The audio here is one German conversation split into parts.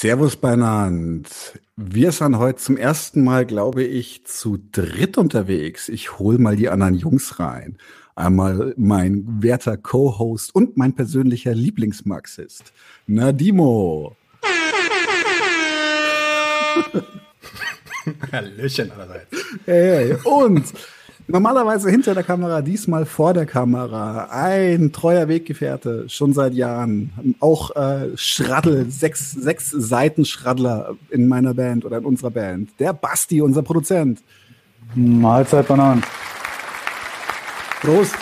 Servus beinand. Wir sind heute zum ersten Mal, glaube ich, zu dritt unterwegs. Ich hol mal die anderen Jungs rein. Einmal mein werter Co-Host und mein persönlicher Lieblingsmarxist, Nadimo. Hallöchen allerseits. Hey, und Normalerweise hinter der Kamera, diesmal vor der Kamera. Ein treuer Weggefährte, schon seit Jahren. Auch äh, Schraddel, sechs, sechs Seiten Schraddler in meiner Band oder in unserer Band. Der Basti, unser Produzent. Mahlzeit, Bananen. Prost.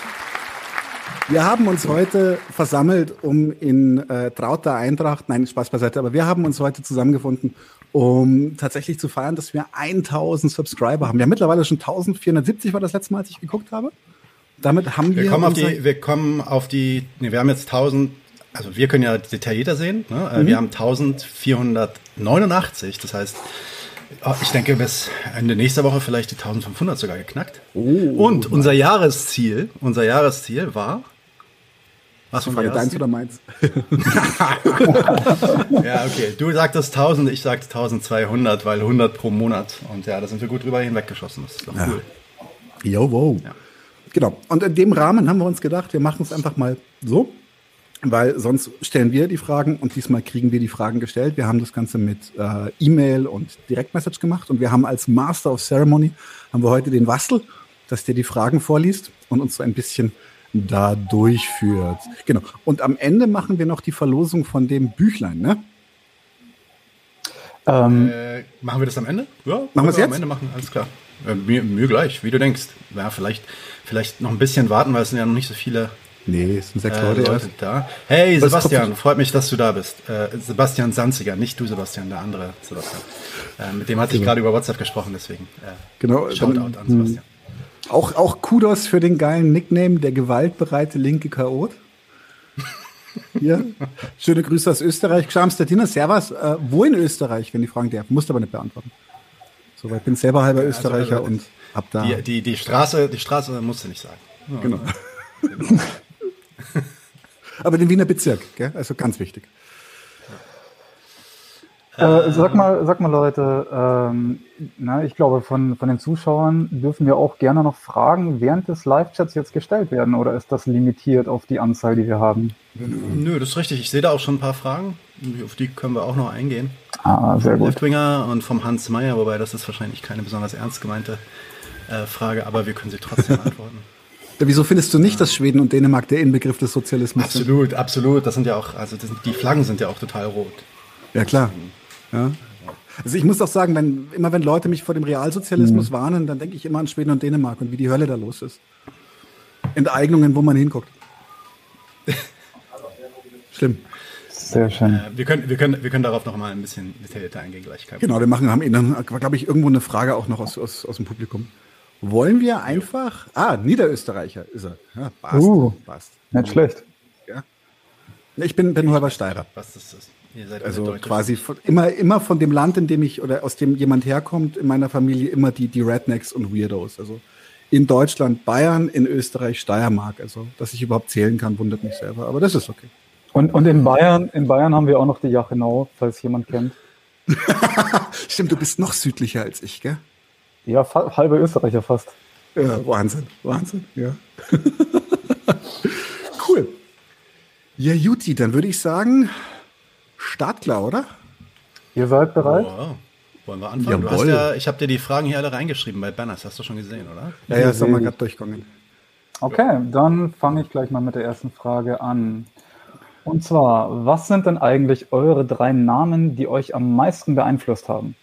Wir haben uns heute versammelt, um in äh, trauter Eintracht, nein, Spaß beiseite, aber wir haben uns heute zusammengefunden, um tatsächlich zu feiern, dass wir 1000 Subscriber haben. Wir haben mittlerweile schon 1470 war das letzte Mal, als ich geguckt habe. Damit haben wir. Wir kommen auf die, wir kommen auf die, nee, wir haben jetzt 1000, also wir können ja detaillierter sehen, ne? Äh, mhm. wir haben 1489, das heißt, oh, ich denke bis Ende nächster Woche vielleicht die 1500 sogar geknackt. Oh, Und unser Jahresziel, unser Jahresziel war was von Frage deins oder meins? ja, okay. Du sagtest 1000, ich sagte 1200, weil 100 pro Monat. Und ja, da sind wir gut drüber hinweggeschossen. Das ist doch ja. cool. Jo, wow. Ja. Genau. Und in dem Rahmen haben wir uns gedacht, wir machen es einfach mal so, weil sonst stellen wir die Fragen und diesmal kriegen wir die Fragen gestellt. Wir haben das Ganze mit äh, E-Mail und Direktmessage gemacht und wir haben als Master of Ceremony haben wir heute den Wastel, dass der die Fragen vorliest und uns so ein bisschen da durchführt. Genau. Und am Ende machen wir noch die Verlosung von dem Büchlein, ne? Ähm, äh, machen wir das am Ende? Ja, machen wir es jetzt? Am Ende machen, alles klar. Äh, mir, mir, gleich, wie du denkst. Ja, vielleicht, vielleicht noch ein bisschen warten, weil es sind ja noch nicht so viele Nee, es sind sechs äh, Leute, Leute da. Hey, Was Sebastian, freut mich, dass du da bist. Äh, Sebastian Sanziger, nicht du, Sebastian, der andere Sebastian. Äh, mit dem hatte ich genau. gerade über WhatsApp gesprochen, deswegen. Äh, genau. Shoutout an Sebastian. Auch, auch Kudos für den geilen Nickname, der gewaltbereite linke Chaot. Hier. Schöne Grüße aus Österreich. Schamstettiner, Servus. Äh, wo in Österreich, wenn die fragen darf? Musst aber nicht beantworten. So, ich bin selber halber also, Österreicher also, und hab da. Die, die, die, Straße, die Straße musst du nicht sagen. Ja, genau. aber den Wiener Bezirk, gell? also ganz wichtig. Äh, sag mal, sag mal Leute, ähm, na, ich glaube, von, von den Zuschauern dürfen wir auch gerne noch Fragen während des Live-Chats jetzt gestellt werden oder ist das limitiert auf die Anzahl, die wir haben? Nö, das ist richtig. Ich sehe da auch schon ein paar Fragen. Auf die können wir auch noch eingehen. Ah, sehr gut. Leftwinger und vom Hans Meyer, wobei das ist wahrscheinlich keine besonders ernst gemeinte äh, Frage, aber wir können sie trotzdem antworten. Wieso findest du nicht, dass Schweden und Dänemark der Inbegriff des Sozialismus absolut, sind? Absolut, absolut. Das sind ja auch, also das, die Flaggen sind ja auch total rot. Ja, klar. Ja. Also ich muss auch sagen, wenn, immer wenn Leute mich vor dem Realsozialismus mhm. warnen, dann denke ich immer an Schweden und Dänemark und wie die Hölle da los ist. Enteignungen, wo man hinguckt. Schlimm. Sehr schön. Äh, wir, können, wir, können, wir können darauf noch mal ein bisschen detaillierter eingehen gleich. Genau, wir machen, haben dann, glaube ich, irgendwo eine Frage auch noch aus, aus, aus dem Publikum. Wollen wir einfach. Ah, Niederösterreicher ist er. Ja, passt. Uh, passt. Nicht schlecht. Ja. Ich bin, bin Halbersteirer. Was ist das? Also quasi von, immer, immer von dem Land, in dem ich oder aus dem jemand herkommt, in meiner Familie immer die, die Rednecks und Weirdos. Also in Deutschland Bayern, in Österreich Steiermark. Also, dass ich überhaupt zählen kann, wundert mich selber. Aber das ist okay. Und, und in Bayern, in Bayern haben wir auch noch die Jachenau, falls jemand kennt. Stimmt, du bist noch südlicher als ich, gell? Ja, halbe Österreicher fast. Ja, Wahnsinn, Wahnsinn, ja. cool. Ja, Juti, dann würde ich sagen, startklar, oder? Ihr seid bereit? Oh, wollen wir anfangen? Du hast ja, ich habe dir die Fragen hier alle reingeschrieben bei Banners. Hast du schon gesehen, oder? Ja, ja, sind wir gerade durchgegangen. Okay, dann fange ich gleich mal mit der ersten Frage an. Und zwar, was sind denn eigentlich eure drei Namen, die euch am meisten beeinflusst haben?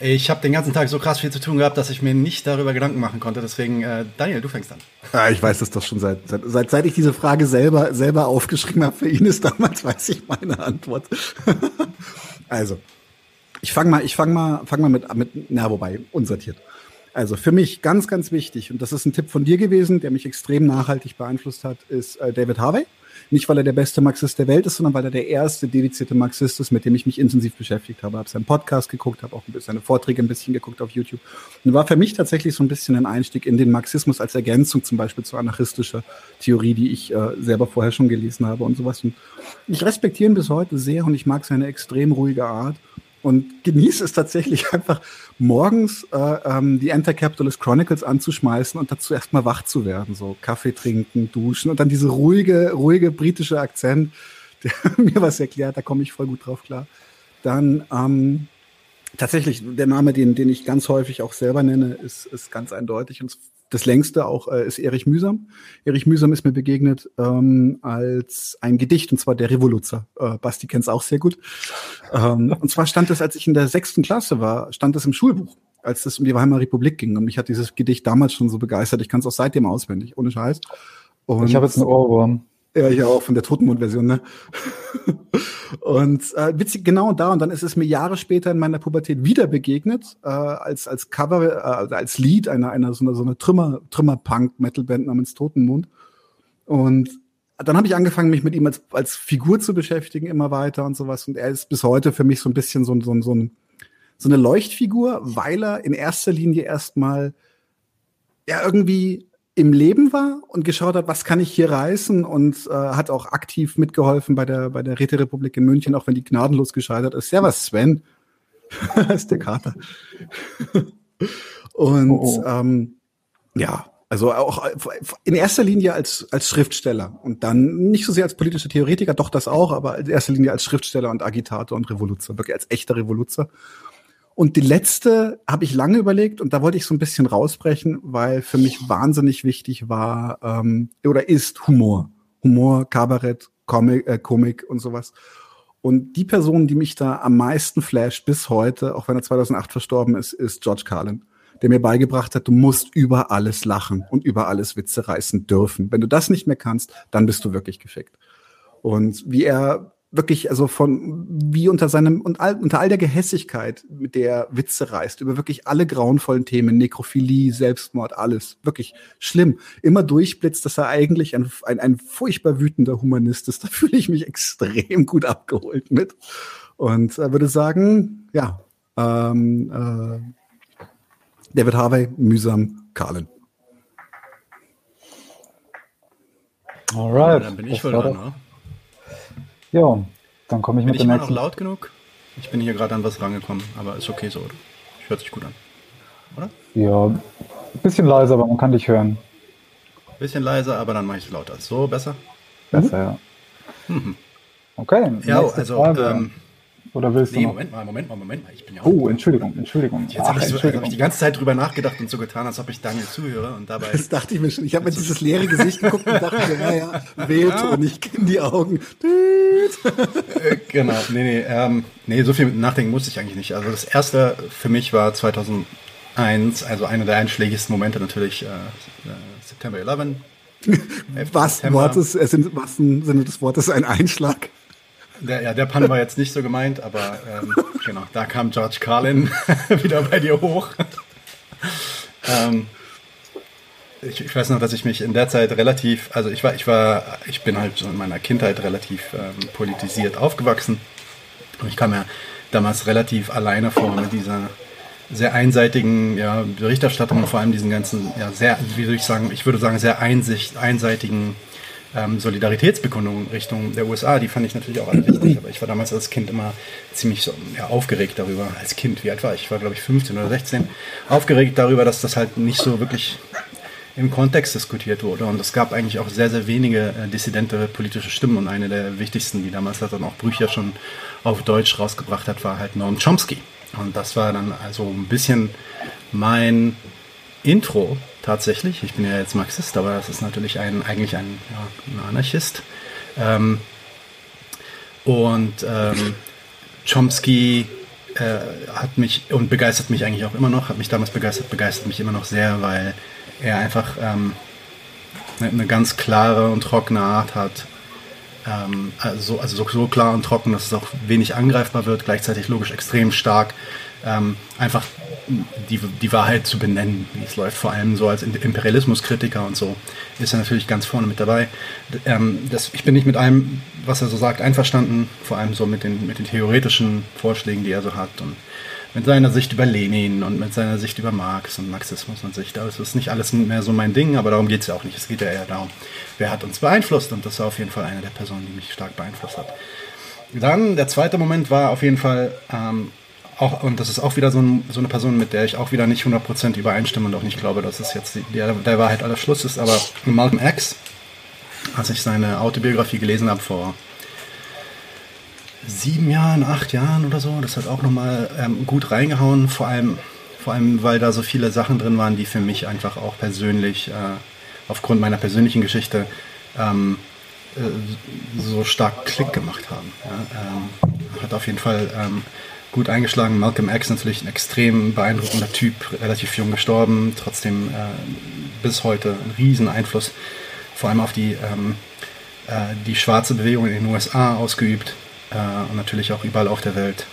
Ich habe den ganzen Tag so krass viel zu tun gehabt, dass ich mir nicht darüber Gedanken machen konnte. Deswegen, äh, Daniel, du fängst an. Ja, ich weiß das doch schon seit, seit, seit ich diese Frage selber, selber aufgeschrieben habe. Für ihn ist damals, weiß ich meine Antwort. also, ich fange mal, ich fange mal, fang mal mit, mit, na, wobei, unsortiert. Also für mich ganz, ganz wichtig, und das ist ein Tipp von dir gewesen, der mich extrem nachhaltig beeinflusst hat, ist äh, David Harvey. Nicht, weil er der beste Marxist der Welt ist, sondern weil er der erste dedizierte Marxist ist, mit dem ich mich intensiv beschäftigt habe. Habe seinen Podcast geguckt, habe auch seine Vorträge ein bisschen geguckt auf YouTube. Und war für mich tatsächlich so ein bisschen ein Einstieg in den Marxismus als Ergänzung zum Beispiel zu anarchistischer Theorie, die ich äh, selber vorher schon gelesen habe und sowas. Und ich respektiere ihn bis heute sehr und ich mag seine extrem ruhige Art und genieße es tatsächlich einfach morgens äh, ähm, die Anti-Capitalist Chronicles anzuschmeißen und dazu erstmal wach zu werden, so Kaffee trinken, duschen und dann diese ruhige, ruhige britische Akzent, der mir was erklärt, da komme ich voll gut drauf klar. Dann ähm, tatsächlich der Name, den, den ich ganz häufig auch selber nenne, ist, ist ganz eindeutig und das längste auch äh, ist Erich Mühsam. Erich Mühsam ist mir begegnet ähm, als ein Gedicht, und zwar der Revoluzer. Äh, Basti kennt es auch sehr gut. Ähm, und zwar stand es, als ich in der sechsten Klasse war, stand es im Schulbuch, als es um die Weimarer Republik ging. Und mich hat dieses Gedicht damals schon so begeistert. Ich kann es auch seitdem auswendig, ohne Scheiß. Und, ich habe jetzt einen Ohrwurm. Ja, ich auch von der Totenmond-Version, ne? und äh, witzig, genau da. Und dann ist es mir Jahre später in meiner Pubertät wieder begegnet, äh, als, als Cover, äh, als Lied einer, einer so einer, so einer Trümmer, Trümmer-Punk-Metal-Band namens Totenmond. Und dann habe ich angefangen, mich mit ihm als, als Figur zu beschäftigen, immer weiter und sowas. Und er ist bis heute für mich so ein bisschen so, so, so, ein, so eine Leuchtfigur, weil er in erster Linie erstmal ja irgendwie im Leben war und geschaut hat, was kann ich hier reißen und äh, hat auch aktiv mitgeholfen bei der bei der Räterepublik in München, auch wenn die gnadenlos gescheitert ist. Servus Sven, das ist der Kater. und oh, oh. Ähm, ja, also auch in erster Linie als als Schriftsteller und dann nicht so sehr als politischer Theoretiker, doch das auch, aber in erster Linie als Schriftsteller und Agitator und Revoluzer, wirklich als echter Revoluzer. Und die letzte habe ich lange überlegt und da wollte ich so ein bisschen rausbrechen, weil für mich wahnsinnig wichtig war ähm, oder ist Humor. Humor, Kabarett, Comic, äh, Komik und sowas. Und die Person, die mich da am meisten flasht bis heute, auch wenn er 2008 verstorben ist, ist George Carlin, der mir beigebracht hat, du musst über alles lachen und über alles Witze reißen dürfen. Wenn du das nicht mehr kannst, dann bist du wirklich gefickt. Und wie er wirklich, also von wie unter seinem und all, unter all der Gehässigkeit, mit der Witze reißt, über wirklich alle grauenvollen Themen, Nekrophilie, Selbstmord, alles, wirklich schlimm, immer durchblitzt, dass er eigentlich ein, ein, ein furchtbar wütender Humanist ist. Da fühle ich mich extrem gut abgeholt mit. Und äh, würde sagen, ja, ähm, äh, David Harvey, mühsam, Carlin. Alright. Ja, dann bin ich wohl dran, ne? Ja, dann komme ich bin mit dem nächsten. Bin ich noch laut genug? Ich bin hier gerade an was rangekommen, aber ist okay so, oder? Hört sich gut an. Oder? Ja, ein bisschen leiser, aber man kann dich hören. Bisschen leiser, aber dann mache ich es lauter. So, besser? Besser, mhm. ja. Mhm. Okay. Ja, also, ähm, oder willst du nee, Moment mal, Moment mal, Moment mal. Ich bin ja oh, Entschuldigung, Entschuldigung. Jetzt habe ich, so, hab ich die ganze Zeit drüber nachgedacht und so getan, als ob ich Daniel zuhöre und dabei. Das dachte ich mir schon. Ich habe mir dieses leere Gesicht geguckt und dachte mir, naja, wählt ja. und ich kenne die Augen. Äh, genau, nee, nee, ähm, nee, so viel nachdenken musste ich eigentlich nicht. Also das erste für mich war 2001, also einer der einschlägigsten Momente natürlich äh, äh September 11. Was, Wortes, es sind, was Sinne des Wortes ein Einschlag? Der, ja, der Pun war jetzt nicht so gemeint, aber ähm, genau, da kam George Carlin wieder bei dir hoch. ähm, ich, ich, weiß noch, dass ich mich in der Zeit relativ, also ich war, ich war, ich bin halt in meiner Kindheit relativ ähm, politisiert aufgewachsen. Und ich kam ja damals relativ alleine vor mit dieser sehr einseitigen ja, Berichterstattung und vor allem diesen ganzen, ja, sehr, wie soll ich sagen, ich würde sagen, sehr einsicht, einseitigen ähm, Solidaritätsbekundungen Richtung der USA, die fand ich natürlich auch alle wichtig, aber ich war damals als Kind immer ziemlich so, ja, aufgeregt darüber, als Kind, wie alt war ich? Ich war, glaube ich, 15 oder 16, aufgeregt darüber, dass das halt nicht so wirklich im Kontext diskutiert wurde. Und es gab eigentlich auch sehr, sehr wenige äh, dissidente politische Stimmen. Und eine der wichtigsten, die damals hat dann auch Brücher schon auf Deutsch rausgebracht hat, war halt Noam Chomsky. Und das war dann also ein bisschen mein Intro tatsächlich. Ich bin ja jetzt Marxist, aber das ist natürlich ein, eigentlich ein, ja, ein Anarchist. Ähm, und ähm, Chomsky äh, hat mich und begeistert mich eigentlich auch immer noch, hat mich damals begeistert, begeistert mich immer noch sehr, weil er einfach ähm, eine, ganz klare und trockene Art hat. Ähm, also, also so, so klar und trocken, dass es auch wenig angreifbar wird, gleichzeitig logisch extrem stark ähm, einfach die, die Wahrheit zu benennen, wie es läuft. Vor allem so als Imperialismuskritiker und so ist er natürlich ganz vorne mit dabei. Ähm, das, ich bin nicht mit allem, was er so sagt, einverstanden, vor allem so mit den, mit den theoretischen Vorschlägen, die er so hat und mit seiner Sicht über Lenin und mit seiner Sicht über Marx und Marxismus und Sicht. Das ist nicht alles mehr so mein Ding, aber darum geht es ja auch nicht. Es geht ja eher darum, wer hat uns beeinflusst und das war auf jeden Fall eine der Personen, die mich stark beeinflusst hat. Dann der zweite Moment war auf jeden Fall ähm, auch, und das ist auch wieder so, ein, so, eine Person, mit der ich auch wieder nicht 100% übereinstimme und auch nicht glaube, dass es jetzt der, der Wahrheit aller Schluss ist, aber Malcolm X, als ich seine Autobiografie gelesen habe vor sieben Jahren, acht Jahren oder so, das hat auch nochmal ähm, gut reingehauen, vor allem, vor allem, weil da so viele Sachen drin waren, die für mich einfach auch persönlich, äh, aufgrund meiner persönlichen Geschichte, ähm, äh, so stark Klick gemacht haben. Ja, ähm, hat auf jeden Fall ähm, gut eingeschlagen. Malcolm X natürlich ein extrem beeindruckender Typ, relativ jung gestorben, trotzdem äh, bis heute ein riesen Einfluss, vor allem auf die, ähm, äh, die schwarze Bewegung in den USA ausgeübt äh, und natürlich auch überall auf der Welt.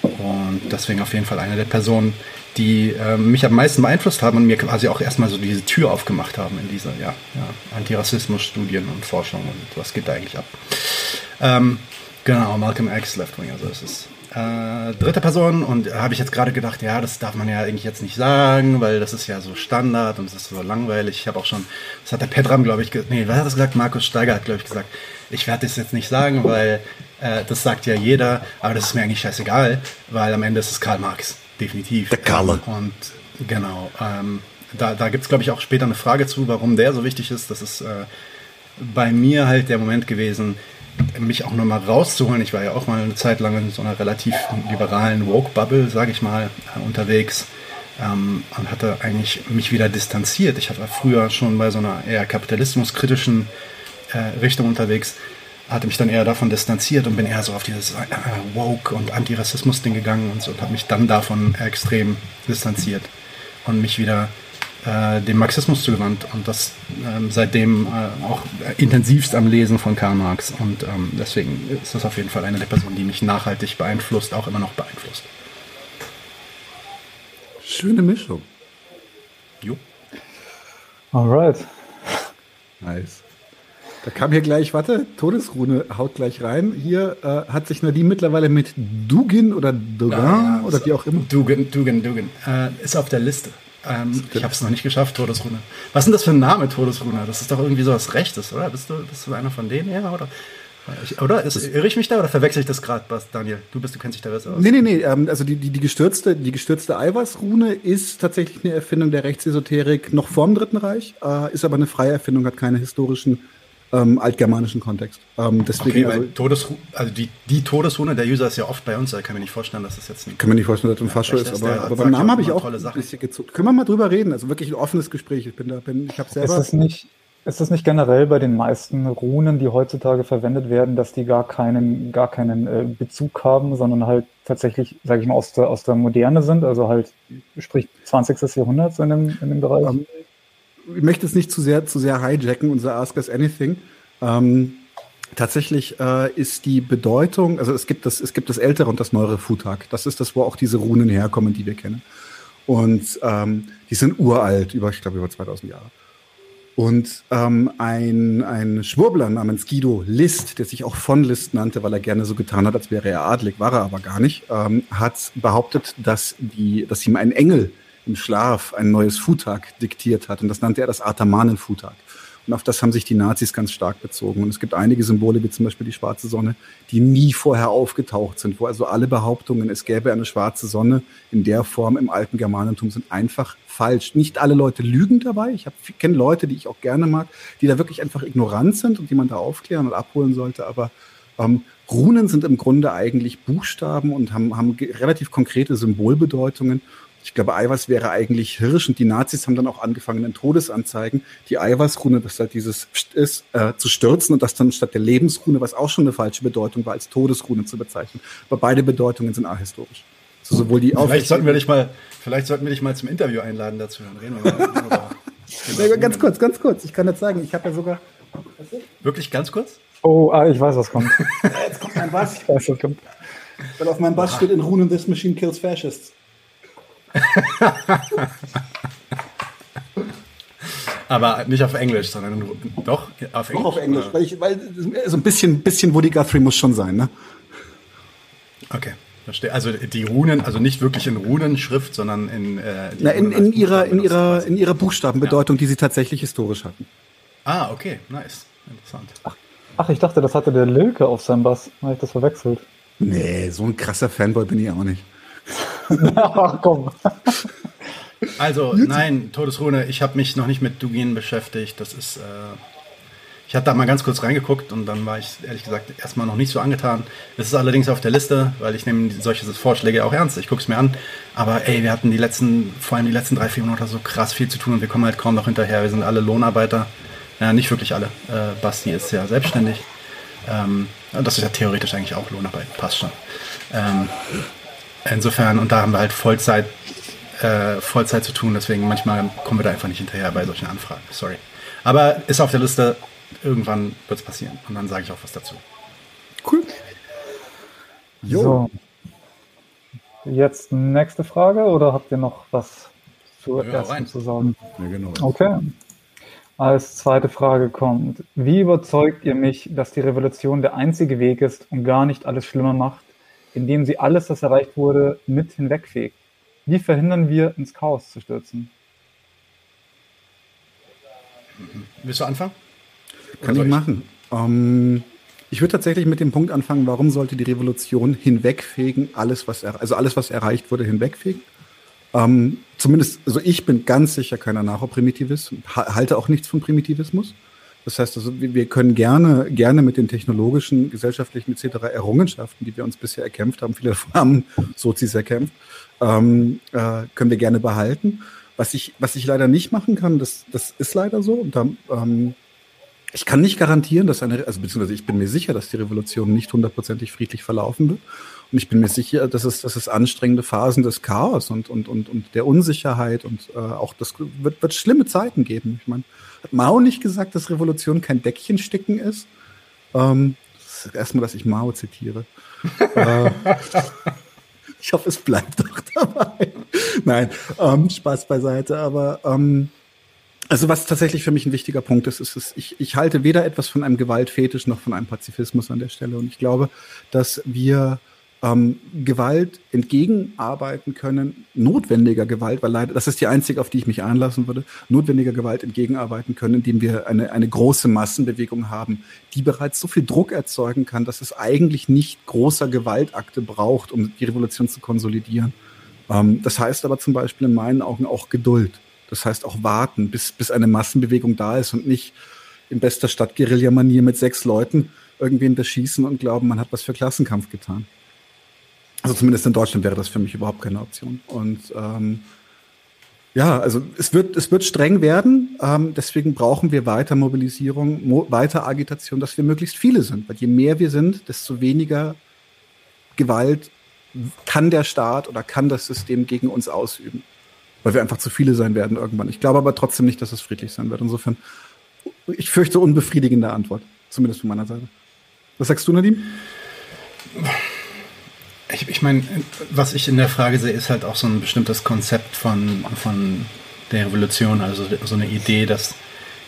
Und deswegen auf jeden Fall eine der Personen, die äh, mich am meisten beeinflusst haben und mir quasi auch erstmal so diese Tür aufgemacht haben in dieser ja, ja, Antirassismus-Studien und Forschung und was geht da eigentlich ab. Ähm, genau, Malcolm X, Left Wing, also es ist äh, dritte Person und habe ich jetzt gerade gedacht, ja, das darf man ja eigentlich jetzt nicht sagen, weil das ist ja so Standard und es ist so langweilig. Ich habe auch schon, das hat der Petram, glaube ich, nee, wer hat das gesagt? Markus Steiger hat, glaube ich, gesagt, ich werde das jetzt nicht sagen, weil äh, das sagt ja jeder, aber das ist mir eigentlich scheißegal, weil am Ende ist es Karl Marx, definitiv. Der Karl. Und genau, ähm, da, da gibt es, glaube ich, auch später eine Frage zu, warum der so wichtig ist. Das ist äh, bei mir halt der Moment gewesen, mich auch nochmal rauszuholen. Ich war ja auch mal eine Zeit lang in so einer relativ liberalen Woke-Bubble, sage ich mal, äh, unterwegs ähm, und hatte eigentlich mich wieder distanziert. Ich war früher schon bei so einer eher kapitalismuskritischen äh, Richtung unterwegs, hatte mich dann eher davon distanziert und bin eher so auf dieses äh, Woke- und Antirassismus-Ding gegangen und so und habe mich dann davon extrem distanziert und mich wieder äh, dem Marxismus zugewandt und das ähm, seitdem äh, auch intensivst am Lesen von Karl Marx. Und ähm, deswegen ist das auf jeden Fall eine der Personen, die mich nachhaltig beeinflusst, auch immer noch beeinflusst. Schöne Mischung. Jo. Alright. Nice. Da kam hier gleich, warte, Todesrune haut gleich rein. Hier äh, hat sich Nadine mittlerweile mit Dugin oder Dogan ja, ja, oder wie auch immer. Dugin, Dugin, Dugin. Äh, ist auf der Liste. Ähm, ich habe es noch nicht geschafft, Todesrune. Was ist denn das für ein Name, Todesrune? Das ist doch irgendwie so was Rechtes, oder? Bist du, bist du einer von denen her, oder? Ich, oder? Ist, irre ich mich da oder verwechsel ich das gerade, Daniel? Du bist, du kennst dich da besser aus. Nee, nee, nee. Ähm, also die, die, die gestürzte, die gestürzte Eiweißrune ist tatsächlich eine Erfindung der Rechtsesoterik noch vorm Dritten Reich, äh, ist aber eine freie Erfindung, hat keine historischen ähm, altgermanischen Kontext. Ähm, deswegen, okay, also, Todes, also die, die Todesrune der User ist ja oft bei uns, da kann mir nicht vorstellen, dass das jetzt ein. Kann mir nicht vorstellen, dass das ein Fascho ist, aber, aber beim Namen habe ich auch ein bisschen gezuckt. Können wir mal drüber reden? Also wirklich ein offenes Gespräch. Ich bin da, bin, ich habe selber. Ist das nicht, ist das nicht generell bei den meisten Runen, die heutzutage verwendet werden, dass die gar keinen, gar keinen äh, Bezug haben, sondern halt tatsächlich, sage ich mal, aus der, aus der Moderne sind, also halt, sprich 20. Jahrhundert in dem, in dem Bereich? Um, ähm, ich möchte es nicht zu sehr, zu sehr hijacken, unser Ask Us Anything. Ähm, tatsächlich äh, ist die Bedeutung, also es gibt das, es gibt das ältere und das neuere Futag. Das ist das, wo auch diese Runen herkommen, die wir kennen. Und ähm, die sind uralt, über, ich glaube, über 2000 Jahre. Und ähm, ein, ein Schwurbler namens Guido List, der sich auch von List nannte, weil er gerne so getan hat, als wäre er adlig, war er aber gar nicht, ähm, hat behauptet, dass, die, dass ihm ein Engel im Schlaf ein neues Futag diktiert hat. Und das nannte er das Atamanen-Futag. Und auf das haben sich die Nazis ganz stark bezogen. Und es gibt einige Symbole, wie zum Beispiel die schwarze Sonne, die nie vorher aufgetaucht sind, wo also alle Behauptungen, es gäbe eine schwarze Sonne in der Form im alten Germanentum, sind einfach falsch. Nicht alle Leute lügen dabei. Ich kenne Leute, die ich auch gerne mag, die da wirklich einfach ignorant sind und die man da aufklären und abholen sollte. Aber ähm, Runen sind im Grunde eigentlich Buchstaben und haben, haben relativ konkrete Symbolbedeutungen. Ich glaube, Eiweiß wäre eigentlich Hirsch und die Nazis haben dann auch angefangen, in Todesanzeigen die Eiweißrune, das halt dieses ist, äh, zu stürzen und das dann statt der Lebensrune, was auch schon eine falsche Bedeutung war, als Todesrune zu bezeichnen. Aber beide Bedeutungen sind ahistorisch. Also sowohl die vielleicht sollten wir dich mal, vielleicht sollten wir dich mal zum Interview einladen dazu. Dann reden wir mal. ja, ganz kurz, ganz kurz. Ich kann jetzt sagen, ich habe ja sogar. Wirklich ganz kurz? Oh, ah, ich weiß, was kommt. Jetzt kommt ein was? Ich weiß, was kommt. Weil auf meinem Bass steht in Runen This Machine Kills Fascists. Aber nicht auf Englisch, sondern doch auf Englisch. Doch auf Englisch, weil, ich, weil so ein bisschen, bisschen Woody Guthrie muss schon sein, ne? Okay. Verstehe. Also die Runen, also nicht wirklich in Runenschrift, sondern in, äh, Na, in, in ihrer in ihrer in ihrer Buchstabenbedeutung, ja. die sie tatsächlich historisch hatten. Ah, okay, nice, interessant. Ach, ach, ich dachte, das hatte der Lilke auf seinem Bass. Habe ich das verwechselt? Nee, so ein krasser Fanboy bin ich auch nicht. Ach komm. Also, nein, Todesrune, ich habe mich noch nicht mit Dugin beschäftigt. Das ist, äh, ich hatte da mal ganz kurz reingeguckt und dann war ich ehrlich gesagt erstmal noch nicht so angetan. Es ist allerdings auf der Liste, weil ich nehme solche Vorschläge auch ernst. Ich gucke es mir an. Aber ey, wir hatten die letzten, vor allem die letzten drei, vier Monate so krass viel zu tun und wir kommen halt kaum noch hinterher. Wir sind alle Lohnarbeiter. Ja, nicht wirklich alle. Äh, Basti ist ja selbstständig. Ähm, das ist ja theoretisch eigentlich auch Lohnarbeit. Passt schon. Ähm, insofern, und da haben wir halt Vollzeit äh, Vollzeit zu tun, deswegen manchmal kommen wir da einfach nicht hinterher bei solchen Anfragen. Sorry. Aber ist auf der Liste, irgendwann wird es passieren. Und dann sage ich auch was dazu. Cool. Jo. So. Jetzt nächste Frage oder habt ihr noch was zur ja, ersten rein. zu sagen? Ja, genau. Okay. Als zweite Frage kommt, wie überzeugt ihr mich, dass die Revolution der einzige Weg ist und gar nicht alles schlimmer macht, indem sie alles, was erreicht wurde, mit hinwegfegt? Wie verhindern wir, ins Chaos zu stürzen? Willst du anfangen? Kann ich machen. Ähm, ich würde tatsächlich mit dem Punkt anfangen, warum sollte die Revolution hinwegfegen, alles, was er, also alles, was erreicht wurde, hinwegfegen? Ähm, zumindest, also ich bin ganz sicher keiner Nachprimitivist, halte auch nichts von Primitivismus. Das heißt, also, wir können gerne, gerne mit den technologischen, gesellschaftlichen etc. Errungenschaften, die wir uns bisher erkämpft haben, viele davon haben Sozis erkämpft, ähm, äh, können wir gerne behalten. Was ich, was ich leider nicht machen kann, das, das ist leider so. Und da, ähm, ich kann nicht garantieren, dass eine, also beziehungsweise ich bin mir sicher, dass die Revolution nicht hundertprozentig friedlich verlaufen wird. Und ich bin mir sicher, dass es, dass es anstrengende Phasen des Chaos und, und, und, und der Unsicherheit und äh, auch das wird, wird schlimme Zeiten geben. Ich meine, Mao nicht gesagt, dass Revolution kein Deckchensticken ist? Ähm, das ist erstmal, dass ich Mao zitiere. äh, ich hoffe, es bleibt doch dabei. Nein, ähm, Spaß beiseite. Aber ähm, also was tatsächlich für mich ein wichtiger Punkt ist, ist, ist ich, ich halte weder etwas von einem Gewaltfetisch noch von einem Pazifismus an der Stelle. Und ich glaube, dass wir ähm, Gewalt entgegenarbeiten können, notwendiger Gewalt, weil leider, das ist die einzige, auf die ich mich einlassen würde, notwendiger Gewalt entgegenarbeiten können, indem wir eine, eine große Massenbewegung haben, die bereits so viel Druck erzeugen kann, dass es eigentlich nicht großer Gewaltakte braucht, um die Revolution zu konsolidieren. Ähm, das heißt aber zum Beispiel in meinen Augen auch Geduld. Das heißt auch warten, bis, bis eine Massenbewegung da ist und nicht in bester Stadtguerilla-Manier mit sechs Leuten irgendwen beschießen und glauben, man hat was für Klassenkampf getan. Also zumindest in Deutschland wäre das für mich überhaupt keine Option. Und ähm, ja, also es wird, es wird streng werden. Ähm, deswegen brauchen wir weiter Mobilisierung, mo weiter Agitation, dass wir möglichst viele sind. Weil je mehr wir sind, desto weniger Gewalt kann der Staat oder kann das System gegen uns ausüben. Weil wir einfach zu viele sein werden irgendwann. Ich glaube aber trotzdem nicht, dass es friedlich sein wird. Insofern, ich fürchte unbefriedigende Antwort. Zumindest von meiner Seite. Was sagst du, Nadim? Ich, ich meine, was ich in der Frage sehe, ist halt auch so ein bestimmtes Konzept von, von der Revolution, also so eine Idee, dass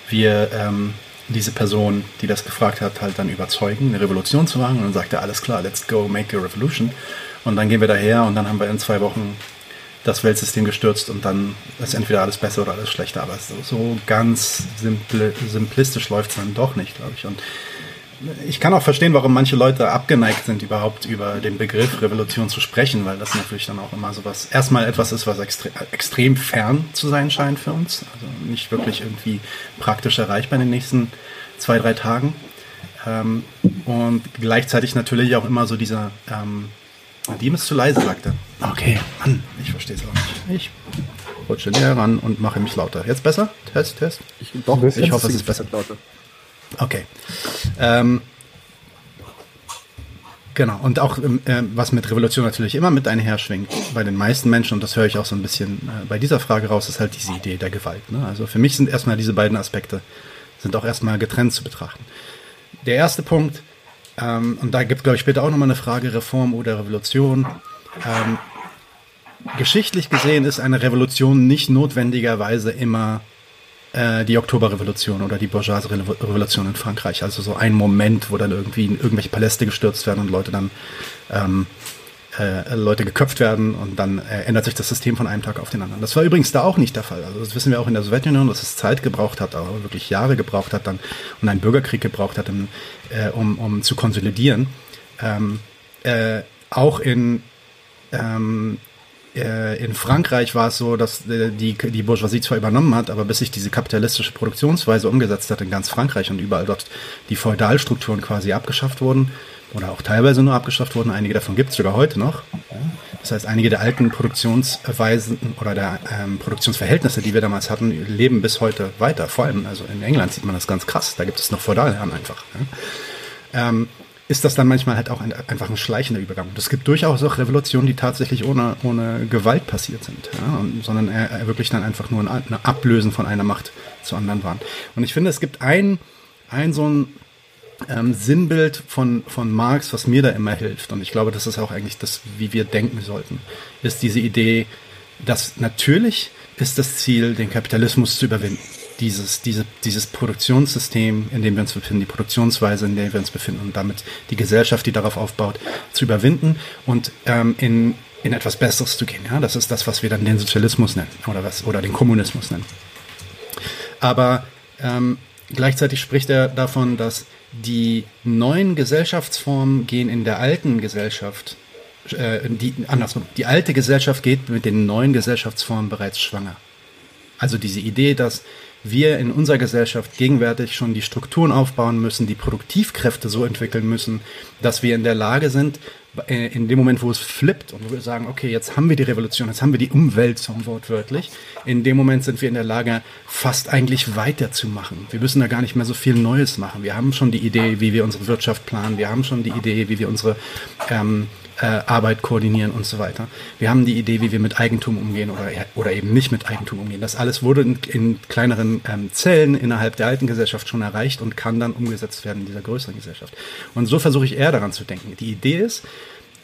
wir ähm, diese Person, die das gefragt hat, halt dann überzeugen, eine Revolution zu machen. Und dann sagt er, alles klar, let's go make a revolution. Und dann gehen wir daher und dann haben wir in zwei Wochen das Weltsystem gestürzt und dann ist entweder alles besser oder alles schlechter. Aber so, ganz simple, simplistisch läuft es dann doch nicht, glaube ich. Und ich kann auch verstehen, warum manche Leute abgeneigt sind, überhaupt über den Begriff Revolution zu sprechen, weil das natürlich dann auch immer so was, erstmal etwas ist, was extre extrem fern zu sein scheint für uns. Also nicht wirklich irgendwie praktisch erreichbar in den nächsten zwei, drei Tagen. Ähm, und gleichzeitig natürlich auch immer so dieser, ähm, die ist zu leise, sagte. Okay, Mann, ich verstehe es auch nicht. Ich rutsche näher ran und mache mich lauter. Jetzt besser? Test, Test. Ich, doch, ich hoffe, es ist besser lauter. Okay. Ähm, genau. Und auch äh, was mit Revolution natürlich immer mit einher schwingt bei den meisten Menschen, und das höre ich auch so ein bisschen äh, bei dieser Frage raus, ist halt diese Idee der Gewalt. Ne? Also für mich sind erstmal diese beiden Aspekte, sind auch erstmal getrennt zu betrachten. Der erste Punkt, ähm, und da gibt es, glaube ich, später auch nochmal eine Frage, Reform oder Revolution. Ähm, geschichtlich gesehen ist eine Revolution nicht notwendigerweise immer äh, die Oktoberrevolution oder die Bourgeoisie Revolution in Frankreich. Also so ein Moment, wo dann irgendwie irgendwelche Paläste gestürzt werden und Leute dann ähm, äh, Leute geköpft werden und dann äh, ändert sich das System von einem Tag auf den anderen. Das war übrigens da auch nicht der Fall. Also das wissen wir auch in der Sowjetunion, dass es Zeit gebraucht hat, aber wirklich Jahre gebraucht hat dann und einen Bürgerkrieg gebraucht hat, um, äh, um, um zu konsolidieren. Ähm, äh, auch in ähm, äh, in Frankreich war es so, dass äh, die, die Bourgeoisie zwar übernommen hat, aber bis sich diese kapitalistische Produktionsweise umgesetzt hat in ganz Frankreich und überall dort die Feudalstrukturen quasi abgeschafft wurden, oder auch teilweise nur abgeschafft wurden. Einige davon gibt es sogar heute noch. Das heißt, einige der alten Produktionsweisen oder der ähm, Produktionsverhältnisse, die wir damals hatten, leben bis heute weiter. Vor allem, also in England sieht man das ganz krass. Da gibt es noch Feudalherren einfach. Ja. Ähm, ist das dann manchmal halt auch ein, einfach ein schleichender Übergang. Und es gibt durchaus auch Revolutionen, die tatsächlich ohne, ohne Gewalt passiert sind, ja, und, sondern äh, wirklich dann einfach nur ein, ein Ablösen von einer Macht zur anderen waren. Und ich finde, es gibt ein, ein so ein ähm, Sinnbild von, von Marx, was mir da immer hilft, und ich glaube, das ist auch eigentlich das, wie wir denken sollten, ist diese Idee, dass natürlich ist das Ziel, den Kapitalismus zu überwinden. Dieses, diese, dieses Produktionssystem, in dem wir uns befinden, die Produktionsweise, in der wir uns befinden und damit die Gesellschaft, die darauf aufbaut, zu überwinden und ähm, in, in etwas Besseres zu gehen. Ja, das ist das, was wir dann den Sozialismus nennen oder was oder den Kommunismus nennen. Aber ähm, gleichzeitig spricht er davon, dass die neuen Gesellschaftsformen gehen in der alten Gesellschaft, äh, die, andersrum, die alte Gesellschaft geht mit den neuen Gesellschaftsformen bereits schwanger. Also diese Idee, dass wir in unserer Gesellschaft gegenwärtig schon die Strukturen aufbauen müssen, die Produktivkräfte so entwickeln müssen, dass wir in der Lage sind, äh, in dem Moment, wo es flippt und wo wir sagen, okay, jetzt haben wir die Revolution, jetzt haben wir die Umwälzung wortwörtlich, in dem Moment sind wir in der Lage, fast eigentlich weiterzumachen. Wir müssen da gar nicht mehr so viel Neues machen. Wir haben schon die Idee, wie wir unsere Wirtschaft planen, wir haben schon die Idee, wie wir unsere ähm, äh, Arbeit koordinieren und so weiter. Wir haben die Idee, wie wir mit Eigentum umgehen oder, oder eben nicht mit Eigentum umgehen. Das alles wurde in, in kleineren ähm, Zellen innerhalb der alten Gesellschaft schon erreicht und kann dann umgesetzt werden in dieser größeren Gesellschaft. Und so versuche ich eher daran zu denken. Die Idee ist,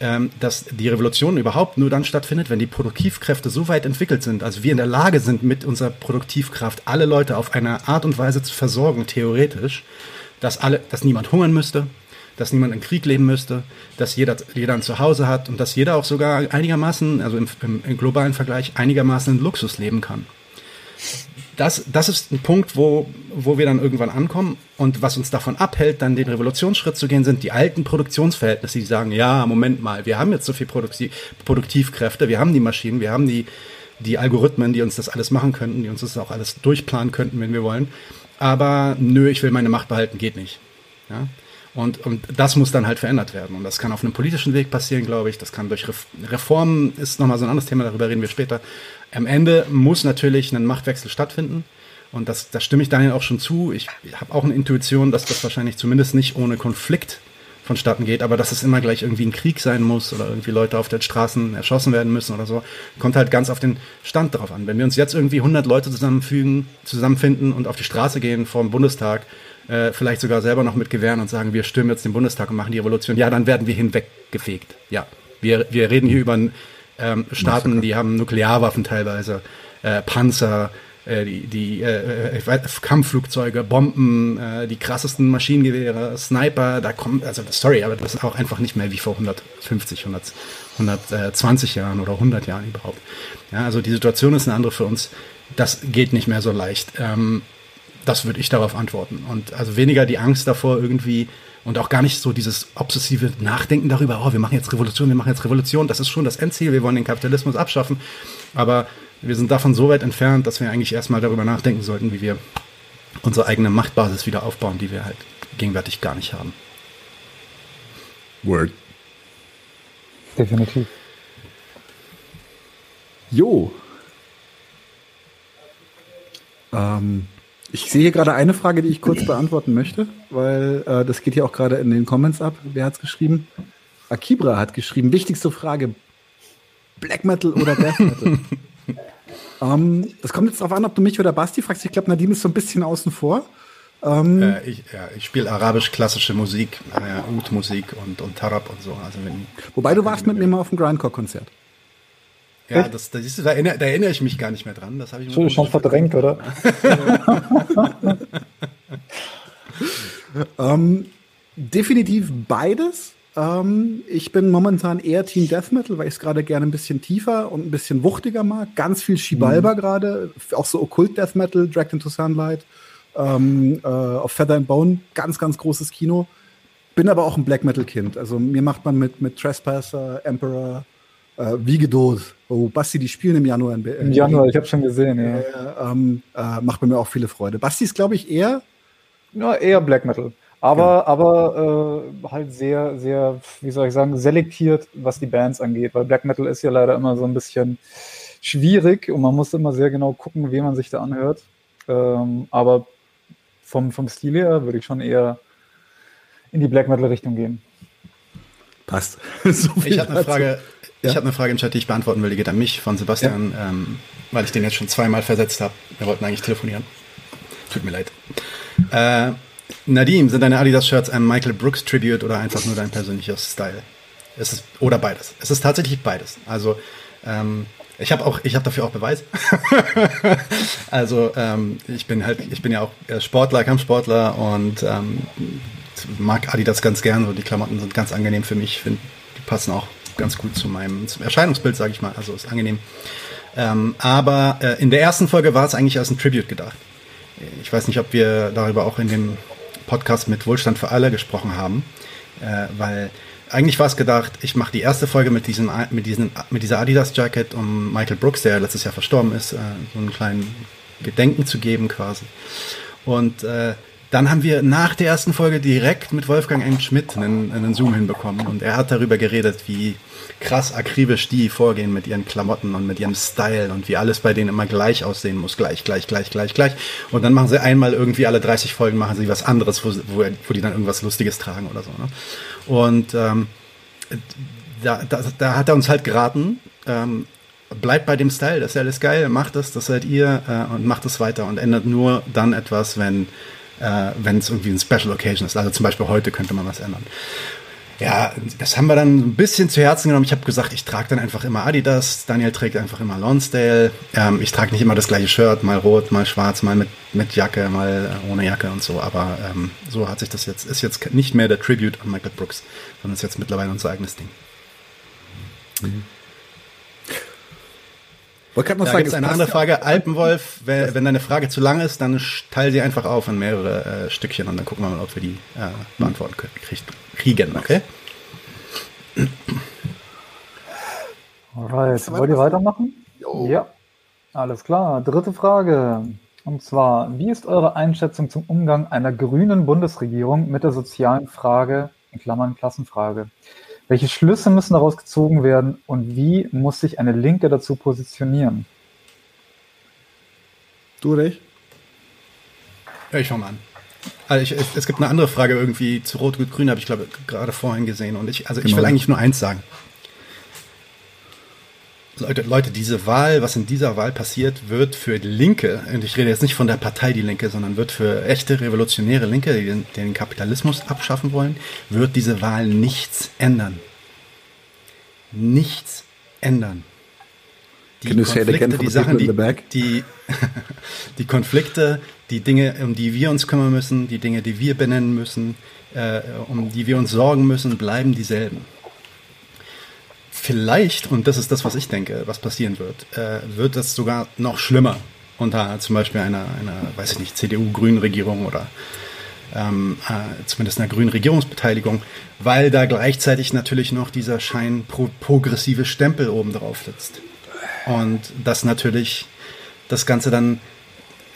ähm, dass die Revolution überhaupt nur dann stattfindet, wenn die Produktivkräfte so weit entwickelt sind, also wir in der Lage sind, mit unserer Produktivkraft alle Leute auf eine Art und Weise zu versorgen, theoretisch, dass alle, dass niemand hungern müsste, dass niemand im Krieg leben müsste, dass jeder, jeder ein Zuhause hat und dass jeder auch sogar einigermaßen, also im, im, im globalen Vergleich, einigermaßen in Luxus leben kann. Das, das ist ein Punkt, wo, wo wir dann irgendwann ankommen. Und was uns davon abhält, dann den Revolutionsschritt zu gehen, sind die alten Produktionsverhältnisse, die sagen, ja, Moment mal, wir haben jetzt so viel Produktiv Produktivkräfte, wir haben die Maschinen, wir haben die, die Algorithmen, die uns das alles machen könnten, die uns das auch alles durchplanen könnten, wenn wir wollen. Aber nö, ich will meine Macht behalten, geht nicht. Ja? Und, und das muss dann halt verändert werden. Und das kann auf einem politischen Weg passieren, glaube ich. Das kann durch Reformen, ist nochmal so ein anderes Thema, darüber reden wir später. Am Ende muss natürlich ein Machtwechsel stattfinden. Und das, da stimme ich Daniel auch schon zu. Ich habe auch eine Intuition, dass das wahrscheinlich zumindest nicht ohne Konflikt vonstatten geht, aber dass es immer gleich irgendwie ein Krieg sein muss oder irgendwie Leute auf den Straßen erschossen werden müssen oder so, kommt halt ganz auf den Stand drauf an. Wenn wir uns jetzt irgendwie 100 Leute zusammenfügen, zusammenfinden und auf die Straße gehen vor dem Bundestag äh, vielleicht sogar selber noch mit Gewehren und sagen, wir stürmen jetzt den Bundestag und machen die Revolution, ja, dann werden wir hinweggefegt. Ja, wir, wir reden hier über ähm, Staaten, die haben Nuklearwaffen teilweise, äh, Panzer, äh, die, die äh, Kampfflugzeuge, Bomben, äh, die krassesten Maschinengewehre, Sniper, da kommt, also sorry, aber das ist auch einfach nicht mehr wie vor 150, 100, 120 Jahren oder 100 Jahren überhaupt. Ja, also die Situation ist eine andere für uns. Das geht nicht mehr so leicht. Ähm, das würde ich darauf antworten. Und also weniger die Angst davor irgendwie und auch gar nicht so dieses obsessive Nachdenken darüber, oh, wir machen jetzt Revolution, wir machen jetzt Revolution. Das ist schon das Endziel, wir wollen den Kapitalismus abschaffen. Aber wir sind davon so weit entfernt, dass wir eigentlich erstmal darüber nachdenken sollten, wie wir unsere eigene Machtbasis wieder aufbauen, die wir halt gegenwärtig gar nicht haben. Word. Definitiv. Jo. Ähm, ich sehe hier gerade eine Frage, die ich kurz beantworten möchte, weil äh, das geht hier auch gerade in den Comments ab. Wer hat es geschrieben? Akibra hat geschrieben, wichtigste Frage, Black Metal oder Death Metal? um, ähm, das kommt jetzt darauf an, ob du mich oder Basti fragst. Ich glaube, Nadim ist so ein bisschen außen vor. Ähm, äh, ich, ja, ich spiele arabisch-klassische Musik, äh, Oud-Musik und, und Tarab und so. Also wenn, Wobei du warst mit mir mal auf dem Grindcore-Konzert. Ja, das, das ist, da, erinnere, da erinnere ich mich gar nicht mehr dran. Das habe ich schon, schon verdrängt, oder? ähm, definitiv beides. Ähm, ich bin momentan eher Team Death Metal, weil ich es gerade gerne ein bisschen tiefer und ein bisschen wuchtiger mag. Ganz viel Shibalba mhm. gerade, auch so Okkult Death Metal, Dragged into Sunlight, ähm, äh, auf Feather and Bone, ganz, ganz großes Kino. Bin aber auch ein Black Metal Kind. Also mir macht man mit, mit Trespasser, Emperor, äh, wie Geduld. Oh, Basti, die spielen im Januar in Im Januar, ich habe schon gesehen, ja. Äh, ähm, äh, macht mir auch viele Freude. Basti ist, glaube ich, eher. Ja, eher Black Metal. Aber, ja. aber äh, halt sehr, sehr, wie soll ich sagen, selektiert, was die Bands angeht. Weil Black Metal ist ja leider immer so ein bisschen schwierig und man muss immer sehr genau gucken, wie man sich da anhört. Ähm, aber vom, vom Stil her würde ich schon eher in die Black Metal-Richtung gehen. Passt. so ich habe eine Frage. Ja? Ich habe eine Frage im Chat, die ich beantworten will. Die geht an mich von Sebastian, ja. ähm, weil ich den jetzt schon zweimal versetzt habe. Wir wollten eigentlich telefonieren. Tut mir leid. Äh, Nadim, sind deine Adidas-Shirts ein Michael Brooks Tribute oder einfach nur dein persönlicher Style? Es ist, oder beides. Es ist tatsächlich beides. Also ähm, ich habe auch, ich habe dafür auch Beweis. also ähm, ich bin halt, ich bin ja auch äh, Sportler, Kampfsportler und ähm, mag Adidas ganz gern. So die Klamotten sind ganz angenehm für mich. Find, die passen auch ganz gut zu meinem zum Erscheinungsbild, sage ich mal. Also ist angenehm. Ähm, aber äh, in der ersten Folge war es eigentlich als ein Tribute gedacht. Ich weiß nicht, ob wir darüber auch in dem Podcast mit Wohlstand für alle gesprochen haben, äh, weil eigentlich war es gedacht, ich mache die erste Folge mit diesem, mit diesem, mit dieser Adidas Jacket, um Michael Brooks, der letztes Jahr verstorben ist, äh, so einen kleinen Gedenken zu geben quasi. Und äh, dann haben wir nach der ersten Folge direkt mit Wolfgang M. Schmidt einen, einen Zoom hinbekommen und er hat darüber geredet, wie krass akribisch die vorgehen mit ihren Klamotten und mit ihrem Style und wie alles bei denen immer gleich aussehen muss. Gleich, gleich, gleich, gleich, gleich. Und dann machen sie einmal irgendwie alle 30 Folgen machen sie was anderes, wo, wo, wo die dann irgendwas Lustiges tragen oder so. Ne? Und ähm, da, da, da hat er uns halt geraten, ähm, bleibt bei dem Style, das ist alles geil, macht das, das seid ihr äh, und macht es weiter und ändert nur dann etwas, wenn äh, wenn es irgendwie ein Special Occasion ist. Also zum Beispiel heute könnte man was ändern. Ja, das haben wir dann ein bisschen zu Herzen genommen. Ich habe gesagt, ich trage dann einfach immer Adidas. Daniel trägt einfach immer Lonsdale. Ähm, ich trage nicht immer das gleiche Shirt, mal rot, mal schwarz, mal mit, mit Jacke, mal ohne Jacke und so. Aber ähm, so hat sich das jetzt, ist jetzt nicht mehr der Tribute an Michael Brooks, sondern ist jetzt mittlerweile unser eigenes Ding. Mhm. Wollte gerade noch da sagen, eine andere Frage. Alpenwolf, wenn, wenn deine Frage zu lang ist, dann teile sie einfach auf in mehrere äh, Stückchen und dann gucken wir mal, ob wir die äh, beantworten können, kriegen, okay? Alright, wollt ihr weitermachen? Jo. Ja, alles klar. Dritte Frage. Und zwar, wie ist eure Einschätzung zum Umgang einer grünen Bundesregierung mit der sozialen Frage, in Klammern Klassenfrage? Welche Schlüsse müssen daraus gezogen werden und wie muss sich eine Linke dazu positionieren? Du oder ich? Ja, ich fange mal an. Also ich, es, es, gibt eine andere Frage irgendwie zu Rot-Grün, habe ich glaube gerade vorhin gesehen. Und ich, also genau. ich will eigentlich nur eins sagen. Leute, Leute, diese Wahl, was in dieser Wahl passiert, wird für die Linke, und ich rede jetzt nicht von der Partei Die Linke, sondern wird für echte revolutionäre Linke, die den, den Kapitalismus abschaffen wollen, wird diese Wahl nichts ändern. Nichts ändern. Die Konflikte, die Sachen, die, die, die Konflikte, die Dinge, um die wir uns kümmern müssen, die Dinge, die wir benennen müssen, äh, um die wir uns sorgen müssen, bleiben dieselben vielleicht, und das ist das, was ich denke, was passieren wird, äh, wird es sogar noch schlimmer unter zum Beispiel einer, einer weiß ich nicht, CDU-grünen Regierung oder ähm, äh, zumindest einer grünen Regierungsbeteiligung, weil da gleichzeitig natürlich noch dieser schein pro progressive Stempel oben drauf sitzt. Und das natürlich das Ganze dann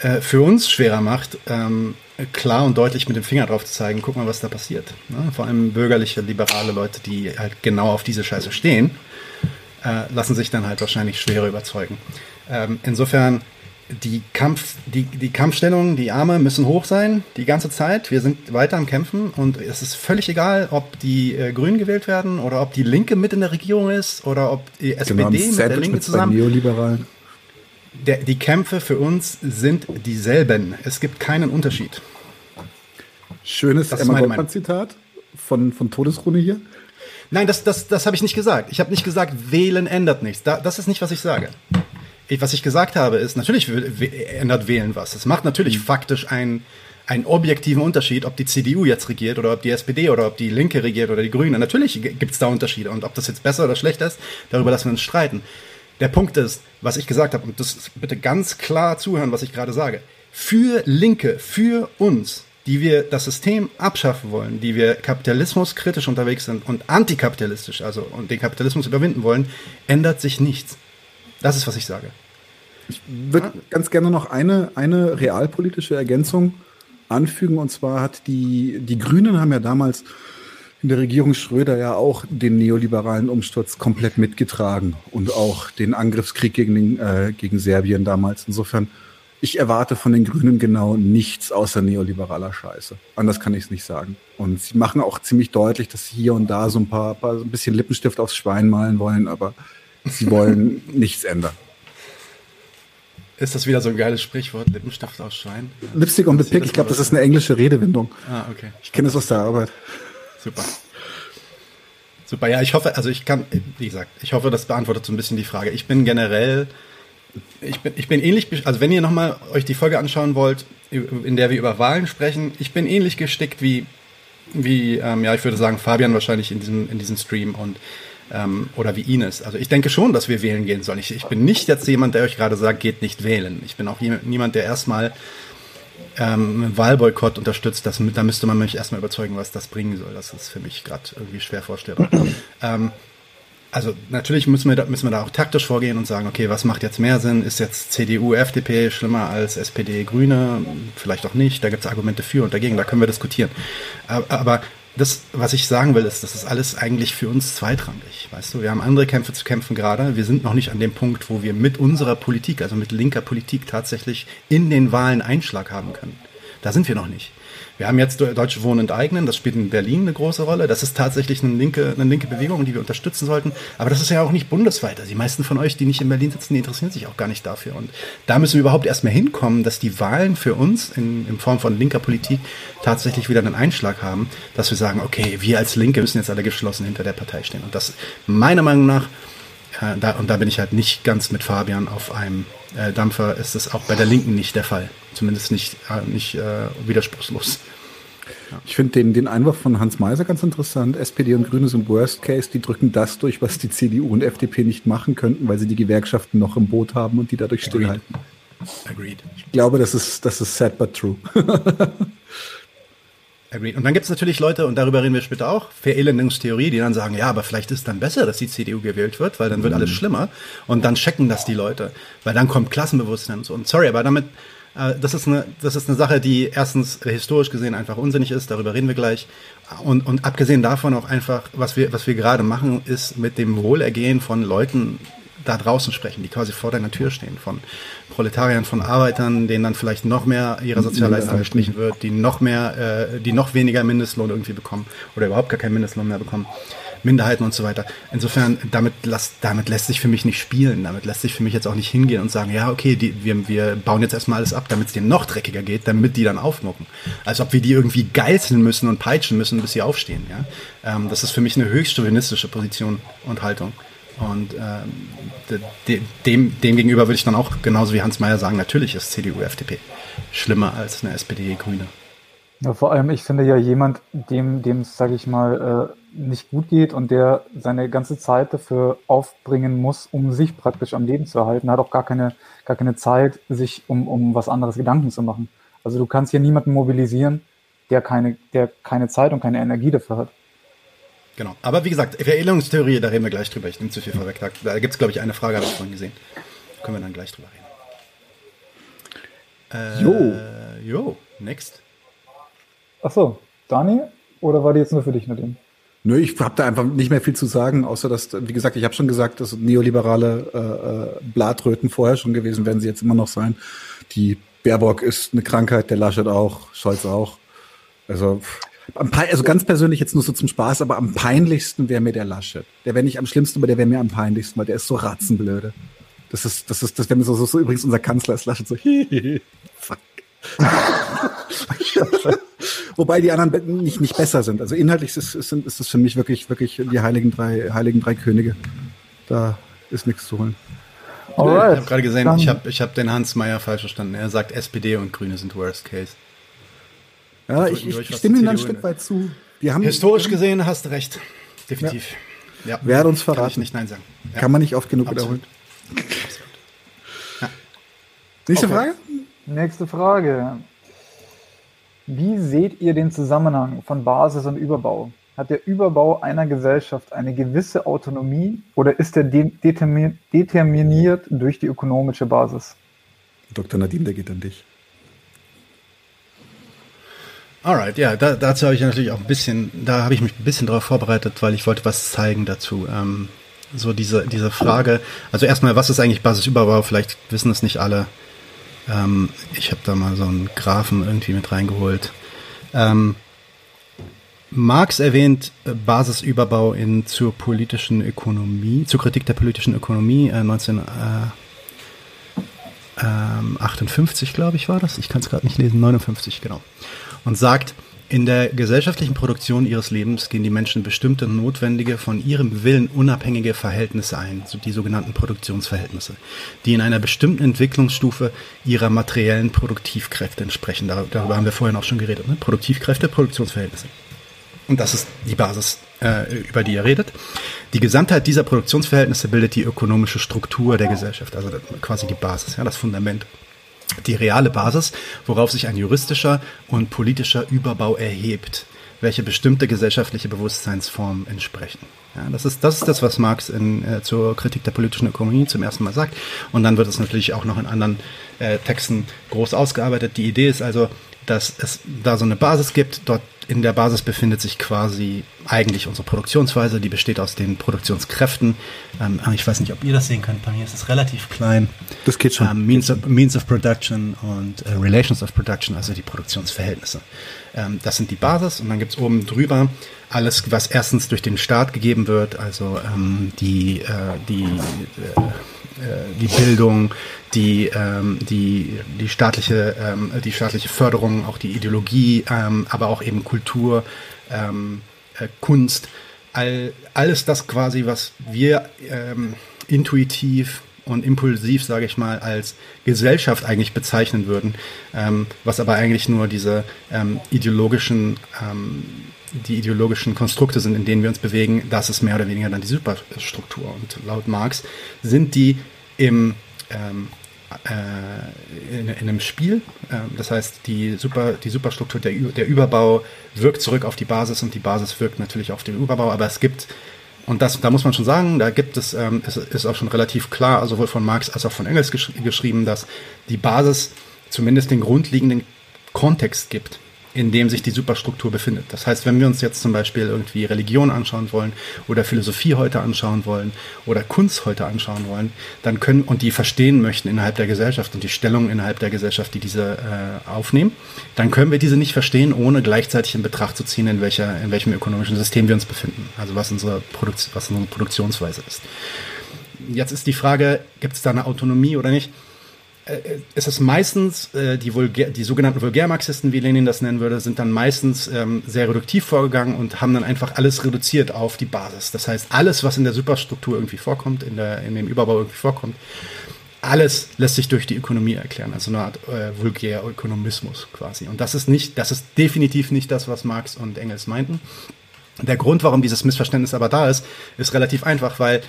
äh, für uns schwerer macht, ähm, klar und deutlich mit dem Finger drauf zu zeigen, guck mal, was da passiert. Ne? Vor allem bürgerliche, liberale Leute, die halt genau auf diese Scheiße stehen, äh, lassen sich dann halt wahrscheinlich schwerer überzeugen. Ähm, insofern, die, Kampf, die, die Kampfstellungen, die Arme müssen hoch sein, die ganze Zeit. Wir sind weiter am Kämpfen und es ist völlig egal, ob die äh, Grünen gewählt werden oder ob die Linke mit in der Regierung ist oder ob die SPD genau, mit der Linke zusammen. Neoliberalen. Der, die Kämpfe für uns sind dieselben. Es gibt keinen Unterschied. Schönes Emma Goldman-Zitat von, von Todesrune hier. Nein, das, das, das habe ich nicht gesagt. Ich habe nicht gesagt, wählen ändert nichts. Da, das ist nicht, was ich sage. Ich, was ich gesagt habe, ist, natürlich ändert wählen was. Es macht natürlich mhm. faktisch einen, einen objektiven Unterschied, ob die CDU jetzt regiert oder ob die SPD oder ob die Linke regiert oder die Grünen. Natürlich gibt es da Unterschiede. Und ob das jetzt besser oder schlechter ist, darüber lassen wir uns streiten. Der Punkt ist, was ich gesagt habe, und das bitte ganz klar zuhören, was ich gerade sage. Für Linke, für uns die wir das System abschaffen wollen, die wir kapitalismuskritisch unterwegs sind und antikapitalistisch, also und den Kapitalismus überwinden wollen, ändert sich nichts. Das ist, was ich sage. Ich würde ganz gerne noch eine, eine realpolitische Ergänzung anfügen. Und zwar hat die, die Grünen haben ja damals in der Regierung Schröder ja auch den neoliberalen Umsturz komplett mitgetragen und auch den Angriffskrieg gegen, den, äh, gegen Serbien damals. Insofern ich erwarte von den Grünen genau nichts außer neoliberaler Scheiße. Anders kann ich es nicht sagen. Und sie machen auch ziemlich deutlich, dass sie hier und da so ein paar, paar ein bisschen Lippenstift aufs Schwein malen wollen, aber sie wollen nichts ändern. Ist das wieder so ein geiles Sprichwort, Lippenstift aufs Schwein? Lipstick on the Pick, ich glaube, das ist eine englische Redewendung. Ah, okay. Ich kenne es aus der Arbeit. Super. Super, ja, ich hoffe, also ich kann, wie gesagt, ich hoffe, das beantwortet so ein bisschen die Frage. Ich bin generell ich bin, ich bin ähnlich, also wenn ihr nochmal euch die Folge anschauen wollt, in der wir über Wahlen sprechen, ich bin ähnlich gestickt wie, wie ähm, ja, ich würde sagen, Fabian wahrscheinlich in diesem, in diesem Stream und ähm, oder wie Ines. Also ich denke schon, dass wir wählen gehen sollen. Ich, ich bin nicht jetzt jemand, der euch gerade sagt, geht nicht wählen. Ich bin auch niemand, der erstmal ähm, Wahlboykott unterstützt. Das, da müsste man mich erstmal überzeugen, was das bringen soll. Das ist für mich gerade irgendwie schwer vorstellbar. ähm, also natürlich müssen wir, da, müssen wir da auch taktisch vorgehen und sagen, okay, was macht jetzt mehr Sinn? Ist jetzt CDU, FDP schlimmer als SPD, Grüne? Vielleicht auch nicht. Da gibt es Argumente für und dagegen, da können wir diskutieren. Aber das, was ich sagen will, ist, das ist alles eigentlich für uns zweitrangig. Weißt du, wir haben andere Kämpfe zu kämpfen gerade. Wir sind noch nicht an dem Punkt, wo wir mit unserer Politik, also mit linker Politik tatsächlich in den Wahlen Einschlag haben können. Da sind wir noch nicht. Wir haben jetzt Deutsche Wohnen enteignen, das spielt in Berlin eine große Rolle. Das ist tatsächlich eine linke, eine linke Bewegung, die wir unterstützen sollten. Aber das ist ja auch nicht bundesweit. Also die meisten von euch, die nicht in Berlin sitzen, die interessieren sich auch gar nicht dafür. Und da müssen wir überhaupt erstmal hinkommen, dass die Wahlen für uns in, in Form von linker Politik tatsächlich wieder einen Einschlag haben, dass wir sagen, okay, wir als Linke müssen jetzt alle geschlossen hinter der Partei stehen. Und das meiner Meinung nach da, und da bin ich halt nicht ganz mit Fabian auf einem äh, Dampfer, ist es auch bei der Linken nicht der Fall. Zumindest nicht, äh, nicht äh, widerspruchslos. Ja. Ich finde den, den Einwurf von Hans Meiser ganz interessant. SPD und Grüne sind Worst Case, die drücken das durch, was die CDU und FDP nicht machen könnten, weil sie die Gewerkschaften noch im Boot haben und die dadurch Agreed. stillhalten. Agreed. Ich glaube, das ist, das ist sad but true. Agreed. Und dann gibt es natürlich Leute, und darüber reden wir später auch, Verelendungstheorie, die dann sagen, ja, aber vielleicht ist dann besser, dass die CDU gewählt wird, weil dann wird alles mhm. schlimmer. Und dann checken das die Leute, weil dann kommt Klassenbewusstsein und so. Und sorry, aber damit, äh, das, ist eine, das ist eine Sache, die erstens historisch gesehen einfach unsinnig ist, darüber reden wir gleich. Und, und abgesehen davon auch einfach, was wir, was wir gerade machen, ist mit dem Wohlergehen von Leuten da draußen sprechen, die quasi vor deiner Tür stehen, von Proletariern, von Arbeitern, denen dann vielleicht noch mehr ihrer Sozialleistung gestrichen wird, die noch mehr, äh, die noch weniger Mindestlohn irgendwie bekommen oder überhaupt gar keinen Mindestlohn mehr bekommen. Minderheiten und so weiter. Insofern, damit, lass, damit lässt sich für mich nicht spielen. Damit lässt sich für mich jetzt auch nicht hingehen und sagen, ja, okay, die, wir, wir bauen jetzt erstmal alles ab, damit es denen noch dreckiger geht, damit die dann aufmucken. Als ob wir die irgendwie geißeln müssen und peitschen müssen, bis sie aufstehen. Ja? Ähm, das ist für mich eine höchst chauvinistische Position und Haltung. Und äh, de, dem, dem gegenüber würde ich dann auch genauso wie Hans Mayer sagen, natürlich ist CDU, FDP schlimmer als eine SPD, Grüne. Ja, vor allem, ich finde ja jemand, dem, dem sage ich mal, äh, nicht gut geht und der seine ganze Zeit dafür aufbringen muss, um sich praktisch am Leben zu erhalten, hat auch gar keine, gar keine Zeit, sich um, um was anderes Gedanken zu machen. Also du kannst hier niemanden mobilisieren, der keine, der keine Zeit und keine Energie dafür hat. Genau. Aber wie gesagt, Veredelungstheorie, da reden wir gleich drüber. Ich nehme zu viel vorweg. Da, da gibt es, glaube ich, eine Frage, habe ich vorhin gesehen. Da können wir dann gleich drüber reden. Äh, jo. Jo, next. Achso, Dani? Oder war die jetzt nur für dich, Nadine? Nö, ich habe da einfach nicht mehr viel zu sagen, außer dass, wie gesagt, ich habe schon gesagt, dass neoliberale äh, äh, Blatröten vorher schon gewesen, werden sie jetzt immer noch sein. Die Baerbock ist eine Krankheit, der Laschet auch, Scholz auch. Also also ganz persönlich jetzt nur so zum Spaß, aber am peinlichsten wäre mir der Laschet. Der wäre nicht am schlimmsten, aber der wäre mir am peinlichsten, weil der ist so ratzenblöde. Das ist, das ist, das wäre so, so, so, übrigens unser Kanzler ist Laschet so, hihihi, fuck. Wobei die anderen nicht, nicht besser sind. Also inhaltlich ist es, ist es für mich wirklich, wirklich die heiligen drei, heiligen drei Könige. Da ist nichts zu holen. Alright. Ich habe gerade gesehen, ich habe ich hab den Hans Meyer falsch verstanden. Er sagt, SPD und Grüne sind Worst Case. Ja, ich, ich, ich stimme ihm ein Stück weit zu. Historisch haben, gesehen hast du recht. Definitiv. Ja. ja. Wer hat uns verraten? Kann ich nicht Nein sagen. Ja. Kann man nicht oft genug Absolut. wiederholen. Ja. Nächste okay. Frage? Nächste Frage. Wie seht ihr den Zusammenhang von Basis und Überbau? Hat der Überbau einer Gesellschaft eine gewisse Autonomie oder ist er determiniert durch die ökonomische Basis? Dr. Nadim, der geht an dich. Alright, ja, da, dazu habe ich natürlich auch ein bisschen, da habe ich mich ein bisschen darauf vorbereitet, weil ich wollte was zeigen dazu. Ähm, so diese, diese Frage, also erstmal, was ist eigentlich Basisüberbau? Vielleicht wissen es nicht alle. Ähm, ich habe da mal so einen Graphen irgendwie mit reingeholt. Ähm, Marx erwähnt äh, Basisüberbau in zur politischen Ökonomie, zur Kritik der politischen Ökonomie äh, 1958, äh, glaube ich, war das. Ich kann es gerade nicht lesen, 59, genau und sagt, in der gesellschaftlichen Produktion ihres Lebens gehen die Menschen bestimmte notwendige, von ihrem Willen unabhängige Verhältnisse ein, die sogenannten Produktionsverhältnisse, die in einer bestimmten Entwicklungsstufe ihrer materiellen Produktivkräfte entsprechen. Darüber haben wir vorhin auch schon geredet. Ne? Produktivkräfte, Produktionsverhältnisse. Und das ist die Basis, äh, über die ihr redet. Die Gesamtheit dieser Produktionsverhältnisse bildet die ökonomische Struktur der Gesellschaft, also quasi die Basis, ja, das Fundament die reale Basis, worauf sich ein juristischer und politischer Überbau erhebt, welche bestimmte gesellschaftliche Bewusstseinsformen entsprechen. Ja, das, ist, das ist das, was Marx in, äh, zur Kritik der politischen Ökonomie zum ersten Mal sagt. Und dann wird es natürlich auch noch in anderen äh, Texten groß ausgearbeitet. Die Idee ist also, dass es da so eine Basis gibt. Dort in der Basis befindet sich quasi eigentlich unsere Produktionsweise. Die besteht aus den Produktionskräften. Ähm, ich weiß nicht, ob ihr das sehen könnt. Bei mir ist es relativ klein. Das geht schon. Ähm, means, of, means, of, Production und äh, Relations of Production, also die Produktionsverhältnisse. Ähm, das sind die Basis. Und dann gibt es oben drüber alles, was erstens durch den Staat gegeben wird, also ähm, die, äh, die äh, äh, die Bildung, die, ähm, die, die, staatliche, ähm, die staatliche Förderung, auch die Ideologie, ähm, aber auch eben Kultur, ähm, äh, Kunst, all, alles das quasi, was wir ähm, intuitiv und impulsiv, sage ich mal, als Gesellschaft eigentlich bezeichnen würden, ähm, was aber eigentlich nur diese ideologischen die ideologischen Konstrukte sind, in denen wir uns bewegen, das ist mehr oder weniger dann die Superstruktur. Und laut Marx sind die im ähm, äh, in, in, einem Spiel. Ähm, das heißt, die, Super, die Superstruktur, der, der Überbau wirkt zurück auf die Basis und die Basis wirkt natürlich auf den Überbau. Aber es gibt, und das, da muss man schon sagen, da gibt es, ähm, es ist auch schon relativ klar, sowohl von Marx als auch von Engels gesch geschrieben, dass die Basis zumindest den grundlegenden Kontext gibt in dem sich die Superstruktur befindet. Das heißt, wenn wir uns jetzt zum Beispiel irgendwie Religion anschauen wollen oder Philosophie heute anschauen wollen oder Kunst heute anschauen wollen, dann können und die verstehen möchten innerhalb der Gesellschaft und die Stellung innerhalb der Gesellschaft, die diese äh, aufnehmen, dann können wir diese nicht verstehen, ohne gleichzeitig in Betracht zu ziehen, in welcher in welchem ökonomischen System wir uns befinden. Also was unsere, Produk was unsere Produktionsweise ist. Jetzt ist die Frage, gibt es da eine Autonomie oder nicht? Äh, ist es meistens, äh, die, Vulgär, die sogenannten Vulgärmarxisten, wie Lenin das nennen würde, sind dann meistens ähm, sehr reduktiv vorgegangen und haben dann einfach alles reduziert auf die Basis. Das heißt, alles, was in der Superstruktur irgendwie vorkommt, in, der, in dem Überbau irgendwie vorkommt, alles lässt sich durch die Ökonomie erklären, also eine Art äh, Vulgärökonomismus quasi. Und das ist nicht, das ist definitiv nicht das, was Marx und Engels meinten. Der Grund, warum dieses Missverständnis aber da ist, ist relativ einfach, weil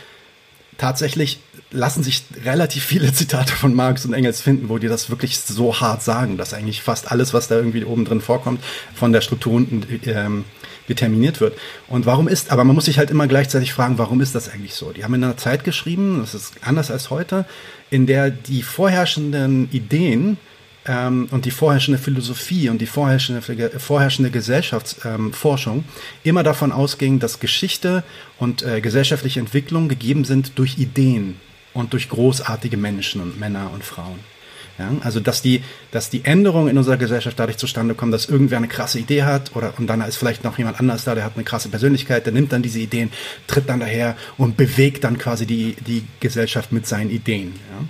tatsächlich lassen sich relativ viele Zitate von Marx und Engels finden, wo die das wirklich so hart sagen, dass eigentlich fast alles, was da irgendwie oben drin vorkommt, von der Struktur unten ähm, determiniert wird. Und warum ist, aber man muss sich halt immer gleichzeitig fragen, warum ist das eigentlich so? Die haben in einer Zeit geschrieben, das ist anders als heute, in der die vorherrschenden Ideen ähm, und die vorherrschende Philosophie und die vorherrschende, vorherrschende Gesellschaftsforschung ähm, immer davon ausging, dass Geschichte und äh, gesellschaftliche Entwicklung gegeben sind durch Ideen und durch großartige Menschen und Männer und Frauen. Ja, also dass die, dass die Änderungen in unserer Gesellschaft dadurch zustande kommen, dass irgendwer eine krasse Idee hat oder und dann ist vielleicht noch jemand anders da, der hat eine krasse Persönlichkeit, der nimmt dann diese Ideen, tritt dann daher und bewegt dann quasi die, die Gesellschaft mit seinen Ideen. Ja.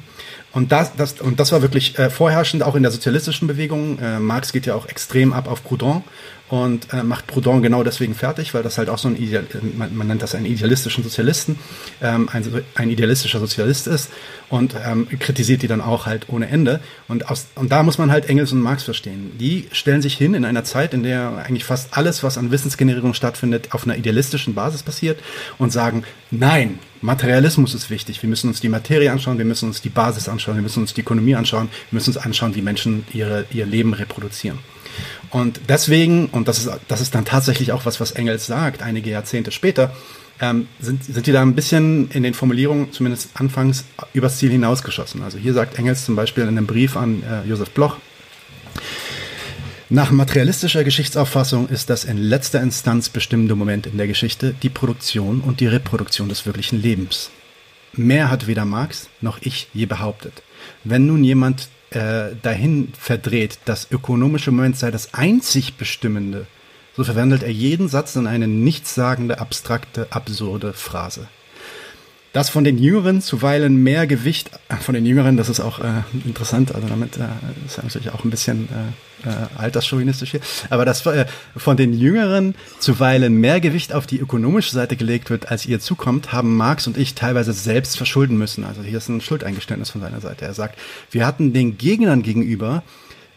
Und das, das, und das war wirklich äh, vorherrschend auch in der sozialistischen Bewegung. Äh, Marx geht ja auch extrem ab auf Proudhon und äh, macht Proudhon genau deswegen fertig, weil das halt auch so ein Ideal, man, man nennt das einen idealistischen Sozialisten, ähm, ein, ein idealistischer Sozialist ist und ähm, kritisiert die dann auch halt ohne Ende. Und, aus, und da muss man halt Engels und Marx verstehen. Die stellen sich hin in einer Zeit, in der eigentlich fast alles, was an Wissensgenerierung stattfindet, auf einer idealistischen Basis passiert und sagen, nein, Materialismus ist wichtig. Wir müssen uns die Materie anschauen, wir müssen uns die Basis anschauen, wir müssen uns die Ökonomie anschauen, wir müssen uns anschauen, wie Menschen ihre, ihr Leben reproduzieren. Und deswegen, und das ist, das ist dann tatsächlich auch was, was Engels sagt, einige Jahrzehnte später, ähm, sind, sind die da ein bisschen in den Formulierungen, zumindest anfangs, übers Ziel hinausgeschossen. Also hier sagt Engels zum Beispiel in einem Brief an äh, Josef Bloch, nach materialistischer Geschichtsauffassung ist das in letzter Instanz bestimmende Moment in der Geschichte die Produktion und die Reproduktion des wirklichen Lebens. Mehr hat weder Marx noch ich je behauptet. Wenn nun jemand äh, dahin verdreht, das ökonomische Moment sei das einzig Bestimmende, so verwandelt er jeden Satz in eine nichtssagende, abstrakte, absurde Phrase. Das von den Jüngeren zuweilen mehr Gewicht, äh, von den Jüngeren, das ist auch äh, interessant, also damit äh, ist natürlich auch ein bisschen äh, äh, alterschauvinistisch hier, aber dass äh, von den Jüngeren zuweilen mehr Gewicht auf die ökonomische Seite gelegt wird, als ihr zukommt, haben Marx und ich teilweise selbst verschulden müssen. Also hier ist ein Schuldeingeständnis von seiner Seite. Er sagt, wir hatten den Gegnern gegenüber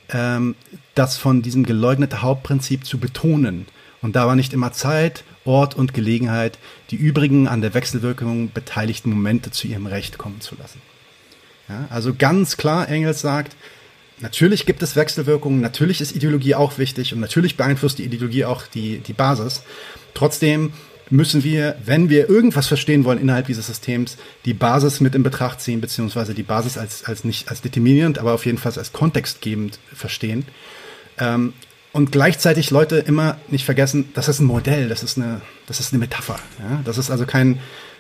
ähm, das von diesem geleugnete Hauptprinzip zu betonen. Und da war nicht immer Zeit, Ort und Gelegenheit, die übrigen an der Wechselwirkung beteiligten Momente zu ihrem Recht kommen zu lassen. Ja, also ganz klar, Engels sagt, natürlich gibt es Wechselwirkungen, natürlich ist Ideologie auch wichtig und natürlich beeinflusst die Ideologie auch die, die Basis. Trotzdem müssen wir, wenn wir irgendwas verstehen wollen innerhalb dieses Systems, die Basis mit in Betracht ziehen, beziehungsweise die Basis als, als nicht als determinierend, aber auf jeden Fall als kontextgebend verstehen. Ähm, und gleichzeitig Leute immer nicht vergessen, das ist ein Modell, das ist eine, das ist eine Metapher. Ja? Das ist also kein,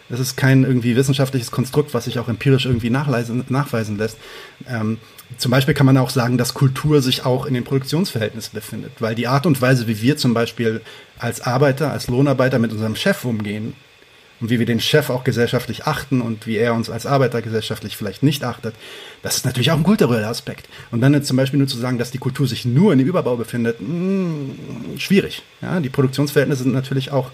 das ist kein irgendwie wissenschaftliches Konstrukt, was sich auch empirisch irgendwie nachweisen, nachweisen lässt. Ähm, zum Beispiel kann man auch sagen, dass Kultur sich auch in den Produktionsverhältnissen befindet, weil die Art und Weise, wie wir zum Beispiel als Arbeiter, als Lohnarbeiter mit unserem Chef umgehen, und wie wir den Chef auch gesellschaftlich achten und wie er uns als Arbeiter gesellschaftlich vielleicht nicht achtet, das ist natürlich auch ein kultureller Aspekt. Und dann zum Beispiel nur zu sagen, dass die Kultur sich nur in dem Überbau befindet, mh, hm, schwierig. Ja, die Produktionsverhältnisse sind natürlich auch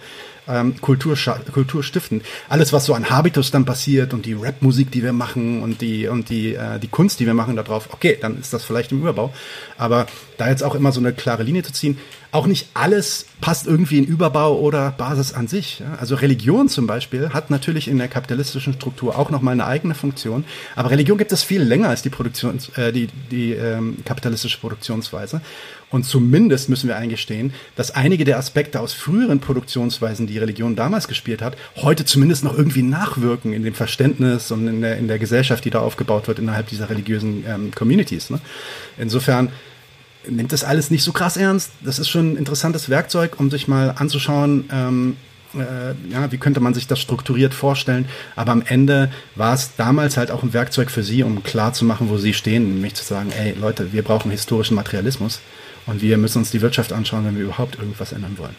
ähm, Kultur, kulturstiftend. Alles, was so an Habitus dann passiert und die Rap-Musik, die wir machen und die und die äh, die Kunst, die wir machen darauf, okay, dann ist das vielleicht im Überbau. Aber da jetzt auch immer so eine klare Linie zu ziehen, auch nicht alles passt irgendwie in Überbau oder Basis an sich. Ja? Also Religion zum Beispiel hat natürlich in der kapitalistischen Struktur auch nochmal eine eigene Funktion. Aber Religion gibt es viel länger als die Produktions, äh, die, die ähm, kapitalistische Produktionsweise. Und zumindest müssen wir eingestehen, dass einige der Aspekte aus früheren Produktionsweisen, die Religion damals gespielt hat, heute zumindest noch irgendwie nachwirken in dem Verständnis und in der, in der Gesellschaft, die da aufgebaut wird innerhalb dieser religiösen ähm, Communities. Ne? Insofern nimmt das alles nicht so krass ernst. Das ist schon ein interessantes Werkzeug, um sich mal anzuschauen, ähm, äh, ja, wie könnte man sich das strukturiert vorstellen. Aber am Ende war es damals halt auch ein Werkzeug für sie, um klar zu machen, wo sie stehen, nämlich zu sagen, ey Leute, wir brauchen historischen Materialismus und wir müssen uns die Wirtschaft anschauen, wenn wir überhaupt irgendwas ändern wollen.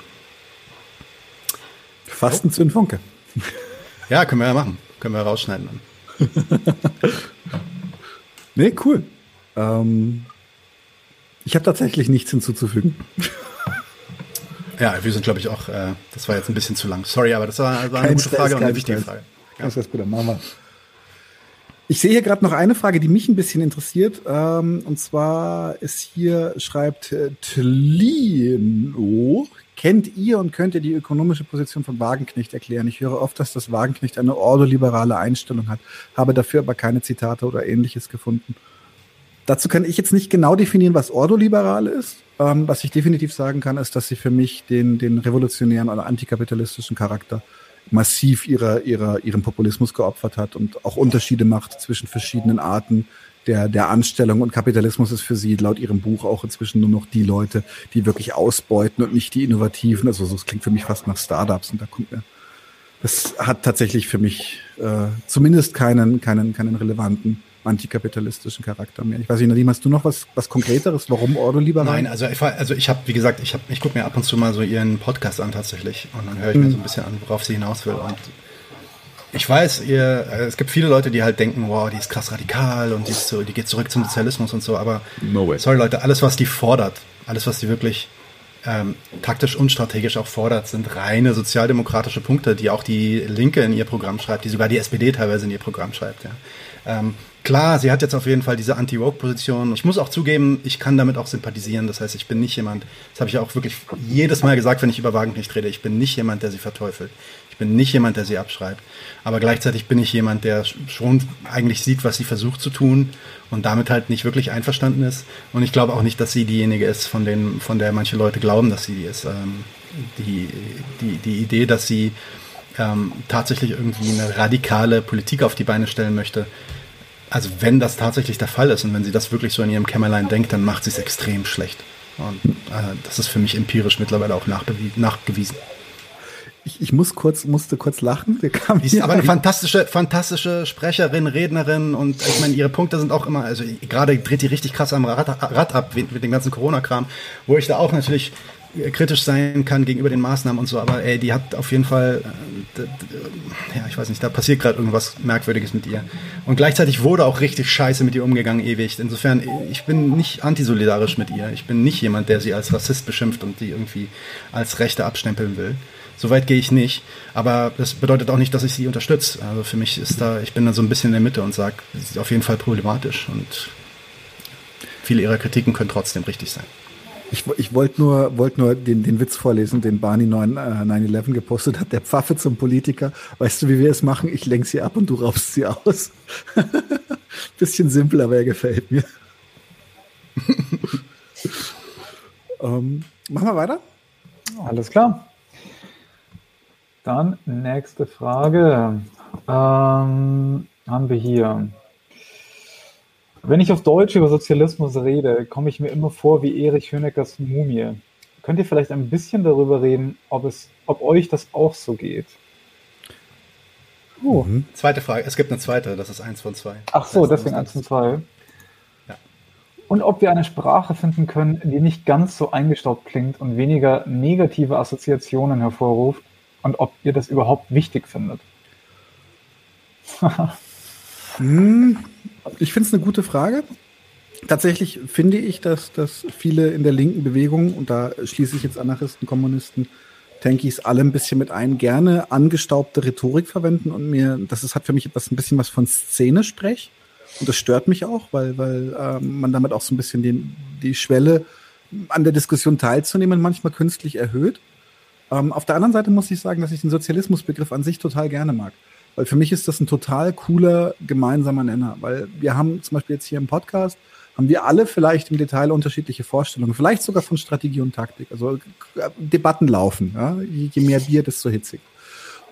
Fasten zu Funke. Ja, können wir ja machen. Können wir rausschneiden dann. nee, cool. Ähm, ich habe tatsächlich nichts hinzuzufügen. Ja, wir sind, glaube ich, auch, äh, das war jetzt ein bisschen zu lang. Sorry, aber das war, war eine gute Frage und eine wichtige Frage. Ja. Das ist gut, machen wir. Ich sehe hier gerade noch eine Frage, die mich ein bisschen interessiert. Ähm, und zwar ist hier, schreibt äh, Tlino, kennt ihr und könnt ihr die ökonomische Position von Wagenknecht erklären? Ich höre oft, dass das Wagenknecht eine ordoliberale Einstellung hat, habe dafür aber keine Zitate oder ähnliches gefunden. Dazu kann ich jetzt nicht genau definieren, was ordoliberal ist. Ähm, was ich definitiv sagen kann, ist, dass sie für mich den, den revolutionären oder antikapitalistischen Charakter massiv ihrer, ihrer, ihrem Populismus geopfert hat und auch Unterschiede macht zwischen verschiedenen Arten der, der Anstellung. Und Kapitalismus ist für sie laut ihrem Buch auch inzwischen nur noch die Leute, die wirklich ausbeuten und nicht die Innovativen. Also das klingt für mich fast nach Startups und da kommt mir, das hat tatsächlich für mich äh, zumindest keinen, keinen, keinen relevanten antikapitalistischen Charakter mehr. Ich weiß nicht, Nadim, hast du noch was, was Konkreteres? Warum Ordo lieber Nein, also ich, also ich habe, wie gesagt, ich, hab, ich gucke mir ab und zu mal so ihren Podcast an tatsächlich und dann höre ich mhm. mir so ein bisschen an, worauf sie hinaus will. Und ich weiß, ihr, äh, es gibt viele Leute, die halt denken, wow, die ist krass radikal und die, ist so, die geht zurück zum Sozialismus und so, aber no way. sorry Leute, alles, was die fordert, alles, was die wirklich ähm, taktisch und strategisch auch fordert, sind reine sozialdemokratische Punkte, die auch die Linke in ihr Programm schreibt, die sogar die SPD teilweise in ihr Programm schreibt. Ja. Ähm, klar, sie hat jetzt auf jeden Fall diese Anti-Woke-Position. Ich muss auch zugeben, ich kann damit auch sympathisieren. Das heißt, ich bin nicht jemand, das habe ich auch wirklich jedes Mal gesagt, wenn ich über Wagenknecht rede, ich bin nicht jemand, der sie verteufelt. Ich bin nicht jemand, der sie abschreibt. Aber gleichzeitig bin ich jemand, der schon eigentlich sieht, was sie versucht zu tun und damit halt nicht wirklich einverstanden ist. Und ich glaube auch nicht, dass sie diejenige ist, von, denen, von der manche Leute glauben, dass sie die ist. Ähm, die, die, die Idee, dass sie ähm, tatsächlich irgendwie eine radikale Politik auf die Beine stellen möchte, also wenn das tatsächlich der Fall ist und wenn sie das wirklich so in ihrem Kämmerlein denkt, dann macht sie es extrem schlecht. Und äh, das ist für mich empirisch mittlerweile auch nachgewiesen. Ich, ich muss kurz, musste kurz lachen. Der kam Sie ist aber eine fantastische, fantastische Sprecherin, Rednerin und ich meine, ihre Punkte sind auch immer, also gerade dreht die richtig krass am Rad, Rad ab mit dem ganzen Corona-Kram, wo ich da auch natürlich kritisch sein kann gegenüber den Maßnahmen und so, aber ey, die hat auf jeden Fall, äh, ja, ich weiß nicht, da passiert gerade irgendwas Merkwürdiges mit ihr. Und gleichzeitig wurde auch richtig scheiße mit ihr umgegangen, ewig. Insofern, ich bin nicht antisolidarisch mit ihr. Ich bin nicht jemand, der sie als Rassist beschimpft und die irgendwie als Rechte abstempeln will. Soweit gehe ich nicht. Aber das bedeutet auch nicht, dass ich sie unterstütze. Also für mich ist da, ich bin da so ein bisschen in der Mitte und sage, sie ist auf jeden Fall problematisch und viele ihrer Kritiken können trotzdem richtig sein. Ich, ich wollte nur, wollt nur den, den Witz vorlesen, den Barney 9-11 äh, gepostet hat. Der Pfaffe zum Politiker. Weißt du, wie wir es machen? Ich lenke sie ab und du raubst sie aus. Bisschen simpel, aber er gefällt mir. ähm, machen wir weiter? Alles klar. Dann nächste Frage. Ähm, haben wir hier. Wenn ich auf Deutsch über Sozialismus rede, komme ich mir immer vor wie Erich Honeckers Mumie. Könnt ihr vielleicht ein bisschen darüber reden, ob, es, ob euch das auch so geht? Oh. Mhm. Zweite Frage. Es gibt eine zweite, das ist eins von zwei. Ach so, deswegen eins von zwei. Ja. Und ob wir eine Sprache finden können, die nicht ganz so eingestaubt klingt und weniger negative Assoziationen hervorruft und ob ihr das überhaupt wichtig findet. hm, ich finde es eine gute Frage. Tatsächlich finde ich, dass, dass viele in der linken Bewegung, und da schließe ich jetzt Anarchisten, Kommunisten, Tankies alle ein bisschen mit ein, gerne angestaubte Rhetorik verwenden und mir, das ist, hat für mich etwas, ein bisschen was von Szene-Sprech. Und das stört mich auch, weil, weil ähm, man damit auch so ein bisschen den, die Schwelle an der Diskussion teilzunehmen manchmal künstlich erhöht. Ähm, auf der anderen Seite muss ich sagen, dass ich den Sozialismusbegriff an sich total gerne mag. Weil für mich ist das ein total cooler gemeinsamer Nenner. Weil wir haben zum Beispiel jetzt hier im Podcast, haben wir alle vielleicht im Detail unterschiedliche Vorstellungen, vielleicht sogar von Strategie und Taktik. Also äh, Debatten laufen. Ja? Je mehr Bier, desto hitzig.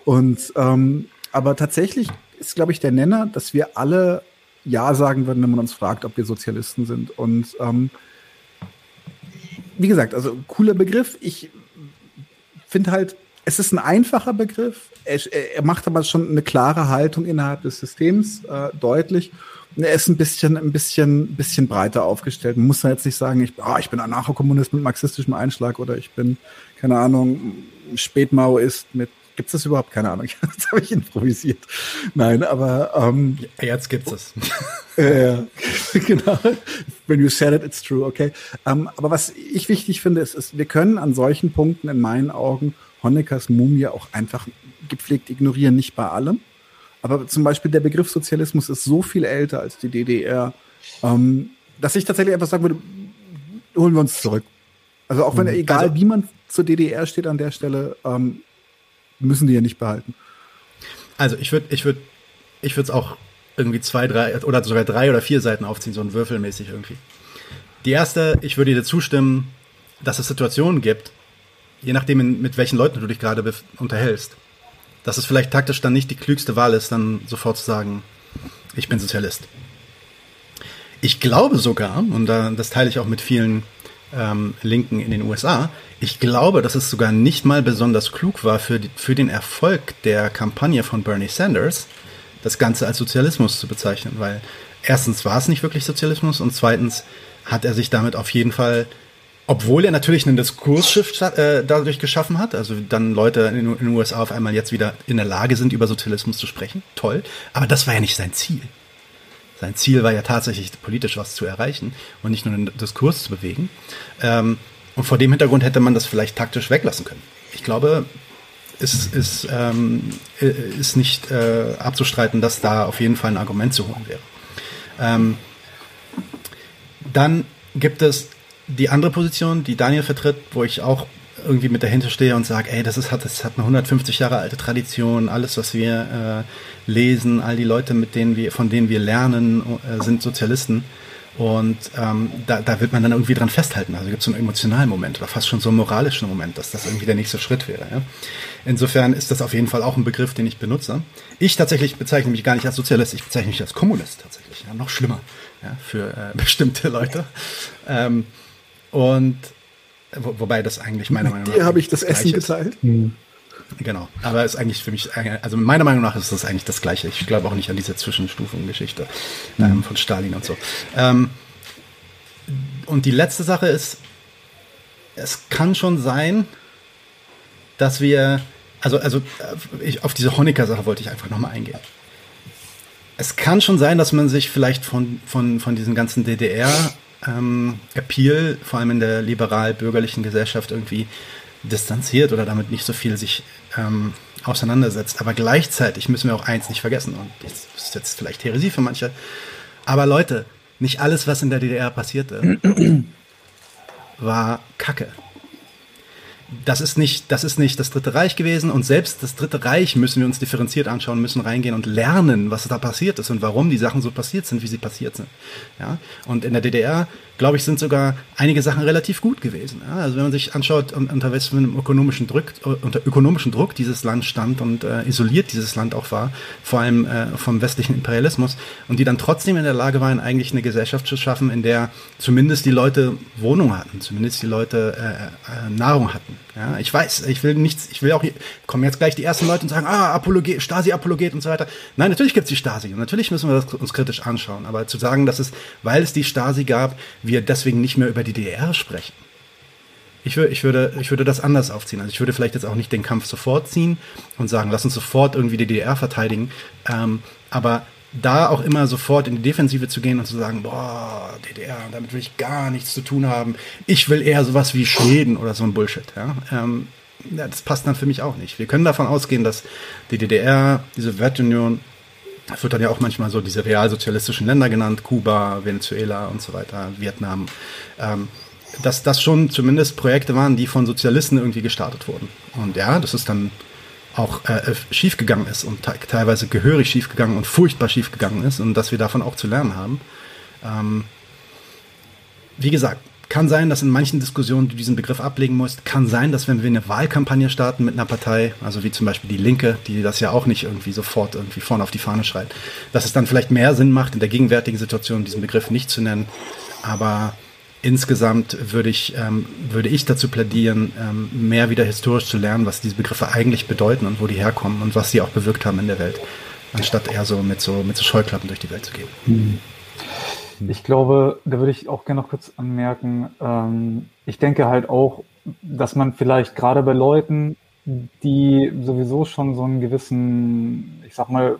Und ähm, aber tatsächlich ist, glaube ich, der Nenner, dass wir alle Ja sagen würden, wenn man uns fragt, ob wir Sozialisten sind. Und ähm, wie gesagt, also cooler Begriff. Ich finde halt, es ist ein einfacher Begriff. Er, er, macht aber schon eine klare Haltung innerhalb des Systems äh, deutlich. Und er ist ein bisschen, ein bisschen, bisschen breiter aufgestellt. Man muss da jetzt nicht sagen, ich, oh, ich bin Anarchokommunist mit marxistischem Einschlag oder ich bin, keine Ahnung, Spätmaoist mit Gibt es das überhaupt? Keine Ahnung. Jetzt habe ich improvisiert. Nein, aber ähm, jetzt gibt es. äh, genau. When you said it, it's true. Okay. Ähm, aber was ich wichtig finde, ist, ist, wir können an solchen Punkten in meinen Augen Honeckers Mumie auch einfach gepflegt ignorieren, nicht bei allem. Aber zum Beispiel der Begriff Sozialismus ist so viel älter als die DDR, ähm, dass ich tatsächlich einfach sagen würde, holen wir uns zurück. Also auch wenn, mhm. egal also, wie man zur DDR steht an der Stelle, ähm, müssen die ja nicht behalten. Also ich würde, ich würde, ich würde es auch irgendwie zwei, drei oder sogar drei oder vier Seiten aufziehen, so ein würfelmäßig irgendwie. Die erste, ich würde dir zustimmen, dass es Situationen gibt, je nachdem, mit welchen Leuten du dich gerade unterhältst, dass es vielleicht taktisch dann nicht die klügste Wahl ist, dann sofort zu sagen, ich bin Sozialist. Ich glaube sogar, und das teile ich auch mit vielen ähm, Linken in den USA, ich glaube, dass es sogar nicht mal besonders klug war für, die, für den Erfolg der Kampagne von Bernie Sanders, das Ganze als Sozialismus zu bezeichnen, weil erstens war es nicht wirklich Sozialismus und zweitens hat er sich damit auf jeden Fall obwohl er natürlich einen Diskursschiff äh, dadurch geschaffen hat, also dann Leute in, den USA auf einmal jetzt wieder in der Lage sind, über Sozialismus zu sprechen. Toll. Aber das war ja nicht sein Ziel. Sein Ziel war ja tatsächlich politisch was zu erreichen und nicht nur einen Diskurs zu bewegen. Ähm, und vor dem Hintergrund hätte man das vielleicht taktisch weglassen können. Ich glaube, es ist, ähm, ist nicht äh, abzustreiten, dass da auf jeden Fall ein Argument zu holen wäre. Ähm, dann gibt es die andere Position, die Daniel vertritt, wo ich auch irgendwie mit dahinter stehe und sage, ey, das ist hat das hat eine 150 Jahre alte Tradition, alles was wir äh, lesen, all die Leute, mit denen wir von denen wir lernen, äh, sind Sozialisten und ähm, da, da wird man dann irgendwie dran festhalten. Also gibt es so einen emotionalen Moment oder fast schon so einen moralischen Moment, dass das irgendwie der nächste Schritt wäre. Ja? Insofern ist das auf jeden Fall auch ein Begriff, den ich benutze. Ich tatsächlich bezeichne mich gar nicht als Sozialist, ich bezeichne mich als Kommunist tatsächlich. Ja? Noch schlimmer ja? für äh, bestimmte Leute. Ähm, und wo, wobei das eigentlich meiner Meinung nach. Dir habe ich das Essen geteilt. Hm. Genau, aber ist eigentlich für mich, also meiner Meinung nach ist das eigentlich das Gleiche. Ich glaube auch nicht an diese Zwischenstufengeschichte mhm. ähm, von Stalin und so. Ähm, und die letzte Sache ist, es kann schon sein, dass wir, also, also ich, auf diese Honecker-Sache wollte ich einfach nochmal eingehen. Es kann schon sein, dass man sich vielleicht von, von, von diesem ganzen DDR ähm, Appeal, vor allem in der liberal-bürgerlichen Gesellschaft, irgendwie distanziert oder damit nicht so viel sich ähm, auseinandersetzt. Aber gleichzeitig müssen wir auch eins nicht vergessen, und das ist jetzt vielleicht Heresie für manche, aber Leute, nicht alles, was in der DDR passierte, war Kacke das ist nicht, das ist nicht das Dritte Reich gewesen und selbst das Dritte Reich müssen wir uns differenziert anschauen, müssen reingehen und lernen, was da passiert ist und warum die Sachen so passiert sind, wie sie passiert sind. Ja, und in der DDR, glaube ich, sind sogar einige Sachen relativ gut gewesen. Ja, also wenn man sich anschaut, unter welchem ökonomischen Druck, unter ökonomischen Druck dieses Land stand und äh, isoliert dieses Land auch war, vor allem äh, vom westlichen Imperialismus und die dann trotzdem in der Lage waren, eigentlich eine Gesellschaft zu schaffen, in der zumindest die Leute Wohnung hatten, zumindest die Leute äh, äh Nahrung hatten. Ja, ich weiß, ich will nichts, ich will auch, kommen jetzt gleich die ersten Leute und sagen, ah, Apologet, Stasi-Apologet und so weiter. Nein, natürlich gibt es die Stasi und natürlich müssen wir das uns kritisch anschauen. Aber zu sagen, dass es, weil es die Stasi gab, wir deswegen nicht mehr über die DDR sprechen. Ich, würde, ich, würde, ich würde das anders aufziehen. Also ich würde vielleicht jetzt auch nicht den Kampf sofort ziehen und sagen, lass uns sofort irgendwie die DDR verteidigen. Ähm, aber da auch immer sofort in die Defensive zu gehen und zu sagen, boah, DDR, damit will ich gar nichts zu tun haben. Ich will eher sowas wie Schweden oder so ein Bullshit. Ja? Ähm, ja, das passt dann für mich auch nicht. Wir können davon ausgehen, dass die DDR, die Sowjetunion, das wird dann ja auch manchmal so diese realsozialistischen Länder genannt, Kuba, Venezuela und so weiter, Vietnam, ähm, dass das schon zumindest Projekte waren, die von Sozialisten irgendwie gestartet wurden. Und ja, das ist dann auch äh, schiefgegangen ist und te teilweise gehörig schiefgegangen und furchtbar schiefgegangen ist und dass wir davon auch zu lernen haben. Ähm, wie gesagt, kann sein, dass in manchen Diskussionen du diesen Begriff ablegen musst. Kann sein, dass wenn wir eine Wahlkampagne starten mit einer Partei, also wie zum Beispiel die Linke, die das ja auch nicht irgendwie sofort irgendwie vorne auf die Fahne schreibt, dass es dann vielleicht mehr Sinn macht, in der gegenwärtigen Situation diesen Begriff nicht zu nennen. Aber insgesamt würde ich, ähm, würde ich dazu plädieren, ähm, mehr wieder historisch zu lernen, was diese Begriffe eigentlich bedeuten und wo die herkommen und was sie auch bewirkt haben in der Welt, anstatt eher so mit so, mit so Scheuklappen durch die Welt zu gehen. Hm. Ich glaube, da würde ich auch gerne noch kurz anmerken, ähm, ich denke halt auch, dass man vielleicht gerade bei Leuten, die sowieso schon so einen gewissen, ich sag mal,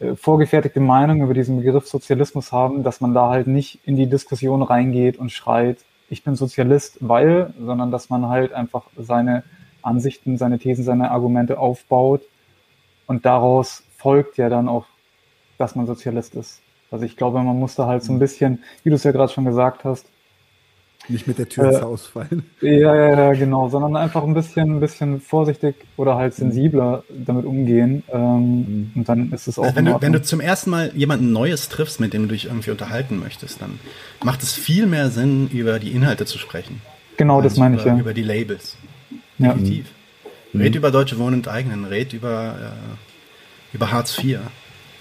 äh, vorgefertigte Meinung über diesen Begriff Sozialismus haben, dass man da halt nicht in die Diskussion reingeht und schreit, ich bin Sozialist, weil, sondern dass man halt einfach seine Ansichten, seine Thesen, seine Argumente aufbaut und daraus folgt ja dann auch, dass man Sozialist ist. Also ich glaube, man muss da halt so ein bisschen, wie du es ja gerade schon gesagt hast, nicht mit der Tür äh, ausfallen. Ja, ja, ja, genau, sondern einfach ein bisschen, ein bisschen vorsichtig oder halt sensibler damit umgehen. Ähm, mhm. Und dann ist es auch. Also wenn, du, wenn du zum ersten Mal jemanden Neues triffst, mit dem du dich irgendwie unterhalten möchtest, dann macht es viel mehr Sinn, über die Inhalte zu sprechen. Genau, das meine über, ich ja. Über die Labels. Definitiv. Ja. Red mhm. über Deutsche Wohnen enteignen, red über, äh, über Hartz IV.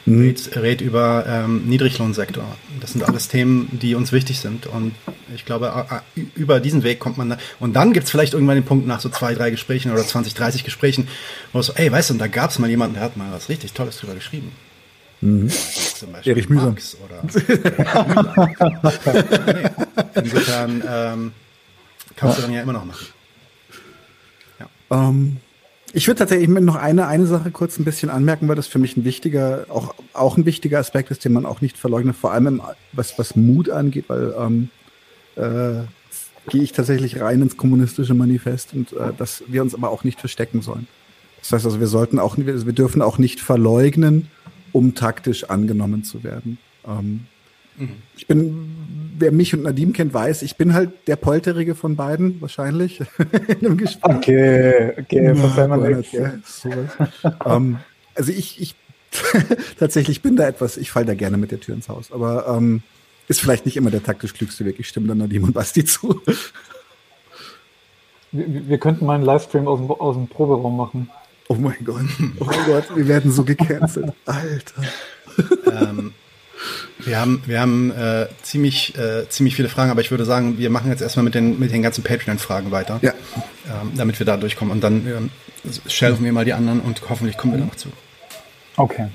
Mhm. Red, red über ähm, Niedriglohnsektor. Das sind alles Themen, die uns wichtig sind. Und ich glaube, über diesen Weg kommt man da. Und dann gibt es vielleicht irgendwann den Punkt nach so zwei, drei Gesprächen oder 20, 30 Gesprächen, wo es so, ey, weißt du, und da gab es mal jemanden, der hat mal was richtig Tolles drüber geschrieben. Mhm. Erich Mühsam. Oder, oder nee. Insofern, ähm, kannst ja. du dann ja immer noch machen. Ja. Ähm, ich würde tatsächlich noch eine, eine Sache kurz ein bisschen anmerken, weil das für mich ein wichtiger, auch, auch ein wichtiger Aspekt ist, den man auch nicht verleugnet, vor allem im, was, was Mut angeht, weil ähm, äh, gehe ich tatsächlich rein ins kommunistische Manifest und äh, dass wir uns aber auch nicht verstecken sollen. Das heißt also, wir sollten auch, wir, wir dürfen auch nicht verleugnen, um taktisch angenommen zu werden. Ähm, mhm. Ich bin, wer mich und Nadim kennt, weiß, ich bin halt der Polterige von beiden, wahrscheinlich. in einem Gespräch. Okay, okay, verzeih mal nicht. ähm, also ich, ich tatsächlich bin da etwas, ich falle da gerne mit der Tür ins Haus. Aber ähm, ist vielleicht nicht immer der taktisch klügste Weg. Ich stimme dann Nadim und Basti zu. Wir, wir könnten mal einen Livestream aus dem, aus dem Proberaum machen. Oh mein Gott. Oh mein Gott, wir werden so gecancelt. Alter. Ähm, wir haben, wir haben äh, ziemlich, äh, ziemlich viele Fragen, aber ich würde sagen, wir machen jetzt erstmal mit den, mit den ganzen Patreon-Fragen weiter. Ja. Ähm, damit wir da durchkommen. Und dann ähm, shelfen wir mal die anderen und hoffentlich kommen wir noch zu. Okay.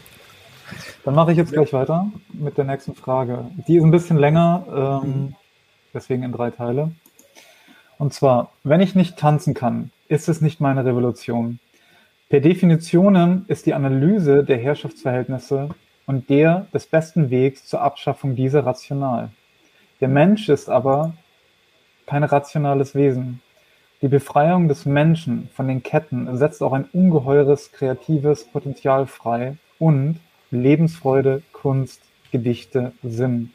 Dann mache ich jetzt gleich weiter mit der nächsten Frage. Die ist ein bisschen länger, ähm, deswegen in drei Teile. Und zwar, wenn ich nicht tanzen kann, ist es nicht meine Revolution. Per Definition ist die Analyse der Herrschaftsverhältnisse und der des besten Wegs zur Abschaffung dieser rational. Der Mensch ist aber kein rationales Wesen. Die Befreiung des Menschen von den Ketten setzt auch ein ungeheures kreatives Potenzial frei und Lebensfreude, Kunst, Gedichte, Sinn.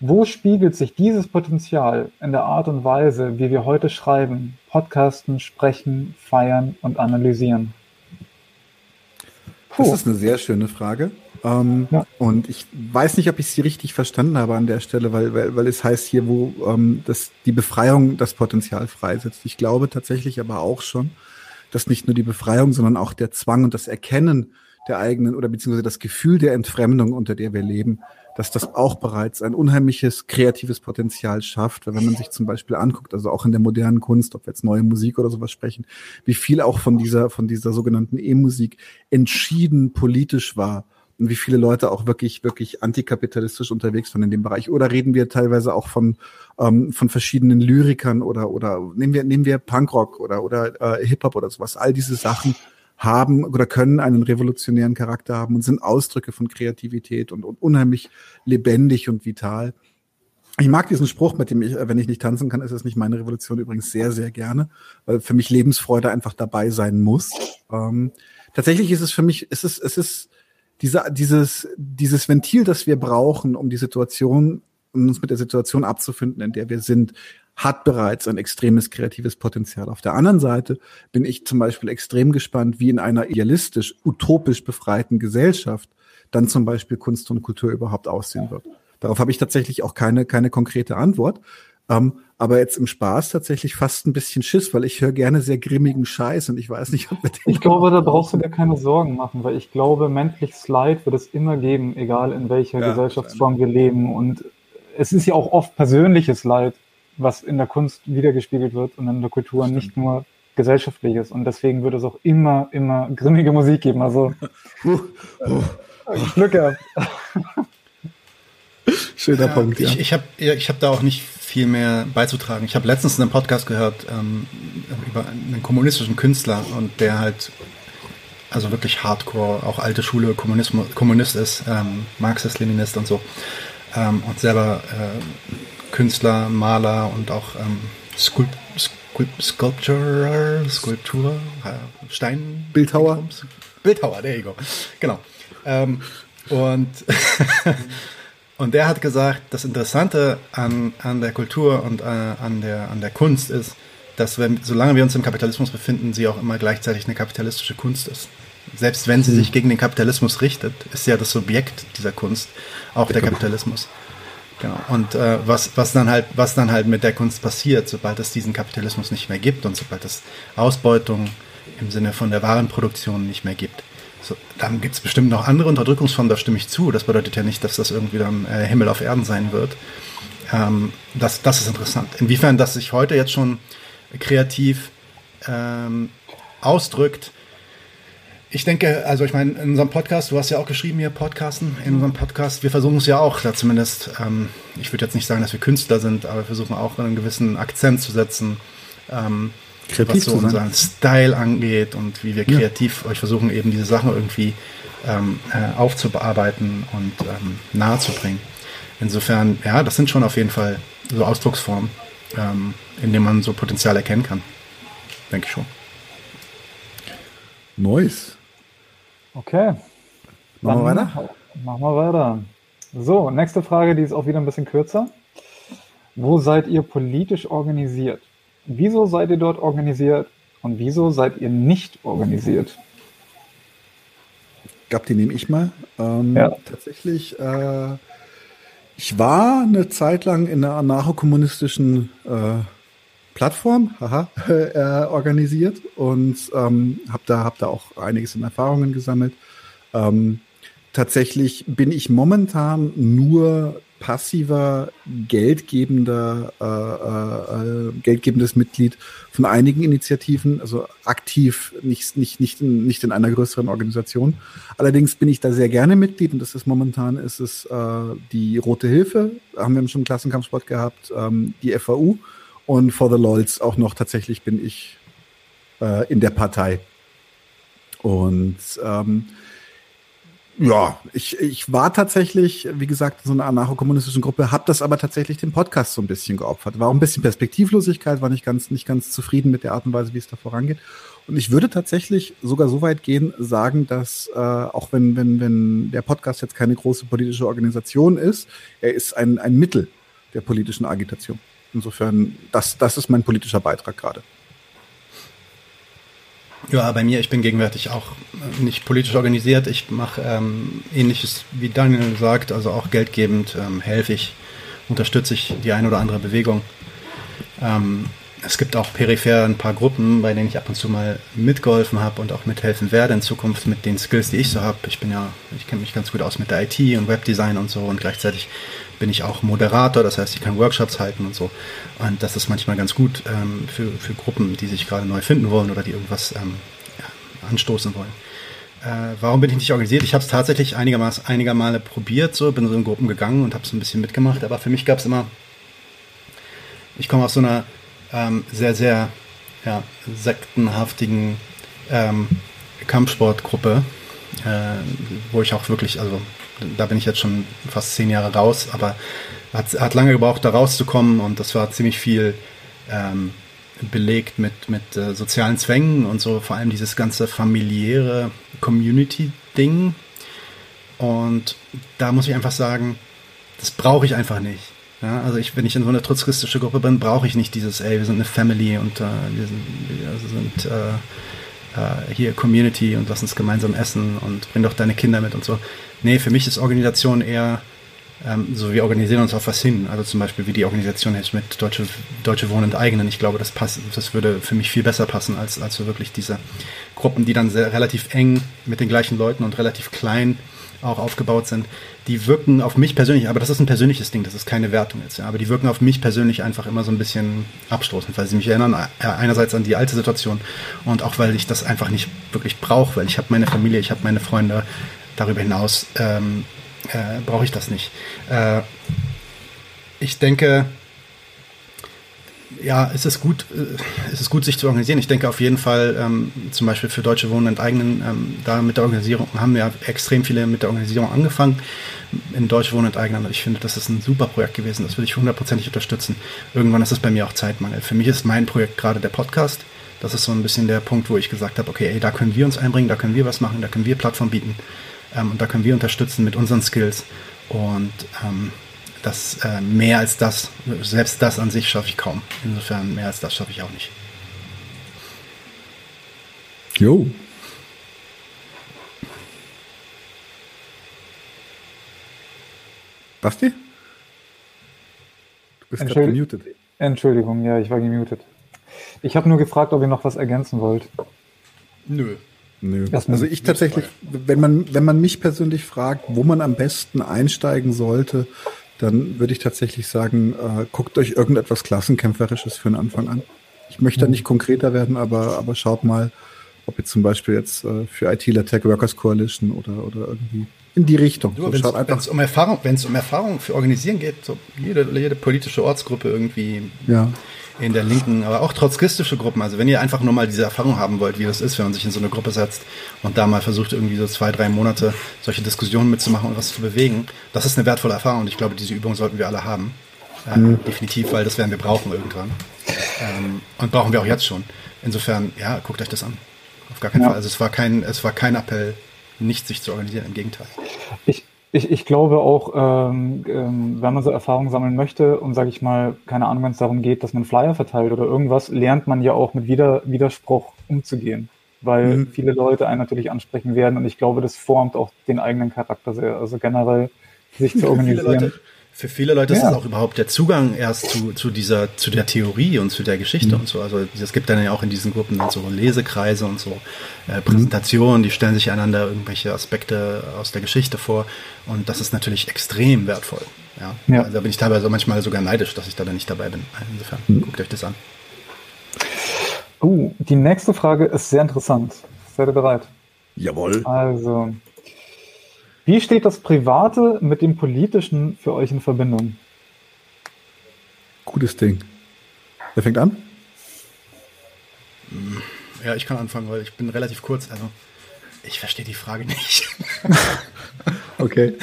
Wo spiegelt sich dieses Potenzial in der Art und Weise, wie wir heute schreiben, podcasten, sprechen, feiern und analysieren? Puh. Das ist eine sehr schöne Frage. Ähm, ja. Und ich weiß nicht, ob ich sie richtig verstanden habe an der Stelle, weil, weil, weil es heißt hier, wo ähm, das, die Befreiung das Potenzial freisetzt. Ich glaube tatsächlich aber auch schon, dass nicht nur die Befreiung, sondern auch der Zwang und das Erkennen der eigenen oder beziehungsweise das Gefühl der Entfremdung, unter der wir leben, dass das auch bereits ein unheimliches kreatives Potenzial schafft. Weil wenn man sich zum Beispiel anguckt, also auch in der modernen Kunst, ob wir jetzt neue Musik oder sowas sprechen, wie viel auch von dieser, von dieser sogenannten E-Musik entschieden politisch war und wie viele Leute auch wirklich, wirklich antikapitalistisch unterwegs waren in dem Bereich. Oder reden wir teilweise auch von, ähm, von verschiedenen Lyrikern oder, oder nehmen wir, nehmen wir Punkrock oder, oder äh, Hip-Hop oder sowas. All diese Sachen haben oder können einen revolutionären Charakter haben und sind Ausdrücke von Kreativität und, und unheimlich lebendig und vital. Ich mag diesen Spruch, mit dem ich, wenn ich nicht tanzen kann, ist es nicht meine Revolution übrigens sehr, sehr gerne, weil für mich Lebensfreude einfach dabei sein muss. Ähm, tatsächlich ist es für mich, es ist, es ist diese, dieses, dieses Ventil, das wir brauchen, um die Situation, um uns mit der Situation abzufinden, in der wir sind, hat bereits ein extremes kreatives Potenzial. Auf der anderen Seite bin ich zum Beispiel extrem gespannt, wie in einer idealistisch, utopisch befreiten Gesellschaft dann zum Beispiel Kunst und Kultur überhaupt aussehen wird. Darauf habe ich tatsächlich auch keine, keine konkrete Antwort. Ähm, aber jetzt im Spaß tatsächlich fast ein bisschen Schiss, weil ich höre gerne sehr grimmigen Scheiß und ich weiß nicht, ob wir den Ich glaube, da brauchst du dir keine Sorgen machen, weil ich glaube, menschliches Leid wird es immer geben, egal in welcher ja, Gesellschaftsform wir leben. Und es ist ja auch oft persönliches Leid was in der Kunst wiedergespiegelt wird und in der Kultur Stimmt. nicht nur gesellschaftliches. Und deswegen würde es auch immer, immer grimmige Musik geben. Also uh, uh, Glück gehabt. Schöner ja, Punkt. Ja. Ich, ich habe ich hab da auch nicht viel mehr beizutragen. Ich habe letztens einen Podcast gehört ähm, über einen kommunistischen Künstler und der halt also wirklich Hardcore, auch alte Schule Kommunismus, Kommunist ist, ähm, Marxist, Leninist und so. Ähm, und selber äh, Künstler, Maler und auch ähm, Sculpt, Sculpt, Sculpture, Skulptur, äh, Stein. Bildhauer. Bildhauer, there you go. Genau. Ähm, und, und der hat gesagt, das Interessante an, an der Kultur und äh, an, der, an der Kunst ist, dass wenn, solange wir uns im Kapitalismus befinden, sie auch immer gleichzeitig eine kapitalistische Kunst ist. Selbst wenn sie sich gegen den Kapitalismus richtet, ist ja das Subjekt dieser Kunst auch der Kapitalismus. Genau. Und äh, was, was, dann halt, was dann halt mit der Kunst passiert, sobald es diesen Kapitalismus nicht mehr gibt und sobald es Ausbeutung im Sinne von der Warenproduktion nicht mehr gibt. So, dann gibt es bestimmt noch andere Unterdrückungsformen, da stimme ich zu. Das bedeutet ja nicht, dass das irgendwie dann äh, Himmel auf Erden sein wird. Ähm, das, das ist interessant. Inwiefern das sich heute jetzt schon kreativ ähm, ausdrückt, Ich denke, also ich meine, in unserem Podcast, du hast ja auch geschrieben hier, Podcasten, in unserem Podcast, wir versuchen es ja auch, da zumindest, ähm, ich würde jetzt nicht sagen, dass wir Künstler sind, aber wir versuchen auch einen gewissen Akzent zu setzen, ähm, was so unseren Style angeht und wie wir kreativ ja. euch versuchen, eben diese Sachen irgendwie ähm, äh, aufzubearbeiten und ähm, nahezubringen. Insofern, ja, das sind schon auf jeden Fall so Ausdrucksformen, ähm, in denen man so Potenzial erkennen kann. Denke ich schon. Nice. Okay. Machen wir weiter? Machen wir weiter. So, nächste Frage, die ist auch wieder ein bisschen kürzer. Wo seid ihr politisch organisiert? Wieso seid ihr dort organisiert und wieso seid ihr nicht organisiert? Ich glaube, die nehme ich mal. Ähm, ja. Tatsächlich, äh, ich war eine Zeit lang in einer anarcho-kommunistischen äh, Plattform haha, äh, organisiert und ähm, habe da, hab da auch einiges in Erfahrungen gesammelt. Ähm, tatsächlich bin ich momentan nur passiver, geldgebender, äh, äh, geldgebendes Mitglied von einigen Initiativen, also aktiv nicht, nicht, nicht, in, nicht in einer größeren Organisation. Allerdings bin ich da sehr gerne Mitglied und das ist momentan ist es äh, die Rote Hilfe, haben wir schon im Klassenkampfsport gehabt, ähm, die FAU und for the LOLs auch noch tatsächlich bin ich äh, in der Partei. Und ähm, ja, ich, ich war tatsächlich, wie gesagt, in so einer anarcho-kommunistischen Gruppe, habe das aber tatsächlich dem Podcast so ein bisschen geopfert. War auch ein bisschen Perspektivlosigkeit, war nicht ganz, nicht ganz zufrieden mit der Art und Weise, wie es da vorangeht. Und ich würde tatsächlich sogar so weit gehen, sagen, dass äh, auch wenn, wenn, wenn der Podcast jetzt keine große politische Organisation ist, er ist ein, ein Mittel der politischen Agitation. Insofern, das, das ist mein politischer Beitrag gerade. Ja, bei mir, ich bin gegenwärtig auch nicht politisch organisiert. Ich mache ähm, ähnliches, wie Daniel sagt, also auch geldgebend, ähm, helfe ich, unterstütze ich die eine oder andere Bewegung. Ähm, es gibt auch peripher ein paar Gruppen, bei denen ich ab und zu mal mitgeholfen habe und auch mithelfen werde in Zukunft mit den Skills, die ich so habe. Ich bin ja, ich kenne mich ganz gut aus mit der IT und Webdesign und so und gleichzeitig bin ich auch Moderator, das heißt, ich kann Workshops halten und so. Und das ist manchmal ganz gut ähm, für, für Gruppen, die sich gerade neu finden wollen oder die irgendwas ähm, ja, anstoßen wollen. Äh, warum bin ich nicht organisiert? Ich habe es tatsächlich einigermaßen einige Male probiert, so bin so in Gruppen gegangen und habe so ein bisschen mitgemacht, aber für mich gab es immer, ich komme aus so einer ähm, sehr, sehr ja, sektenhaftigen ähm, Kampfsportgruppe, äh, wo ich auch wirklich, also da bin ich jetzt schon fast zehn Jahre raus, aber hat, hat lange gebraucht, da rauszukommen und das war ziemlich viel ähm, belegt mit, mit äh, sozialen Zwängen und so, vor allem dieses ganze familiäre Community-Ding. Und da muss ich einfach sagen, das brauche ich einfach nicht. Ja, also ich, wenn ich in so einer trotzkistische Gruppe bin, brauche ich nicht dieses, ey, wir sind eine Family und äh, wir sind, wir sind äh, äh, hier Community und lass uns gemeinsam essen und bring doch deine Kinder mit und so. Nee, für mich ist Organisation eher ähm, so, wir organisieren uns auf was hin. Also zum Beispiel wie die Organisation jetzt mit Deutsche, Deutsche Wohnen enteignen. Ich glaube, das passt, das würde für mich viel besser passen als, als so wirklich diese Gruppen, die dann sehr, relativ eng mit den gleichen Leuten und relativ klein auch aufgebaut sind, die wirken auf mich persönlich, aber das ist ein persönliches Ding, das ist keine Wertung jetzt, ja, aber die wirken auf mich persönlich einfach immer so ein bisschen abstoßend, weil sie mich erinnern äh, einerseits an die alte Situation und auch weil ich das einfach nicht wirklich brauche, weil ich habe meine Familie, ich habe meine Freunde, darüber hinaus ähm, äh, brauche ich das nicht. Äh, ich denke, ja, es ist gut, äh, es ist gut, sich zu organisieren. Ich denke auf jeden Fall, ähm, zum Beispiel für Deutsche Wohnen enteignen, ähm, da mit der Organisierung haben ja extrem viele mit der Organisierung angefangen in Deutsche Wohnen enteignen. Ich finde, das ist ein super Projekt gewesen. Das würde ich hundertprozentig unterstützen. Irgendwann ist es bei mir auch Zeitmangel. Für mich ist mein Projekt gerade der Podcast. Das ist so ein bisschen der Punkt, wo ich gesagt habe, okay, ey, da können wir uns einbringen, da können wir was machen, da können wir Plattform bieten ähm, und da können wir unterstützen mit unseren Skills. Und ähm, das äh, mehr als das, selbst das an sich schaffe ich kaum. Insofern mehr als das schaffe ich auch nicht. Jo. Basti? Du bist gerade gemutet. Entschuldigung, ja, ich war gemutet. Ich habe nur gefragt, ob ihr noch was ergänzen wollt. Nö. Nö. Also ich tatsächlich, wenn man, wenn man mich persönlich fragt, wo man am besten einsteigen sollte, dann würde ich tatsächlich sagen, äh, guckt euch irgendetwas Klassenkämpferisches für den Anfang an. Ich möchte mhm. da nicht konkreter werden, aber, aber schaut mal, Ob jetzt zum Beispiel jetzt äh, für ITler Tech Workers Coalition oder, oder irgendwie in die Richtung. So, wenn es um Erfahrung, wenn es um Erfahrung für Organisieren geht, so jede, jede politische Ortsgruppe irgendwie ja. In der Linken, aber auch trotzkistische Gruppen. Also wenn ihr einfach nur mal diese Erfahrung haben wollt, wie das ist, wenn man sich in so eine Gruppe setzt und da mal versucht, irgendwie so zwei, drei Monate solche Diskussionen mitzumachen und was zu bewegen, das ist eine wertvolle Erfahrung und ich glaube, diese Übung sollten wir alle haben. Äh, mhm. Definitiv, weil das werden wir brauchen irgendwann. Ähm, und brauchen wir auch jetzt schon. Insofern, ja, guckt euch das an. Auf gar keinen ja. Fall. Also es war kein, es war kein Appell, nicht sich zu organisieren, im Gegenteil. Ich, ich, ich glaube auch, ähm, ähm, wenn man so Erfahrungen sammeln möchte und sage ich mal, keine Ahnung, wenn es darum geht, dass man Flyer verteilt oder irgendwas, lernt man ja auch mit Wider Widerspruch umzugehen, weil mhm. viele Leute einen natürlich ansprechen werden und ich glaube, das formt auch den eigenen Charakter sehr. Also generell sich zu organisieren. Für viele Leute ja. ist das auch überhaupt der Zugang erst zu, zu dieser, zu der Theorie und zu der Geschichte mhm. und so. Also es gibt dann ja auch in diesen Gruppen dann so Lesekreise und so äh, Präsentationen, die stellen sich einander irgendwelche Aspekte aus der Geschichte vor. Und das ist natürlich extrem wertvoll. Ja. ja. Also da bin ich teilweise manchmal sogar neidisch, dass ich da dann nicht dabei bin. Insofern, mhm. guckt euch das an. Uh, die nächste Frage ist sehr interessant. Seid ihr bereit? Jawohl. Also, wie steht das Private mit dem Politischen für euch in Verbindung? Gutes Ding. Wer fängt an? Ja, ich kann anfangen, weil ich bin relativ kurz. Also, ich verstehe die Frage nicht. okay.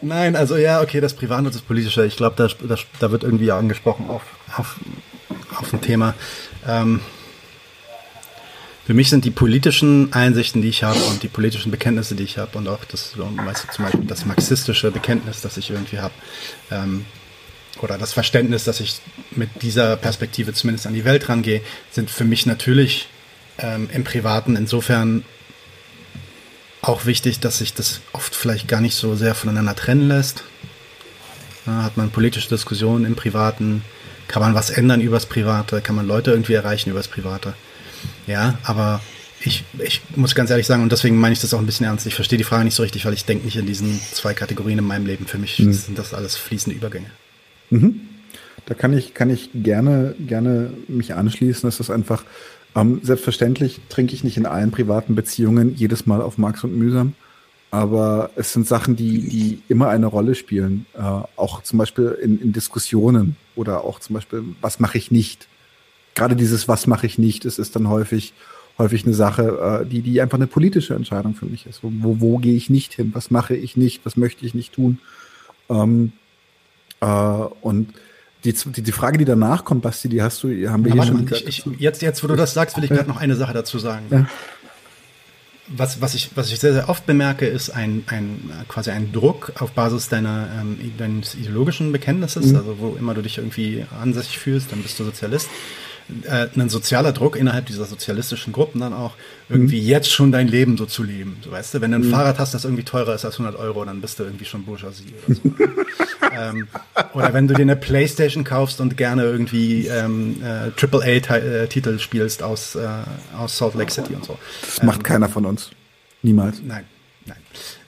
Nein, also ja, okay, das Private und das Politische. Ich glaube, da, da, da, wird irgendwie angesprochen auf, auf, auf ein Thema. Ähm, für mich sind die politischen Einsichten, die ich habe und die politischen Bekenntnisse, die ich habe und auch das, weißt du, zum Beispiel das marxistische Bekenntnis, das ich irgendwie habe, ähm, oder das Verständnis, dass ich mit dieser Perspektive zumindest an die Welt rangehe, sind für mich natürlich ähm, im Privaten insofern auch wichtig, dass sich das oft vielleicht gar nicht so sehr voneinander trennen lässt. Ja, hat man politische Diskussionen im Privaten, kann man was ändern übers Private, kann man Leute irgendwie erreichen übers Private. Ja, aber ich, ich muss ganz ehrlich sagen, und deswegen meine ich das auch ein bisschen ernst, ich verstehe die Frage nicht so richtig, weil ich denke nicht in diesen zwei Kategorien in meinem Leben. Für mich mhm. sind das alles fließende Übergänge. Mhm. Da kann ich, kann ich gerne, gerne mich anschließen. Das ist einfach, ähm, selbstverständlich trinke ich nicht in allen privaten Beziehungen jedes Mal auf Marx und Mühsam. Aber es sind Sachen, die, die immer eine Rolle spielen. Äh, auch zum Beispiel in, in Diskussionen oder auch zum Beispiel, was mache ich nicht? Gerade dieses, was mache ich nicht, es ist dann häufig, häufig eine Sache, äh, die, die einfach eine politische Entscheidung für mich ist. Wo, wo, wo gehe ich nicht hin? Was mache ich nicht? Was möchte ich nicht tun? Ähm, äh, und die, die, die Frage, die danach kommt, Basti, die hast du, haben wir ja, hier schon. Ich, ich, jetzt, jetzt, wo du das sagst, will ich gerade noch eine Sache dazu sagen. Ja. Was, was, ich, was ich sehr, sehr oft bemerke, ist ein, ein quasi ein Druck auf Basis deiner, ähm, deines ideologischen Bekenntnisses, mhm. also wo immer du dich irgendwie ansässig fühlst, dann bist du Sozialist äh, ein sozialer Druck innerhalb dieser sozialistischen Gruppen dann auch, irgendwie mhm. jetzt schon dein Leben so zu leben. So, weißt du, wenn du ein mhm. Fahrrad hast, das irgendwie teurer ist als 100 Euro, dann bist du irgendwie schon Bourgeoisie oder so. ähm, oder wenn du dir eine Playstation kaufst und gerne irgendwie ähm, äh, AAA-Titel äh, spielst aus, äh, aus Salt Lake City und so. Das ähm, macht keiner von uns. Niemals. Nein, nein.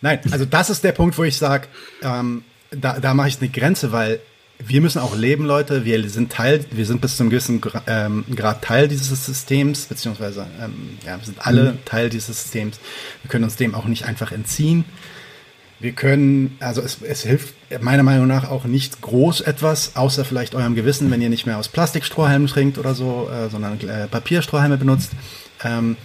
Nein, also das ist der Punkt, wo ich sage, ähm, da, da mache ich eine Grenze, weil wir müssen auch leben, Leute. Wir sind Teil, wir sind bis zum gewissen ähm, Grad Teil dieses Systems, beziehungsweise ähm, ja, wir sind alle mhm. Teil dieses Systems. Wir können uns dem auch nicht einfach entziehen. Wir können, also es, es hilft meiner Meinung nach auch nicht groß etwas, außer vielleicht eurem Gewissen, wenn ihr nicht mehr aus Plastikstrohhalmen trinkt oder so, äh, sondern äh, Papierstrohhalme benutzt. Ähm,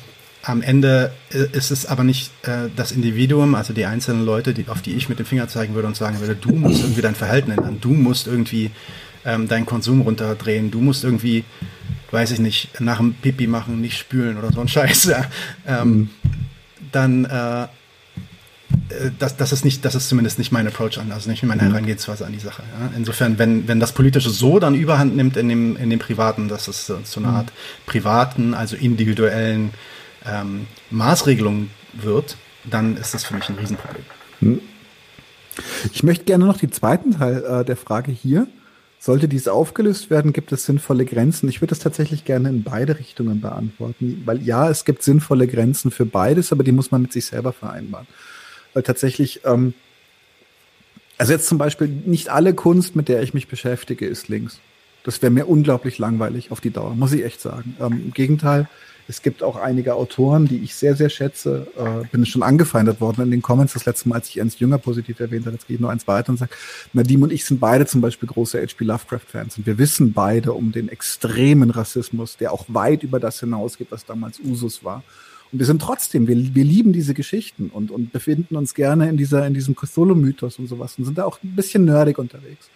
am Ende ist es aber nicht äh, das Individuum, also die einzelnen Leute, die, auf die ich mit dem Finger zeigen würde und sagen würde, du musst irgendwie dein Verhalten ändern, du musst irgendwie ähm, deinen Konsum runterdrehen, du musst irgendwie, weiß ich nicht, nach dem Pipi machen, nicht spülen oder so ein Scheiß. Ja. Ähm, mhm. Dann äh, äh, das, das, ist nicht, das ist zumindest nicht mein Approach an, also nicht meine mhm. Herangehensweise an die Sache. Ja. Insofern, wenn, wenn das Politische so dann überhand nimmt in dem, in dem Privaten, dass es so eine mhm. Art privaten, also individuellen ähm, Maßregelung wird, dann ist das für mich ein Riesenproblem. Hm. Ich möchte gerne noch den zweiten Teil äh, der Frage hier. Sollte dies aufgelöst werden, gibt es sinnvolle Grenzen? Ich würde das tatsächlich gerne in beide Richtungen beantworten, weil ja, es gibt sinnvolle Grenzen für beides, aber die muss man mit sich selber vereinbaren. Weil tatsächlich, ähm, also jetzt zum Beispiel, nicht alle Kunst, mit der ich mich beschäftige, ist links. Das wäre mir unglaublich langweilig auf die Dauer, muss ich echt sagen. Ähm, Im Gegenteil, Es gibt auch einige Autoren, die ich sehr, sehr schätze. Äh, bin schon angefeindet worden in den Comments das letzte Mal, als ich Ernst Jünger positiv erwähnt habe. Jetzt gehe ich nur eins weiter und sage, Nadim und ich sind beide zum Beispiel große H.P. Lovecraft-Fans. Und wir wissen beide um den extremen Rassismus, der auch weit über das hinausgeht, was damals Usus war. Und wir sind trotzdem, wir, wir lieben diese Geschichten und, und befinden uns gerne in dieser, in diesem Cthulhu-Mythos und sowas und sind da auch ein bisschen nerdig unterwegs.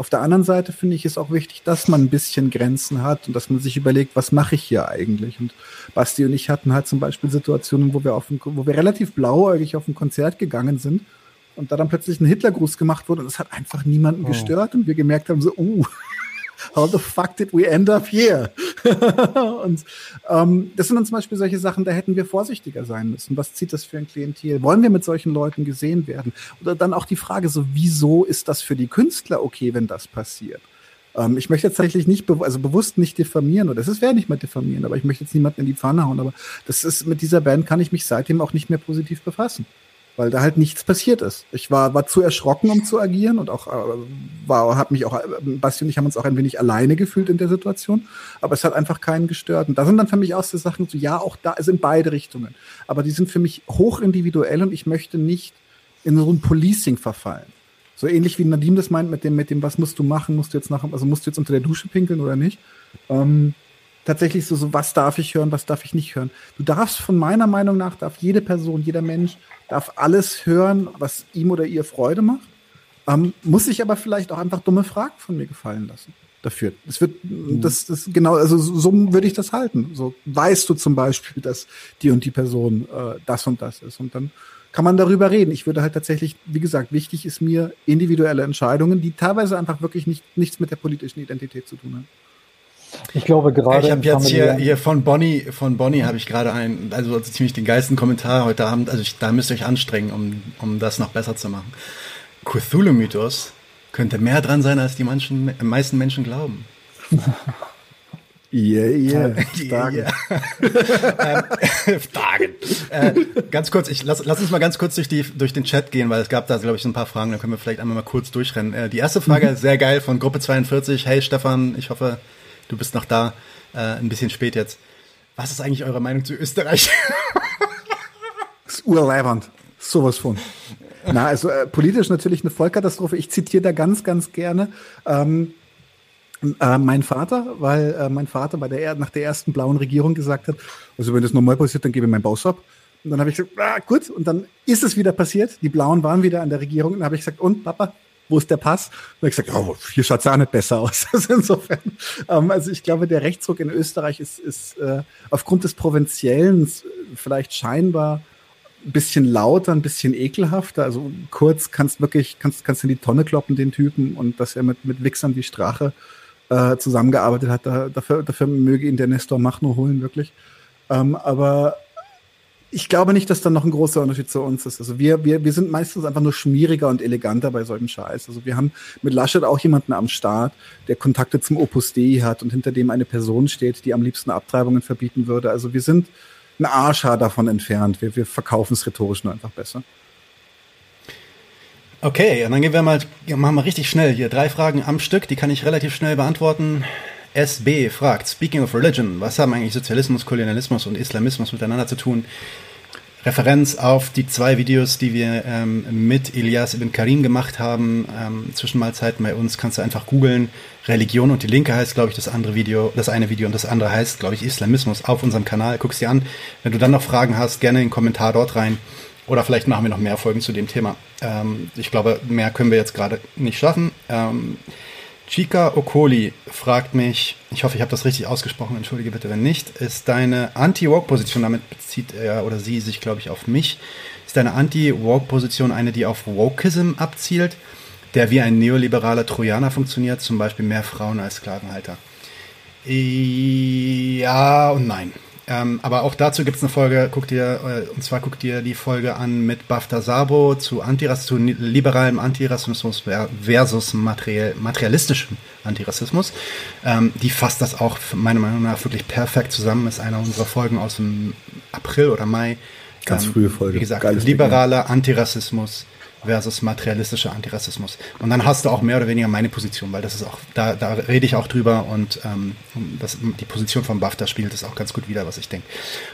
Auf der anderen Seite finde ich es auch wichtig, dass man ein bisschen Grenzen hat und dass man sich überlegt, was mache ich hier eigentlich? Und Basti und ich hatten halt zum Beispiel Situationen, wo wir auf ein, wo wir relativ blauäugig auf ein Konzert gegangen sind und da dann plötzlich ein Hitlergruß gemacht wurde und es hat einfach niemanden oh. gestört und wir gemerkt haben so, uh, how the fuck did we end up here? und ähm, das sind dann zum Beispiel solche Sachen, da hätten wir vorsichtiger sein müssen. Was zieht das für ein Klientel? Wollen wir mit solchen Leuten gesehen werden? Oder dann auch die Frage so, wieso ist das für die Künstler okay, wenn das passiert? Ähm, ich möchte tatsächlich nicht, be also bewusst nicht diffamieren, oder es wäre nicht mehr diffamieren, aber ich möchte jetzt niemanden in die Pfanne hauen, aber das ist, mit dieser Band kann ich mich seitdem auch nicht mehr positiv befassen weil da halt nichts passiert ist. Ich war, war zu erschrocken, um zu agieren und auch äh, war, hat mich auch, äh, Basti und ich haben uns auch ein wenig alleine gefühlt in der Situation, aber es hat einfach keinen gestört. Und da sind dann für mich auch so Sachen, so ja, auch da, also in beide Richtungen. Aber die sind für mich hoch individuell und ich möchte nicht in so ein Policing verfallen. So ähnlich wie Nadim das meint mit dem, mit dem, was musst du machen, musst du jetzt nach, also musst du jetzt unter der Dusche pinkeln oder nicht. Ähm, tatsächlich so, so, was darf ich hören, was darf ich nicht hören. Du darfst von meiner Meinung nach, darf jede Person, jeder Mensch, darf alles hören, was ihm oder ihr Freude macht, ähm, muss sich aber vielleicht auch einfach dumme Fragen von mir gefallen lassen dafür. Es wird, mhm. das, das genau, also so würde ich das halten. So weißt du zum Beispiel, dass die und die Person äh, das und das ist und dann kann man darüber reden. Ich würde halt tatsächlich, wie gesagt, wichtig ist mir individuelle Entscheidungen, die teilweise einfach wirklich nicht, nichts mit der politischen Identität zu tun haben. Ich glaube gerade. Ich habe jetzt hier, hier von Bonnie, von Bonnie habe ich gerade einen, also ziemlich den geilsten Kommentar heute Abend. Also ich, da müsst ihr euch anstrengen, um, um das noch besser zu machen. Cthulhu-Mythos könnte mehr dran sein, als die manchen, meisten Menschen glauben. Yeah, yeah. Starken. Yeah, yeah. ähm, äh, ganz kurz, ich lass, lass uns mal ganz kurz durch, die, durch den Chat gehen, weil es gab da, glaube ich, so ein paar Fragen, da können wir vielleicht einmal mal kurz durchrennen. Äh, die erste Frage, mhm. sehr geil, von Gruppe 42. Hey Stefan, ich hoffe, du bist noch da, äh, ein bisschen spät jetzt. Was ist eigentlich eure Meinung zu Österreich? das ist urleibernd. Sowas von. Na, also äh, politisch natürlich eine Vollkatastrophe. Ich zitiere da ganz, ganz gerne ähm, äh, mein Vater, weil äh, mein Vater bei der nach der ersten blauen Regierung gesagt hat, also wenn das normal passiert, dann gebe ich meinen Baus ab. Und dann habe ich gesagt, ah, gut, und dann ist es wieder passiert. Die Blauen waren wieder an der Regierung. Und dann habe ich gesagt, und Papa, wo ist der Pass? Und ich gesagt, oh, hier schaut's auch nicht besser aus. Also insofern, ähm, also ich glaube, der Rechtsruck in Österreich ist, ist äh, aufgrund des Provinziellen vielleicht scheinbar ein bisschen lauter, ein bisschen ekelhafter. Also kurz kannst wirklich, kannst, kannst in die Tonne kloppen, den Typen, und dass er mit, mit Wichsern wie Strache äh, zusammengearbeitet hat. Da, dafür, dafür möge ihn der Nestor Machno holen, wirklich. Ähm, aber ich glaube nicht, dass da noch ein großer Unterschied zu uns ist. Also wir, wir, wir sind meistens einfach nur schmieriger und eleganter bei solchem Scheiß. Also wir haben mit Laschet auch jemanden am Start, der Kontakte zum Opus Dei hat und hinter dem eine Person steht, die am liebsten Abtreibungen verbieten würde. Also wir sind ein Arschhaar davon entfernt. Wir, wir verkaufen es rhetorisch nur einfach besser. Okay, und dann gehen wir mal, machen wir richtig schnell hier. Drei Fragen am Stück, die kann ich relativ schnell beantworten. SB fragt, speaking of religion, was haben eigentlich Sozialismus, Kolonialismus und Islamismus miteinander zu tun? Referenz auf die zwei Videos, die wir ähm, mit Elias ibn Karim gemacht haben, ähm, Zwischenmahlzeiten bei uns, kannst du einfach googeln. Religion und die Linke heißt, glaube ich, das andere Video, das eine Video und das andere heißt, glaube ich, Islamismus auf unserem Kanal. Guck's dir an. Wenn du dann noch Fragen hast, gerne einen Kommentar dort rein. Oder vielleicht machen wir noch mehr Folgen zu dem Thema. Ähm, ich glaube, mehr können wir jetzt gerade nicht schaffen. Ähm, Chika Okoli fragt mich, ich hoffe, ich habe das richtig ausgesprochen, entschuldige bitte, wenn nicht, ist deine Anti-Woke-Position, damit bezieht er oder sie sich, glaube ich, auf mich, ist deine Anti-Woke-Position eine, die auf Wokeism abzielt, der wie ein neoliberaler Trojaner funktioniert, zum Beispiel mehr Frauen als Sklavenhalter? Ja und nein. Ähm, aber auch dazu gibt es eine Folge, guck dir, äh, und zwar guck dir die Folge an mit Bafta Sabo zu, Antirass zu liberalem Antirassismus versus materiell, materialistischem Antirassismus. Ähm, die fasst das auch meiner Meinung nach wirklich perfekt zusammen. Ist einer unserer Folgen aus dem April oder Mai. Ganz ähm, frühe Folge. Wie gesagt, Geiles liberaler Ding, Antirassismus versus materialistischer Antirassismus. Und dann hast du auch mehr oder weniger meine Position, weil das ist auch, da, da rede ich auch drüber und ähm, das, die Position von BAFTA spielt es auch ganz gut wieder, was ich denke.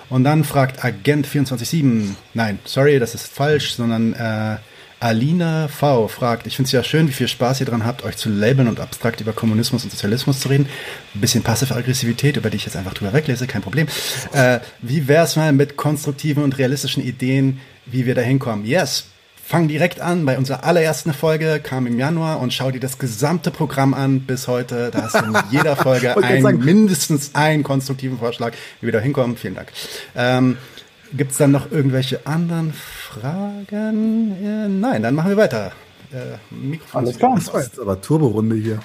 Und dann fragt Agent 24-7, nein, sorry, das ist falsch, sondern äh, Alina V. fragt, ich finde es ja schön, wie viel Spaß ihr dran habt, euch zu labeln und abstrakt über Kommunismus und Sozialismus zu reden. Ein bisschen passive Aggressivität, über die ich jetzt einfach drüber weglese, kein Problem. Äh, wie wäre es mal mit konstruktiven und realistischen Ideen, wie wir da hinkommen? Yes, fang direkt an. Bei unserer allerersten Folge kam im Januar und schau dir das gesamte Programm an bis heute. Da hast du in jeder Folge ein, mindestens einen konstruktiven Vorschlag, wie wir da hinkommen. Vielen Dank. Ähm, Gibt es dann noch irgendwelche anderen Fragen? Äh, nein, dann machen wir weiter. Äh, Mikrofon Alles klar. Das war jetzt aber Turbo-Runde hier.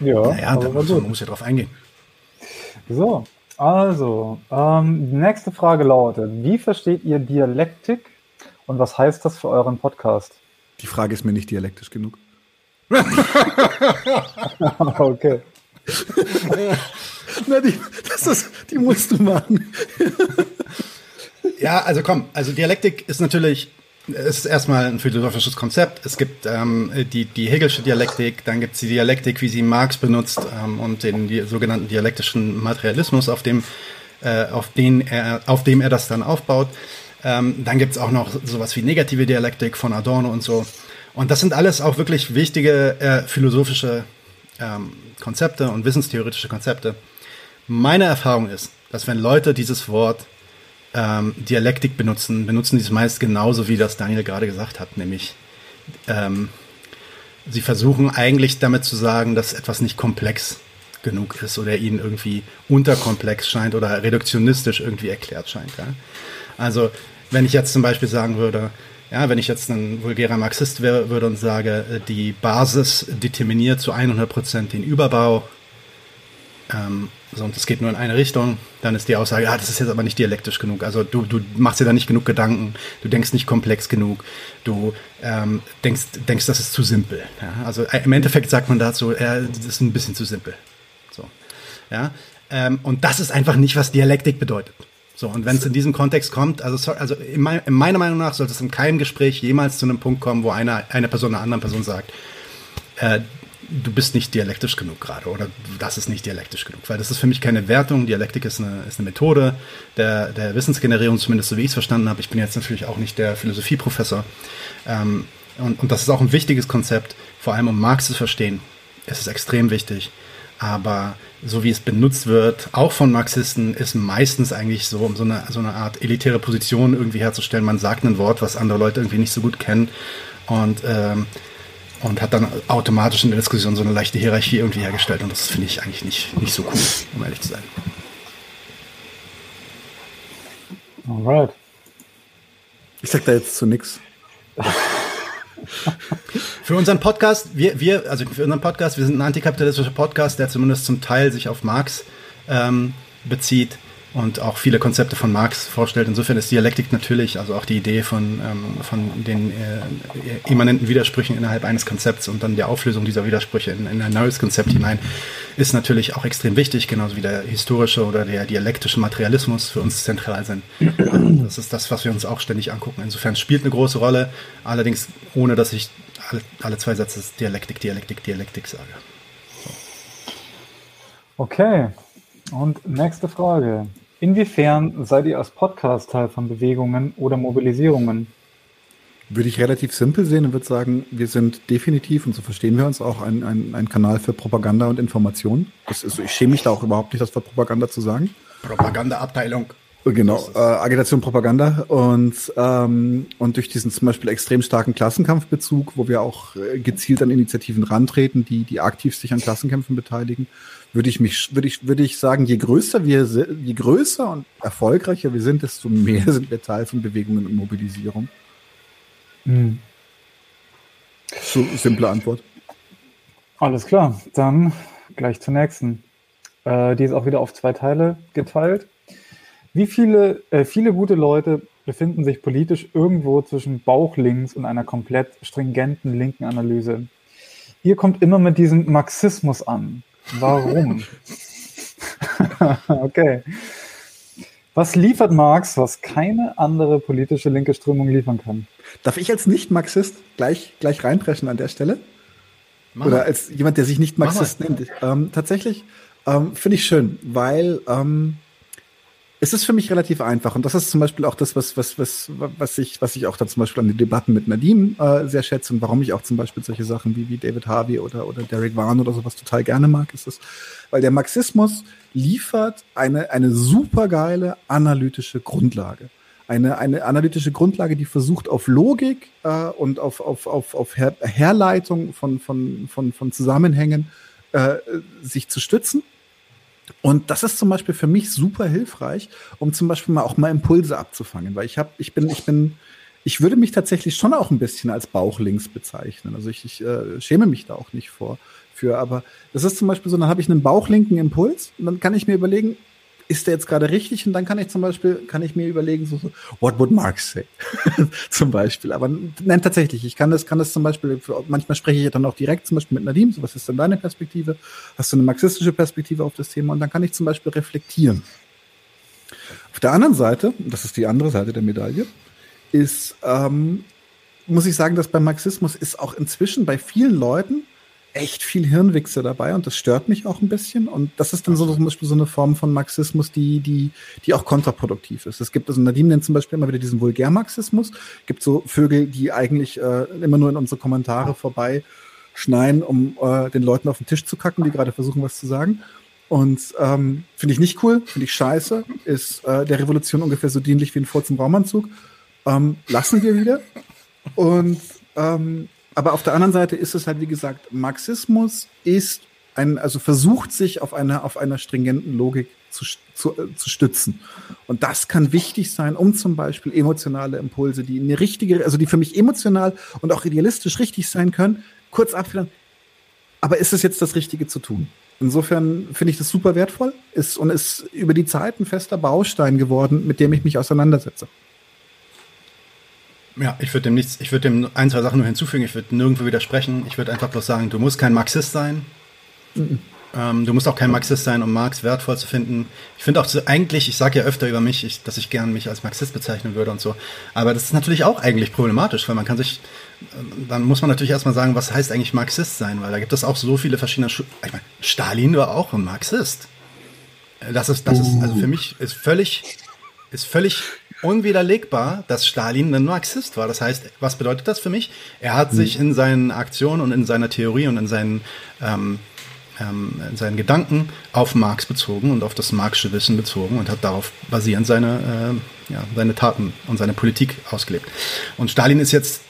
Ja, naja, da muss, man muss ja drauf eingehen. So, also, ähm, die nächste Frage lautet, wie versteht ihr Dialektik und was heißt das für euren Podcast? Die Frage ist mir nicht dialektisch genug. okay. Na, die, das ist, die musst du machen. Ja, also komm, also Dialektik ist natürlich, es ist erstmal ein philosophisches Konzept. Es gibt ähm, die, die Hegelsche Dialektik, dann gibt es die Dialektik, wie sie Marx benutzt ähm, und den die sogenannten dialektischen Materialismus, auf dem, äh, auf, den er, auf dem er das dann aufbaut. Ähm, dann gibt es auch noch sowas wie negative Dialektik von Adorno und so. Und das sind alles auch wirklich wichtige äh, philosophische ähm, Konzepte und wissenstheoretische Konzepte. Meine Erfahrung ist, dass wenn Leute dieses Wort ähm, Dialektik benutzen, benutzen die es meist genauso, wie das Daniel gerade gesagt hat, nämlich ähm, sie versuchen eigentlich damit zu sagen, dass etwas nicht komplex genug ist oder ihnen irgendwie unterkomplex scheint oder reduktionistisch irgendwie erklärt scheint. Ja? Also wenn ich jetzt zum Beispiel sagen würde, ja, wenn ich jetzt ein vulgärer Marxist wäre, würde und sage, äh, die Basis determiniert zu 100 Prozent den Überbau, ähm, so, und es geht nur in eine Richtung, dann ist die Aussage, ah, das ist jetzt aber nicht dialektisch genug. Also du, du machst dir da nicht genug Gedanken, du denkst nicht komplex genug, du ähm, denkst, denkst, das ist zu simpel. Ja? Also äh, im Endeffekt sagt man dazu, äh, das ist ein bisschen zu simpel. So, ja? Ähm, und das ist einfach nicht, was Dialektik bedeutet. So, und wenn es in diesem Kontext kommt, also, also in, mein, in meiner Meinung nach sollte es in keinem Gespräch jemals zu einem Punkt kommen, wo eine, eine Person einer anderen Person sagt, äh, du bist nicht dialektisch genug gerade oder das ist nicht dialektisch genug, weil das ist für mich keine Wertung. Dialektik ist eine, ist eine Methode der, der Wissensgenerierung, zumindest so wie ich es verstanden habe. Ich bin jetzt natürlich auch nicht der Philosophieprofessor. Ähm, und, und das ist auch ein wichtiges Konzept, vor allem um Marx zu verstehen. Es ist extrem wichtig. Aber so wie es benutzt wird, auch von Marxisten, ist meistens eigentlich so, um so eine, so eine Art elitäre Position irgendwie herzustellen. Man sagt ein Wort, was andere Leute irgendwie nicht so gut kennen. Und ähm, und hat dann automatisch in der Diskussion so eine leichte Hierarchie irgendwie hergestellt. Und das finde ich eigentlich nicht, nicht so cool, um ehrlich zu sein. Alright. Ich sag da jetzt zu nichts. Für unseren Podcast, wir, wir, also für unseren Podcast, wir sind ein antikapitalistischer Podcast, der zumindest zum Teil sich auf Marx ähm, bezieht und auch viele Konzepte von Marx vorstellt. Insofern ist Dialektik natürlich, also auch die Idee von, ähm, von den äh, immanenten Widersprüchen innerhalb eines Konzepts und dann die Auflösung dieser Widersprüche in, in ein neues Konzept hinein, ist natürlich auch extrem wichtig, genauso wie der historische oder der dialektische Materialismus für uns zentral sind. Das ist das, was wir uns auch ständig angucken. Insofern spielt eine große Rolle, allerdings ohne, dass ich alle, alle zwei Sätze Dialektik, Dialektik, Dialektik sage. Okay. Und nächste Frage. Inwiefern seid ihr als Podcast Teil von Bewegungen oder Mobilisierungen? Würde ich relativ simpel sehen und würde sagen, wir sind definitiv, und so verstehen wir uns, auch ein, ein, ein Kanal für Propaganda und Information. Das ist, ich schäme mich da auch überhaupt nicht, das für Propaganda zu sagen. Propagandaabteilung. Genau, äh, Agitation, Propaganda und, ähm, und durch diesen zum Beispiel extrem starken Klassenkampfbezug, wo wir auch äh, gezielt an Initiativen rantreten, die, die aktiv sich an Klassenkämpfen beteiligen, würde ich mich, würde ich, würde ich sagen, je größer wir, je größer und erfolgreicher wir sind, desto mehr sind wir Teil von Bewegungen und Mobilisierung. Mhm. So simple Antwort. Alles klar, dann gleich zur nächsten. Äh, die ist auch wieder auf zwei Teile geteilt. Wie viele, äh, viele gute Leute befinden sich politisch irgendwo zwischen Bauchlinks und einer komplett stringenten linken Analyse? Ihr kommt immer mit diesem Marxismus an. Warum? okay. Was liefert Marx, was keine andere politische linke Strömung liefern kann? Darf ich als Nicht-Marxist gleich, gleich reinpreschen an der Stelle? Mach Oder als jemand, der sich nicht Marxist nennt? Ähm, tatsächlich ähm, finde ich schön, weil ähm, es ist für mich relativ einfach. Und das ist zum Beispiel auch das, was, was, was, was ich, was ich auch dann zum Beispiel an den Debatten mit Nadim äh, sehr schätze und warum ich auch zum Beispiel solche Sachen wie, wie David Harvey oder, oder Derek Vaughan oder sowas total gerne mag, ist das, weil der Marxismus liefert eine, eine supergeile analytische Grundlage. Eine, eine analytische Grundlage, die versucht, auf Logik äh, und auf, auf, auf, auf Her Herleitung von, von, von, von Zusammenhängen äh, sich zu stützen und das ist zum Beispiel für mich super hilfreich, um zum Beispiel mal auch mal Impulse abzufangen, weil ich habe, ich bin, ich bin, ich würde mich tatsächlich schon auch ein bisschen als Bauchlinks bezeichnen. Also ich, ich äh, schäme mich da auch nicht vor für, aber das ist zum Beispiel so, dann habe ich einen bauchlinken Impuls und dann kann ich mir überlegen, ist der jetzt gerade richtig? Und dann kann ich zum Beispiel, kann ich mir überlegen, so, so what would Marx say? zum Beispiel. Aber nein, tatsächlich, ich kann das, kann das zum Beispiel, manchmal spreche ich dann auch direkt zum Beispiel mit Nadim, so was ist denn deine Perspektive? Hast du eine marxistische Perspektive auf das Thema? Und dann kann ich zum Beispiel reflektieren. Auf der anderen Seite, das ist die andere Seite der Medaille, ist, ähm, muss ich sagen, dass beim Marxismus ist auch inzwischen bei vielen Leuten echt viel Hirnwichse dabei und das stört mich auch ein bisschen. Und das ist dann so zum Beispiel so eine Form von Marxismus, die, die, die auch kontraproduktiv ist. Es gibt, also Nadim nennt zum Beispiel immer wieder diesen Vulgärmarxismus. Es gibt so Vögel, die eigentlich äh, immer nur in unsere Kommentare vorbei schneien, um äh, den Leuten auf den Tisch zu kacken, die gerade versuchen, was zu sagen. Und ähm, finde ich nicht cool, finde ich scheiße, ist äh, der Revolution ungefähr so dienlich wie ein Furz im Raumanzug. Ähm, lassen wir wieder. Und ähm, aber auf der anderen Seite ist es halt, wie gesagt, Marxismus ist ein, also versucht sich auf einer, auf einer stringenten Logik zu, zu, äh, zu stützen. Und das kann wichtig sein, um zum Beispiel emotionale Impulse, die eine richtige, also die für mich emotional und auch idealistisch richtig sein können, kurz abfedern. Aber ist es jetzt das Richtige zu tun? Insofern finde ich das super wertvoll ist, und ist über die Zeit ein fester Baustein geworden, mit dem ich mich auseinandersetze. Ja, ich würde dem nichts, ich würde dem ein, zwei Sachen nur hinzufügen, ich würde nirgendwo widersprechen. Ich würde einfach bloß sagen, du musst kein Marxist sein. Ähm, du musst auch kein Marxist sein, um Marx wertvoll zu finden. Ich finde auch so, eigentlich, ich sage ja öfter über mich, ich, dass ich gern mich als Marxist bezeichnen würde und so. Aber das ist natürlich auch eigentlich problematisch, weil man kann sich, ähm, dann muss man natürlich erstmal sagen, was heißt eigentlich Marxist sein, weil da gibt es auch so viele verschiedene, Schu ich meine, Stalin war auch ein Marxist. Das ist, das ist, also für mich ist völlig, ist völlig unwiderlegbar, dass Stalin ein Marxist war. Das heißt, was bedeutet das für mich? Er hat sich in seinen Aktionen und in seiner Theorie und in seinen, ähm, ähm, in seinen Gedanken auf Marx bezogen und auf das marxische Wissen bezogen und hat darauf basierend seine, äh, ja, seine Taten und seine Politik ausgelebt. Und Stalin ist jetzt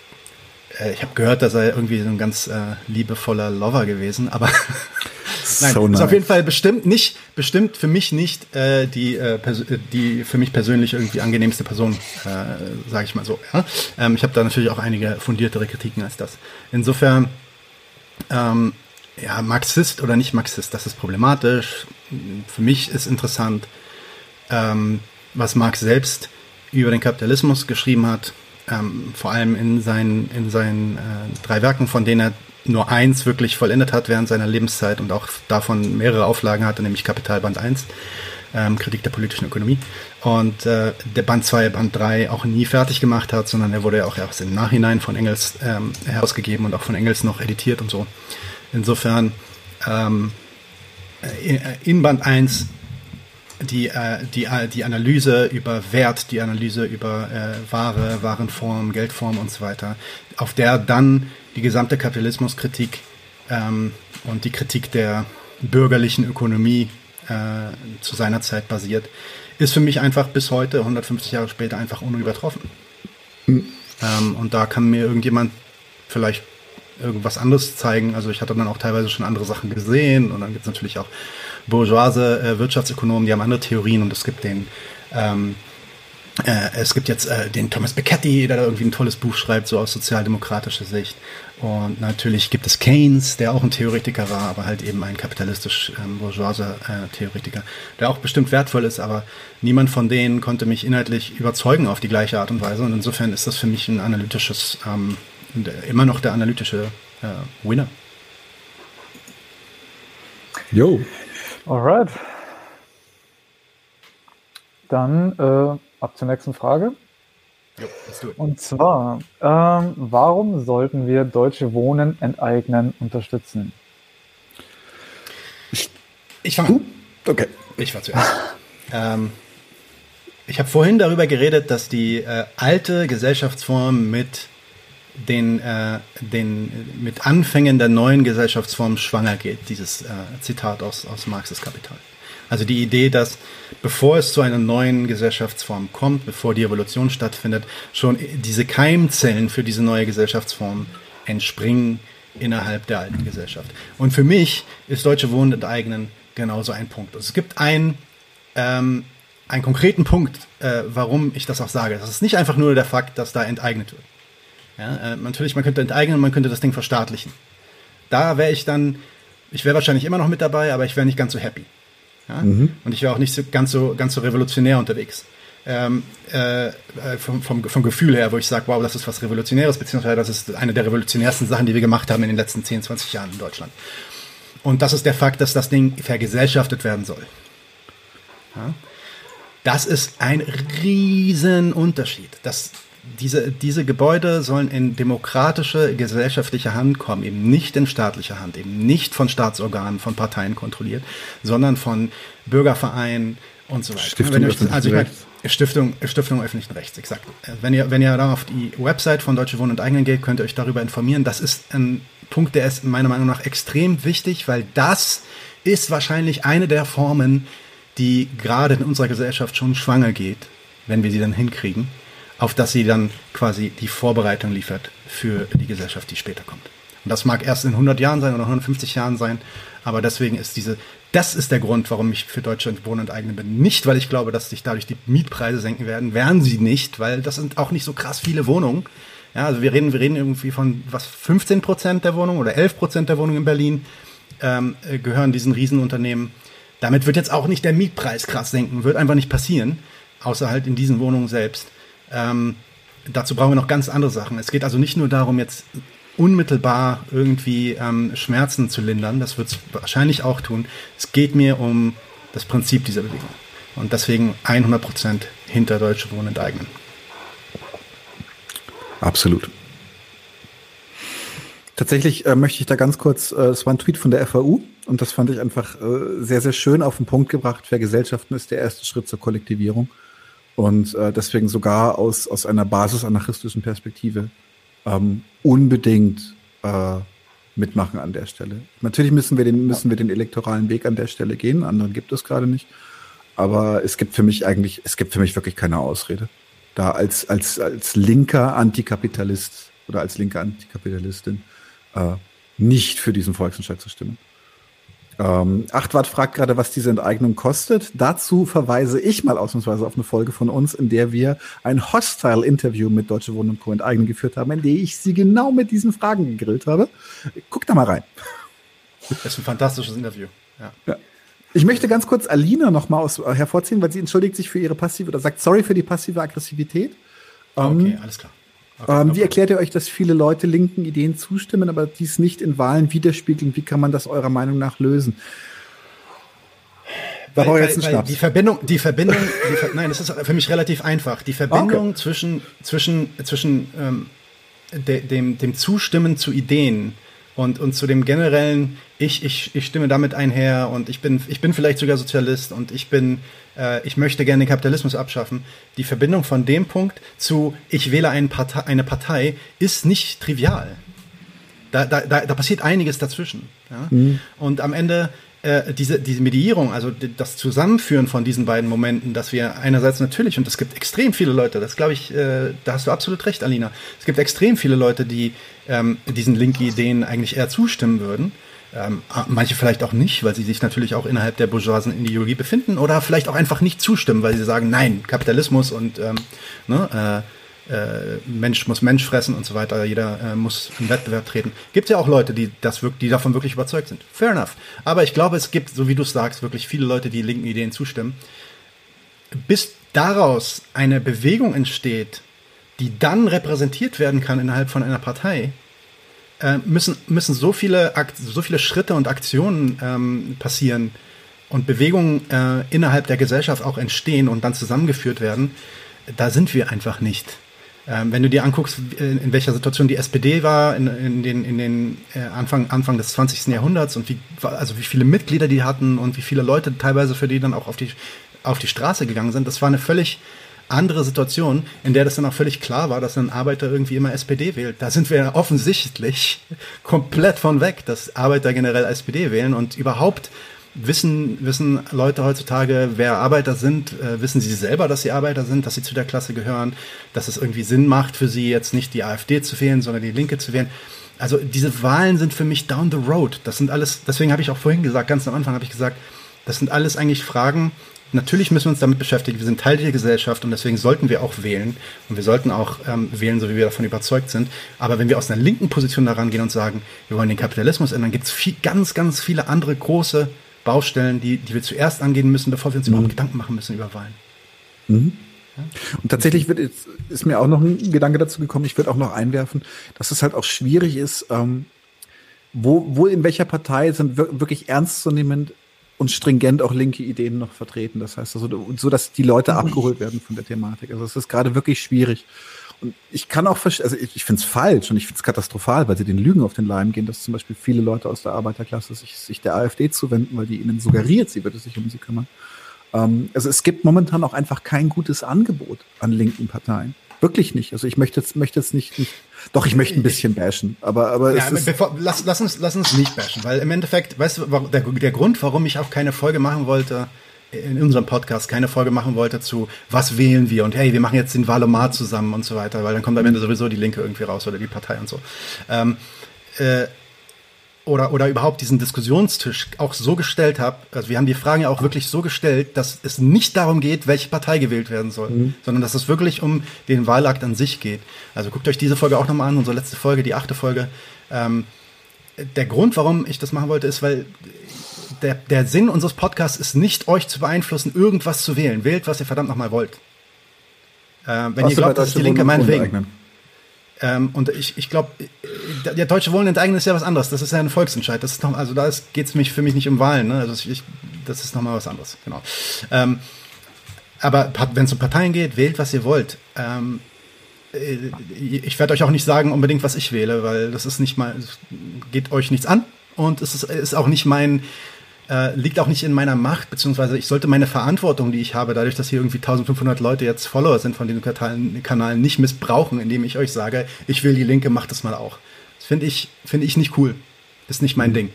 äh, ich habe gehört, dass er irgendwie so ein ganz äh, liebevoller Lover gewesen, aber Nein, so nice. ist auf jeden Fall bestimmt nicht, bestimmt für mich nicht äh, die, äh, die für mich persönlich irgendwie angenehmste Person, äh, sage ich mal so. Ja? Ähm, ich habe da natürlich auch einige fundiertere Kritiken als das. Insofern, ähm, ja, Marxist oder nicht Marxist, das ist problematisch. Für mich ist interessant, ähm, was Marx selbst über den Kapitalismus geschrieben hat, ähm, vor allem in seinen, in seinen äh, drei Werken, von denen er nur eins wirklich vollendet hat während seiner Lebenszeit und auch davon mehrere Auflagen hatte, nämlich Kapitalband 1, ähm, Kritik der politischen Ökonomie. Und äh, der Band 2, Band 3 auch nie fertig gemacht hat, sondern er wurde ja auch erst im Nachhinein von Engels ähm, herausgegeben und auch von Engels noch editiert und so. Insofern ähm, äh, in Band 1 die, äh, die, äh, die Analyse über Wert, die Analyse über äh, Ware, Warenform, Geldform und so weiter, auf der dann die gesamte Kapitalismuskritik ähm, und die Kritik der bürgerlichen Ökonomie äh, zu seiner Zeit basiert, ist für mich einfach bis heute, 150 Jahre später, einfach unübertroffen. Mhm. Ähm, und da kann mir irgendjemand vielleicht irgendwas anderes zeigen. Also ich hatte dann auch teilweise schon andere Sachen gesehen und dann gibt es natürlich auch bourgeoise äh, Wirtschaftsökonomen, die haben andere Theorien und es gibt den ähm, äh, es gibt jetzt äh, den Thomas Piketty, der da irgendwie ein tolles Buch schreibt, so aus sozialdemokratischer Sicht. Und natürlich gibt es Keynes, der auch ein Theoretiker war, aber halt eben ein kapitalistisch ähm, bourgeoiser äh, Theoretiker, der auch bestimmt wertvoll ist, aber niemand von denen konnte mich inhaltlich überzeugen auf die gleiche Art und Weise. Und insofern ist das für mich ein analytisches, ähm, immer noch der analytische äh, Winner. Jo. Alright. Dann äh, ab zur nächsten Frage. Und zwar, ähm, warum sollten wir Deutsche Wohnen enteignen unterstützen? Ich, ich fange Okay. Ich war zuerst. ähm, ich habe vorhin darüber geredet, dass die äh, alte Gesellschaftsform mit den, äh, den mit Anfängen der neuen Gesellschaftsform schwanger geht. Dieses äh, Zitat aus, aus Marxes Kapital. Also die Idee, dass bevor es zu einer neuen Gesellschaftsform kommt, bevor die Evolution stattfindet, schon diese Keimzellen für diese neue Gesellschaftsform entspringen innerhalb der alten Gesellschaft. Und für mich ist Deutsche Wohnen enteignen genauso ein Punkt. Also es gibt einen, ähm, einen konkreten Punkt, äh, warum ich das auch sage. Das ist nicht einfach nur der Fakt, dass da enteignet wird. Ja, äh, natürlich, man könnte enteignen, man könnte das Ding verstaatlichen. Da wäre ich dann, ich wäre wahrscheinlich immer noch mit dabei, aber ich wäre nicht ganz so happy. Ja? Mhm. Und ich wäre auch nicht so, ganz, so, ganz so revolutionär unterwegs. Ähm, äh, äh, vom, vom, vom Gefühl her, wo ich sage, wow, das ist was Revolutionäres, beziehungsweise das ist eine der revolutionärsten Sachen, die wir gemacht haben in den letzten 10, 20 Jahren in Deutschland. Und das ist der Fakt, dass das Ding vergesellschaftet werden soll. Ja? Das ist ein Riesenunterschied. Das, diese, diese Gebäude sollen in demokratische gesellschaftliche Hand kommen, eben nicht in staatliche Hand, eben nicht von Staatsorganen, von Parteien kontrolliert, sondern von Bürgervereinen und so weiter. Stiftung also ich meine, Stiftung, Stiftung öffentlichen Rechts, exakt. Wenn ihr, wenn ihr da auf die Website von Deutsche Wohnen und Eigenen geht, könnt ihr euch darüber informieren. Das ist ein Punkt, der ist meiner Meinung nach extrem wichtig, weil das ist wahrscheinlich eine der Formen, die gerade in unserer Gesellschaft schon schwanger geht, wenn wir sie dann hinkriegen auf das sie dann quasi die Vorbereitung liefert für die Gesellschaft, die später kommt. Und das mag erst in 100 Jahren sein oder 150 Jahren sein, aber deswegen ist diese, das ist der Grund, warum ich für Deutschland Wohnen enteignen bin. Nicht, weil ich glaube, dass sich dadurch die Mietpreise senken werden, werden sie nicht, weil das sind auch nicht so krass viele Wohnungen. Ja, also wir reden, wir reden irgendwie von was 15 Prozent der Wohnungen oder 11 Prozent der Wohnungen in Berlin ähm, äh, gehören diesen Riesenunternehmen. Damit wird jetzt auch nicht der Mietpreis krass senken, wird einfach nicht passieren, außer halt in diesen Wohnungen selbst. Ähm, dazu brauchen wir noch ganz andere Sachen. Es geht also nicht nur darum, jetzt unmittelbar irgendwie ähm, Schmerzen zu lindern. Das wird es wahrscheinlich auch tun. Es geht mir um das Prinzip dieser Bewegung. Und deswegen 100 Prozent hinter Deutsche Wohnen enteignen. Absolut. Tatsächlich äh, möchte ich da ganz kurz, äh, es war ein Tweet von der FAU und das fand ich einfach äh, sehr, sehr schön auf den Punkt gebracht. Vergesellschaften ist der erste Schritt zur Kollektivierung und äh, deswegen sogar aus, aus einer basisanarchistischen Perspektive ähm, unbedingt äh, mitmachen an der Stelle. Natürlich müssen wir den, müssen wir den elektoralen Weg an der Stelle gehen, anderen gibt es gerade nicht. Aber es gibt für mich eigentlich, es gibt für mich wirklich keine Ausrede. Da als, als, als linker Antikapitalist oder als linke Antikapitalistin äh, nicht für diesen Volksentscheid zu stimmen. Ähm, Achtwart fragt gerade, was diese Enteignung kostet. Dazu verweise ich mal ausnahmsweise auf eine Folge von uns, in der wir ein Hostile-Interview mit Deutsche Wohnen und Co. enteignen geführt haben, in der ich sie genau mit diesen Fragen gegrillt habe. Guck da mal rein. Das ist ein fantastisches Interview. Ja. ja. Ich möchte ganz kurz Alina noch mal aus, äh, hervorziehen, weil sie entschuldigt sich für ihre passive oder sagt sorry für die passive Aggressivität. Okay, ähm, alles klar. Okay, ähm, wie erklärt ihr euch, dass viele Leute linken Ideen zustimmen, aber dies nicht in Wahlen widerspiegeln? Wie kann man das eurer Meinung nach lösen? Da weil, jetzt weil die Verbindung, die Verbindung, die nein, das ist für mich relativ einfach. Die Verbindung okay. zwischen zwischen zwischen ähm, de, dem dem Zustimmen zu Ideen und, und zu dem generellen, ich, ich, ich stimme damit einher und ich bin, ich bin vielleicht sogar Sozialist und ich bin, äh, ich möchte gerne den Kapitalismus abschaffen. Die Verbindung von dem Punkt zu, ich wähle eine Partei, eine Partei ist nicht trivial. Da, da, da, da passiert einiges dazwischen. Ja? Mhm. Und am Ende äh, diese, diese Mediierung, also das Zusammenführen von diesen beiden Momenten, dass wir einerseits natürlich, und es gibt extrem viele Leute, das glaube ich, äh, da hast du absolut recht, Alina, es gibt extrem viele Leute, die ähm, diesen Linke-Ideen eigentlich eher zustimmen würden. Ähm, manche vielleicht auch nicht, weil sie sich natürlich auch innerhalb der bourgeoisen Ideologie befinden oder vielleicht auch einfach nicht zustimmen, weil sie sagen, nein, Kapitalismus und ähm, ne, äh, äh, Mensch muss Mensch fressen und so weiter, jeder äh, muss im Wettbewerb treten. Gibt ja auch Leute, die das wirklich, die davon wirklich überzeugt sind. Fair enough. Aber ich glaube, es gibt, so wie du sagst, wirklich viele Leute, die linken Ideen zustimmen. Bis daraus eine Bewegung entsteht, die dann repräsentiert werden kann innerhalb von einer Partei, äh, müssen, müssen so viele, so viele Schritte und Aktionen ähm, passieren und Bewegungen äh, innerhalb der Gesellschaft auch entstehen und dann zusammengeführt werden. Da sind wir einfach nicht. Ähm, wenn du dir anguckst, in welcher Situation die SPD war in, in den, in den äh, Anfang, Anfang des 20. Jahrhunderts und wie, also wie viele Mitglieder die hatten und wie viele Leute teilweise für die dann auch auf die, auf die Straße gegangen sind, das war eine völlig andere Situation, in der das dann auch völlig klar war, dass ein Arbeiter irgendwie immer SPD wählt. Da sind wir offensichtlich komplett von weg, dass Arbeiter generell SPD wählen und überhaupt Wissen, wissen Leute heutzutage, wer Arbeiter sind? Äh, wissen sie selber, dass sie Arbeiter sind, dass sie zu der Klasse gehören, dass es irgendwie Sinn macht für sie jetzt nicht die AfD zu wählen, sondern die Linke zu wählen? Also diese Wahlen sind für mich down the road. Das sind alles, deswegen habe ich auch vorhin gesagt, ganz am Anfang habe ich gesagt, das sind alles eigentlich Fragen. Natürlich müssen wir uns damit beschäftigen. Wir sind Teil der Gesellschaft und deswegen sollten wir auch wählen. Und wir sollten auch ähm, wählen, so wie wir davon überzeugt sind. Aber wenn wir aus einer linken Position daran gehen und sagen, wir wollen den Kapitalismus ändern, gibt es ganz, ganz viele andere große Baustellen, die, die wir zuerst angehen müssen, bevor wir uns mhm. überhaupt Gedanken machen müssen über Wahlen. Mhm. Und tatsächlich wird jetzt, ist mir auch noch ein Gedanke dazu gekommen, ich würde auch noch einwerfen, dass es halt auch schwierig ist, ähm, wo, wo in welcher Partei sind wirklich ernstzunehmend und stringent auch linke Ideen noch vertreten. Das heißt also, so dass die Leute abgeholt werden von der Thematik. Also es ist gerade wirklich schwierig. Und ich kann auch verstehen, also ich, ich finde es falsch und ich finde es katastrophal, weil sie den Lügen auf den Leim gehen, dass zum Beispiel viele Leute aus der Arbeiterklasse sich, sich der AfD zuwenden, weil die ihnen suggeriert, sie würde sich um sie kümmern. Ähm, also es gibt momentan auch einfach kein gutes Angebot an linken Parteien. Wirklich nicht. Also ich möchte jetzt, möchte jetzt nicht, nicht doch, ich möchte ein bisschen bashen, aber, aber ja, bevor, lass, lass, uns, lass uns nicht bashen, weil im Endeffekt, weißt du, der, der Grund, warum ich auch keine Folge machen wollte, in unserem Podcast keine Folge machen wollte zu, was wählen wir und hey, wir machen jetzt den Wahlomat zusammen und so weiter, weil dann kommt am Ende sowieso die Linke irgendwie raus oder die Partei und so. Ähm, äh, oder, oder überhaupt diesen Diskussionstisch auch so gestellt habe, also wir haben die Fragen ja auch wirklich so gestellt, dass es nicht darum geht, welche Partei gewählt werden soll, mhm. sondern dass es wirklich um den Wahlakt an sich geht. Also guckt euch diese Folge auch nochmal an, unsere letzte Folge, die achte Folge. Ähm, der Grund, warum ich das machen wollte, ist, weil der, der Sinn unseres Podcasts ist nicht, euch zu beeinflussen, irgendwas zu wählen. Wählt, was ihr verdammt nochmal wollt. Äh, wenn was ihr glaubt, das ist die Linke, meinetwegen. Ähm, und ich, ich glaube, äh, der deutsche Wohnen enteignen ist ja was anderes. Das ist ja ein Volksentscheid. Das ist noch, also da geht es mich für mich nicht um Wahlen. Ne? Also ich, das ist nochmal was anderes. Genau. Ähm, aber wenn es um Parteien geht, wählt, was ihr wollt. Ähm, äh, ich werde euch auch nicht sagen unbedingt, was ich wähle, weil das ist nicht mal, geht euch nichts an und es ist, ist auch nicht mein, äh, liegt auch nicht in meiner Macht, beziehungsweise ich sollte meine Verantwortung, die ich habe, dadurch, dass hier irgendwie 1500 Leute jetzt Follower sind von diesem Kanal, nicht missbrauchen, indem ich euch sage, ich will die Linke, macht das mal auch. Das finde ich, finde ich nicht cool. Ist nicht mein mhm. Ding.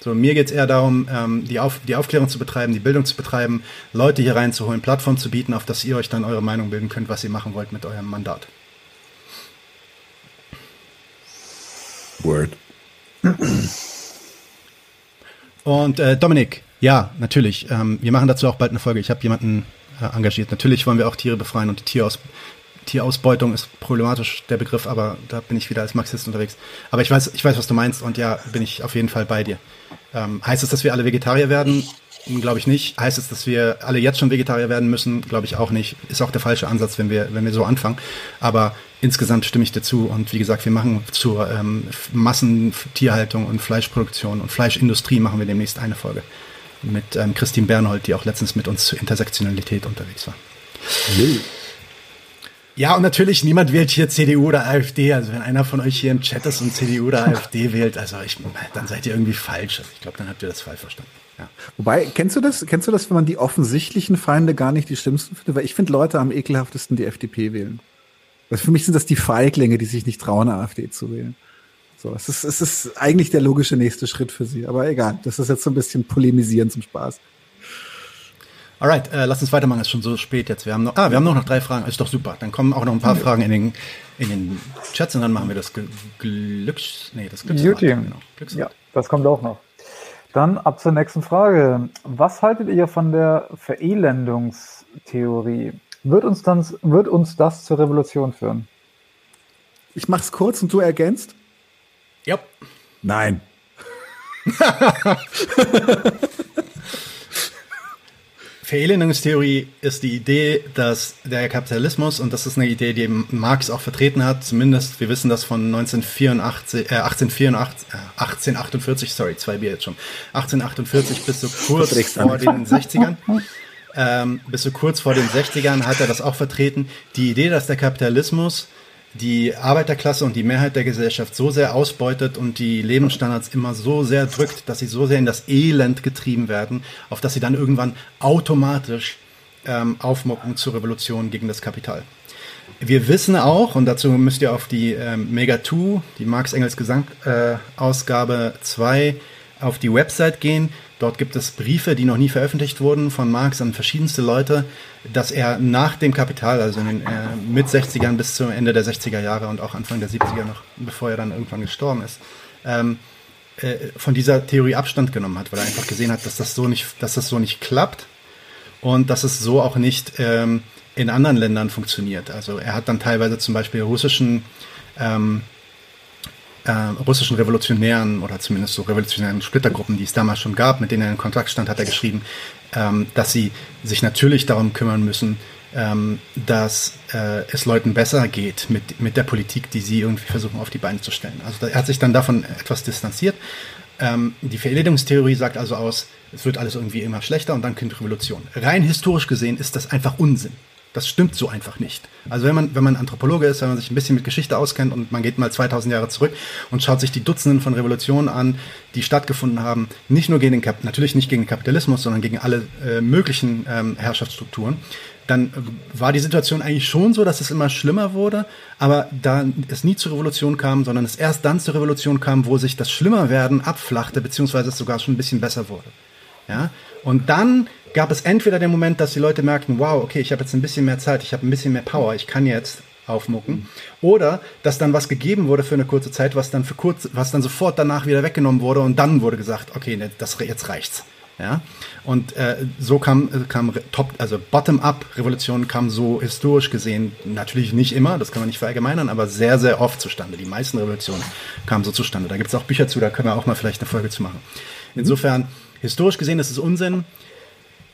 So, mir geht es eher darum, ähm, die, Auf die Aufklärung zu betreiben, die Bildung zu betreiben, Leute hier reinzuholen, Plattformen zu bieten, auf dass ihr euch dann eure Meinung bilden könnt, was ihr machen wollt mit eurem Mandat. Word. Und äh, Dominik, ja, natürlich. Ähm, wir machen dazu auch bald eine Folge. Ich habe jemanden äh, engagiert. Natürlich wollen wir auch Tiere befreien und die Tieraus Tierausbeutung ist problematisch, der Begriff, aber da bin ich wieder als Marxist unterwegs. Aber ich weiß, ich weiß, was du meinst und ja, bin ich auf jeden Fall bei dir. Ähm, heißt es, dass wir alle Vegetarier werden? Glaube ich nicht. Heißt es, dass wir alle jetzt schon Vegetarier werden müssen? Glaube ich auch nicht. Ist auch der falsche Ansatz, wenn wir, wenn wir so anfangen. Aber insgesamt stimme ich dazu. Und wie gesagt, wir machen zur ähm, Massentierhaltung und Fleischproduktion und Fleischindustrie machen wir demnächst eine Folge mit ähm, Christine Bernhold, die auch letztens mit uns zur Intersektionalität unterwegs war. Nee. Ja, und natürlich, niemand wählt hier CDU oder AfD. Also wenn einer von euch hier im Chat ist und CDU oder AfD wählt, also ich, dann seid ihr irgendwie falsch. Also ich glaube, dann habt ihr das falsch verstanden. Ja. Wobei, kennst du das, kennst du das, wenn man die offensichtlichen Feinde gar nicht die schlimmsten findet? Weil ich finde Leute am ekelhaftesten die FDP wählen. Also für mich sind das die Feiglinge, die sich nicht trauen, AfD zu wählen. So, es ist, es ist eigentlich der logische nächste Schritt für sie. Aber egal, das ist jetzt so ein bisschen polemisieren zum Spaß. Alright, äh, lass uns weitermachen. Es ist schon so spät jetzt. Wir haben noch, ah, wir haben noch, noch drei Fragen. Ist doch super. Dann kommen auch noch ein paar Fragen in den, in den Chats und dann machen wir das Glücks, nee, das Glücksrad. Genau. Glücksrad. Ja, das kommt auch noch. Dann ab zur nächsten Frage. Was haltet ihr von der Verelendungstheorie? Wird uns, dann, wird uns das zur Revolution führen? Ich mach's kurz und du ergänzt? Ja. Nein. Verelendungstheorie ist die Idee, dass der Kapitalismus, und das ist eine Idee, die Marx auch vertreten hat, zumindest, wir wissen das von 1984, äh, 1884, äh, 1848, sorry, zwei Bier jetzt schon, 1848 bis so kurz vor den 60ern. Ähm, bis so kurz vor den 60ern hat er das auch vertreten. Die Idee, dass der Kapitalismus die Arbeiterklasse und die Mehrheit der Gesellschaft so sehr ausbeutet und die Lebensstandards immer so sehr drückt, dass sie so sehr in das Elend getrieben werden, auf dass sie dann irgendwann automatisch ähm, aufmucken zur Revolution gegen das Kapital. Wir wissen auch, und dazu müsst ihr auf die ähm, Mega 2, die Marx Engels Gesamtausgabe äh, 2, auf die Website gehen. Dort gibt es Briefe, die noch nie veröffentlicht wurden von Marx an verschiedenste Leute, dass er nach dem Kapital, also in den äh, mit 60ern bis zum Ende der 60er Jahre und auch Anfang der 70er noch, bevor er dann irgendwann gestorben ist, ähm, äh, von dieser Theorie Abstand genommen hat, weil er einfach gesehen hat, dass das so nicht, dass das so nicht klappt und dass es so auch nicht ähm, in anderen Ländern funktioniert. Also er hat dann teilweise zum Beispiel russischen ähm, äh, russischen Revolutionären oder zumindest so revolutionären Splittergruppen, die es damals schon gab, mit denen er in Kontakt stand, hat er geschrieben, ähm, dass sie sich natürlich darum kümmern müssen, ähm, dass äh, es Leuten besser geht mit, mit der Politik, die sie irgendwie versuchen auf die Beine zu stellen. Also er hat sich dann davon etwas distanziert. Ähm, die Vererdigungstheorie sagt also aus, es wird alles irgendwie immer schlechter und dann kommt Revolution. Rein historisch gesehen ist das einfach Unsinn. Das stimmt so einfach nicht. Also wenn man, wenn man Anthropologe ist, wenn man sich ein bisschen mit Geschichte auskennt und man geht mal 2000 Jahre zurück und schaut sich die Dutzenden von Revolutionen an, die stattgefunden haben, nicht nur gegen den Kap natürlich nicht gegen den Kapitalismus, sondern gegen alle äh, möglichen ähm, Herrschaftsstrukturen, dann war die Situation eigentlich schon so, dass es immer schlimmer wurde, aber da es nie zur Revolution kam, sondern es erst dann zur Revolution kam, wo sich das Schlimmerwerden abflachte, beziehungsweise es sogar schon ein bisschen besser wurde. Ja? Und dann gab es entweder den Moment, dass die Leute merkten, wow, okay, ich habe jetzt ein bisschen mehr Zeit, ich habe ein bisschen mehr Power, ich kann jetzt aufmucken. Oder dass dann was gegeben wurde für eine kurze Zeit, was dann für kurz, was dann sofort danach wieder weggenommen wurde und dann wurde gesagt, okay, ne, das jetzt reicht's. Ja, und äh, so kam, äh, kam Top, also Bottom-up-Revolution kam so historisch gesehen natürlich nicht immer, das kann man nicht verallgemeinern, aber sehr, sehr oft zustande. Die meisten Revolutionen kamen so zustande. Da gibt es auch Bücher zu, da können wir auch mal vielleicht eine Folge zu machen. Insofern, historisch gesehen ist es Unsinn.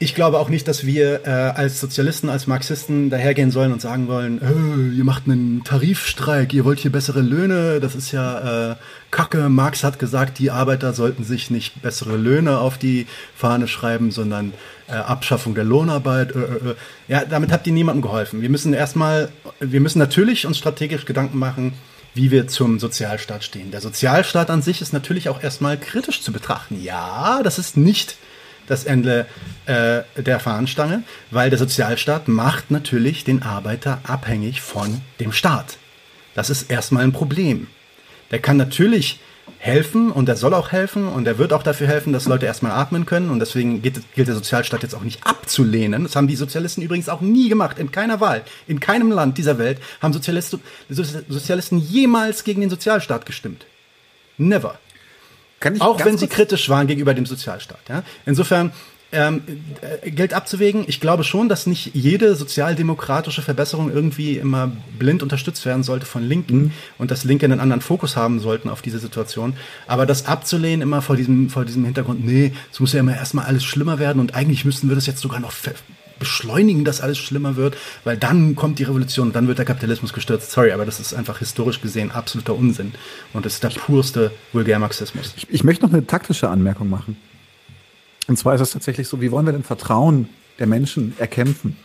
Ich glaube auch nicht, dass wir äh, als Sozialisten, als Marxisten dahergehen sollen und sagen wollen, äh, ihr macht einen Tarifstreik, ihr wollt hier bessere Löhne, das ist ja äh, Kacke. Marx hat gesagt, die Arbeiter sollten sich nicht bessere Löhne auf die Fahne schreiben, sondern äh, Abschaffung der Lohnarbeit. Äh, äh, äh. ja, damit habt ihr niemandem geholfen. Wir müssen erstmal, wir müssen natürlich uns strategisch Gedanken machen, wie wir zum Sozialstaat stehen. Der Sozialstaat an sich ist natürlich auch erstmal kritisch zu betrachten. Ja, das ist nicht das Ende äh, der Fahnenstange, weil der Sozialstaat macht natürlich den Arbeiter abhängig von dem Staat. Das ist erstmal ein Problem. Der kann natürlich helfen und er soll auch helfen und er wird auch dafür helfen, dass Leute erstmal atmen können und deswegen gilt, gilt der Sozialstaat jetzt auch nicht abzulehnen. Das haben die Sozialisten übrigens auch nie gemacht, in keiner Wahl, in keinem Land dieser Welt haben Sozialisten, Sozialisten jemals gegen den Sozialstaat gestimmt. Never auch wenn sie kritisch waren gegenüber dem Sozialstaat. Ja? Insofern ähm, äh, gilt abzuwägen. Ich glaube schon, dass nicht jede sozialdemokratische Verbesserung irgendwie immer blind unterstützt werden sollte von Linken mhm. und dass Linke einen anderen Fokus haben sollten auf diese Situation. Aber das abzulehnen immer vor diesem, vor diesem Hintergrund, nee, es muss ja immer erstmal alles schlimmer werden und eigentlich müssten wir das jetzt sogar noch beschleunigen, dass alles schlimmer wird, weil dann kommt die Revolution und dann wird der Kapitalismus gestürzt. Sorry, aber das ist einfach historisch gesehen absoluter Unsinn. Und das ist der purste Vulgärmarxismus. Ich, ich möchte noch eine taktische Anmerkung machen. Und zwar ist es tatsächlich so, wie wollen wir denn Vertrauen der Menschen erkämpfen,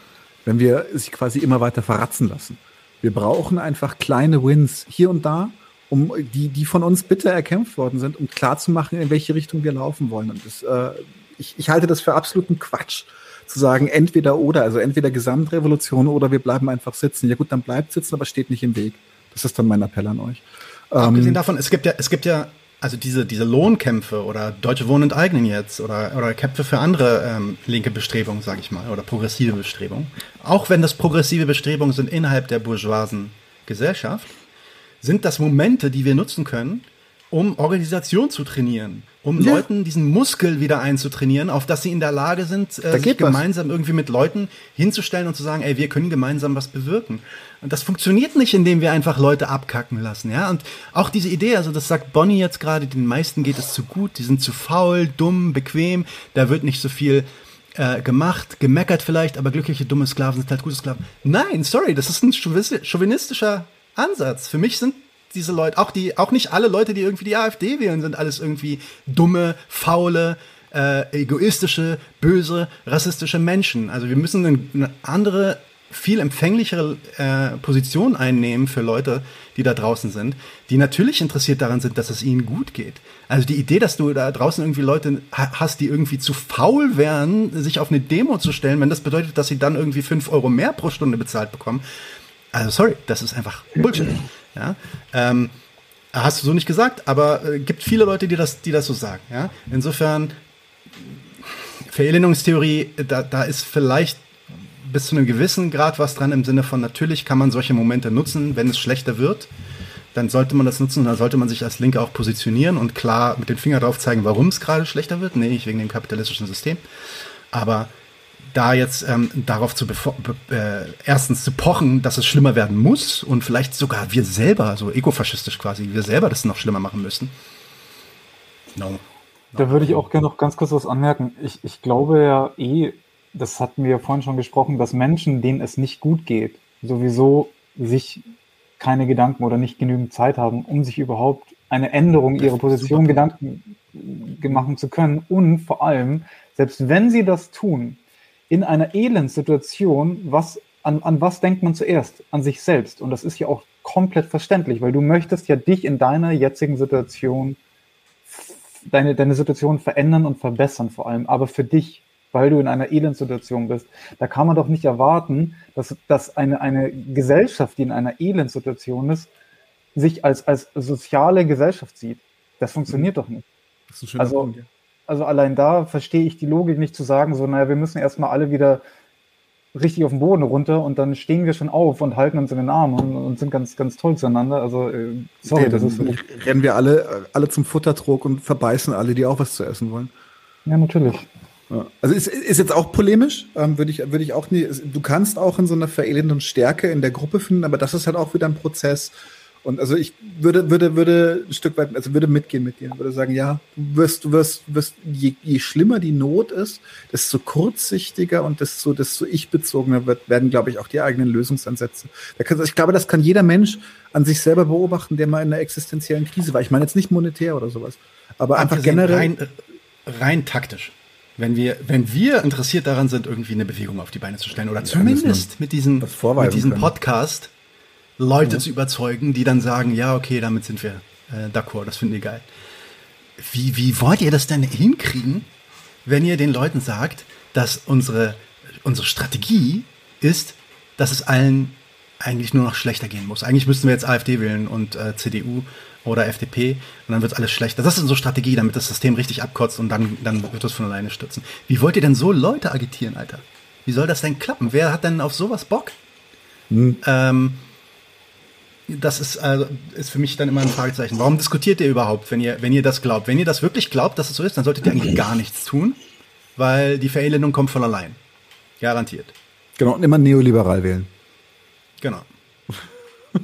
wenn wir sich quasi immer weiter verratzen lassen? Wir brauchen einfach kleine Wins hier und da, um die, die von uns bitter erkämpft worden sind, um klarzumachen, in welche Richtung wir laufen wollen. Und das, äh, ich, ich halte das für absoluten Quatsch zu sagen, entweder oder, also entweder Gesamtrevolution oder wir bleiben einfach sitzen. Ja gut, dann bleibt sitzen, aber steht nicht im Weg. Das ist dann mein Appell an euch. Abgesehen ähm, davon, es gibt ja, es gibt ja, also diese, diese Lohnkämpfe oder Deutsche Wohnen enteignen jetzt oder, oder Kämpfe für andere ähm, linke Bestrebungen, sage ich mal, oder progressive Bestrebungen. Auch wenn das progressive Bestrebungen sind innerhalb der bourgeoisen Gesellschaft, sind das Momente, die wir nutzen können, um Organisation zu trainieren, um ja. Leuten diesen Muskel wieder einzutrainieren, auf dass sie in der Lage sind, äh, sich gemeinsam was. irgendwie mit Leuten hinzustellen und zu sagen, ey, wir können gemeinsam was bewirken. Und das funktioniert nicht, indem wir einfach Leute abkacken lassen, ja. Und auch diese Idee, also das sagt Bonnie jetzt gerade, den meisten geht es zu gut, die sind zu faul, dumm, bequem, da wird nicht so viel äh, gemacht, gemeckert vielleicht, aber glückliche, dumme Sklaven sind halt gute Sklaven. Nein, sorry, das ist ein chauvinistischer Ansatz. Für mich sind diese Leute, auch die, auch nicht alle Leute, die irgendwie die AfD wählen, sind alles irgendwie dumme, faule, äh, egoistische, böse, rassistische Menschen. Also wir müssen eine andere viel empfänglichere äh, Position einnehmen für Leute, die da draußen sind, die natürlich interessiert daran sind, dass es ihnen gut geht. Also die Idee, dass du da draußen irgendwie Leute hast, die irgendwie zu faul wären, sich auf eine Demo zu stellen, wenn das bedeutet, dass sie dann irgendwie fünf Euro mehr pro Stunde bezahlt bekommen. Also sorry, das ist einfach Bullshit. Ja. Ähm, hast du so nicht gesagt, aber äh, gibt viele Leute, die das, die das so sagen. Ja. Insofern Verelendungstheorie, da, da ist vielleicht bis zu einem gewissen Grad was dran im Sinne von, natürlich kann man solche Momente nutzen, wenn es schlechter wird. Dann sollte man das nutzen und dann sollte man sich als Linke auch positionieren und klar mit dem Finger drauf zeigen, warum es gerade schlechter wird. Nee, nicht wegen dem kapitalistischen System. Aber da jetzt ähm, darauf zu äh, erstens zu pochen, dass es schlimmer werden muss und vielleicht sogar wir selber, so egofaschistisch quasi, wir selber das noch schlimmer machen müssen. No. Da würde ich auch gerne noch ganz kurz was anmerken. Ich, ich glaube ja eh, das hatten wir ja vorhin schon gesprochen, dass Menschen, denen es nicht gut geht, sowieso sich keine Gedanken oder nicht genügend Zeit haben, um sich überhaupt eine Änderung ihrer Position Gedanken machen zu können. Und vor allem, selbst wenn sie das tun, in einer Elendssituation, was, an, an was denkt man zuerst? An sich selbst. Und das ist ja auch komplett verständlich, weil du möchtest ja dich in deiner jetzigen Situation, deine, deine Situation verändern und verbessern vor allem, aber für dich weil du in einer Elendsituation bist. Da kann man doch nicht erwarten, dass, dass eine, eine Gesellschaft, die in einer Elendsituation ist, sich als, als soziale Gesellschaft sieht. Das funktioniert mhm. doch nicht. Das ist ein schöner also, Punkt, ja. Also allein da verstehe ich die Logik nicht zu sagen, so, naja, wir müssen erstmal alle wieder richtig auf den Boden runter und dann stehen wir schon auf und halten uns in den Arm und, und sind ganz, ganz toll zueinander. Also, äh, sorry, das ist. Rennen wir alle, alle zum Futtertrog und verbeißen alle, die auch was zu essen wollen. Ja, natürlich. Also ist, ist jetzt auch polemisch, ähm, würde ich, würde ich auch nie, du kannst auch in so einer Verelendung Stärke in der Gruppe finden, aber das ist halt auch wieder ein Prozess. Und also ich würde, würde, würde ein Stück weit, also würde mitgehen mit dir, würde sagen, ja, du wirst, du wirst, wirst je, je schlimmer die Not ist, desto kurzsichtiger und desto, desto ich-bezogener wird, werden, glaube ich, auch die eigenen Lösungsansätze. Ich glaube, das kann jeder Mensch an sich selber beobachten, der mal in einer existenziellen Krise war. Ich meine jetzt nicht monetär oder sowas, aber einfach generell. Rein, rein taktisch wenn wir, wenn wir interessiert daran sind, irgendwie eine Bewegung auf die Beine zu stellen oder zumindest mit diesem, mit diesem Podcast Leute ja. zu überzeugen, die dann sagen, ja, okay, damit sind wir äh, d'accord, das finden wir geil. Wie, wie wollt ihr das denn hinkriegen, wenn ihr den Leuten sagt, dass unsere, unsere Strategie ist, dass es allen eigentlich nur noch schlechter gehen muss. Eigentlich müssten wir jetzt AfD wählen und äh, CDU oder FDP und dann wird alles schlechter. Das ist unsere Strategie, damit das System richtig abkotzt und dann, dann wird es von alleine stürzen. Wie wollt ihr denn so Leute agitieren, Alter? Wie soll das denn klappen? Wer hat denn auf sowas Bock? Hm. Ähm, das ist, also, ist für mich dann immer ein Fragezeichen. Warum diskutiert ihr überhaupt, wenn ihr, wenn ihr das glaubt? Wenn ihr das wirklich glaubt, dass es so ist, dann solltet ihr eigentlich gar nichts tun, weil die Verelendung kommt von allein. Garantiert. Genau, und immer neoliberal wählen. Genau.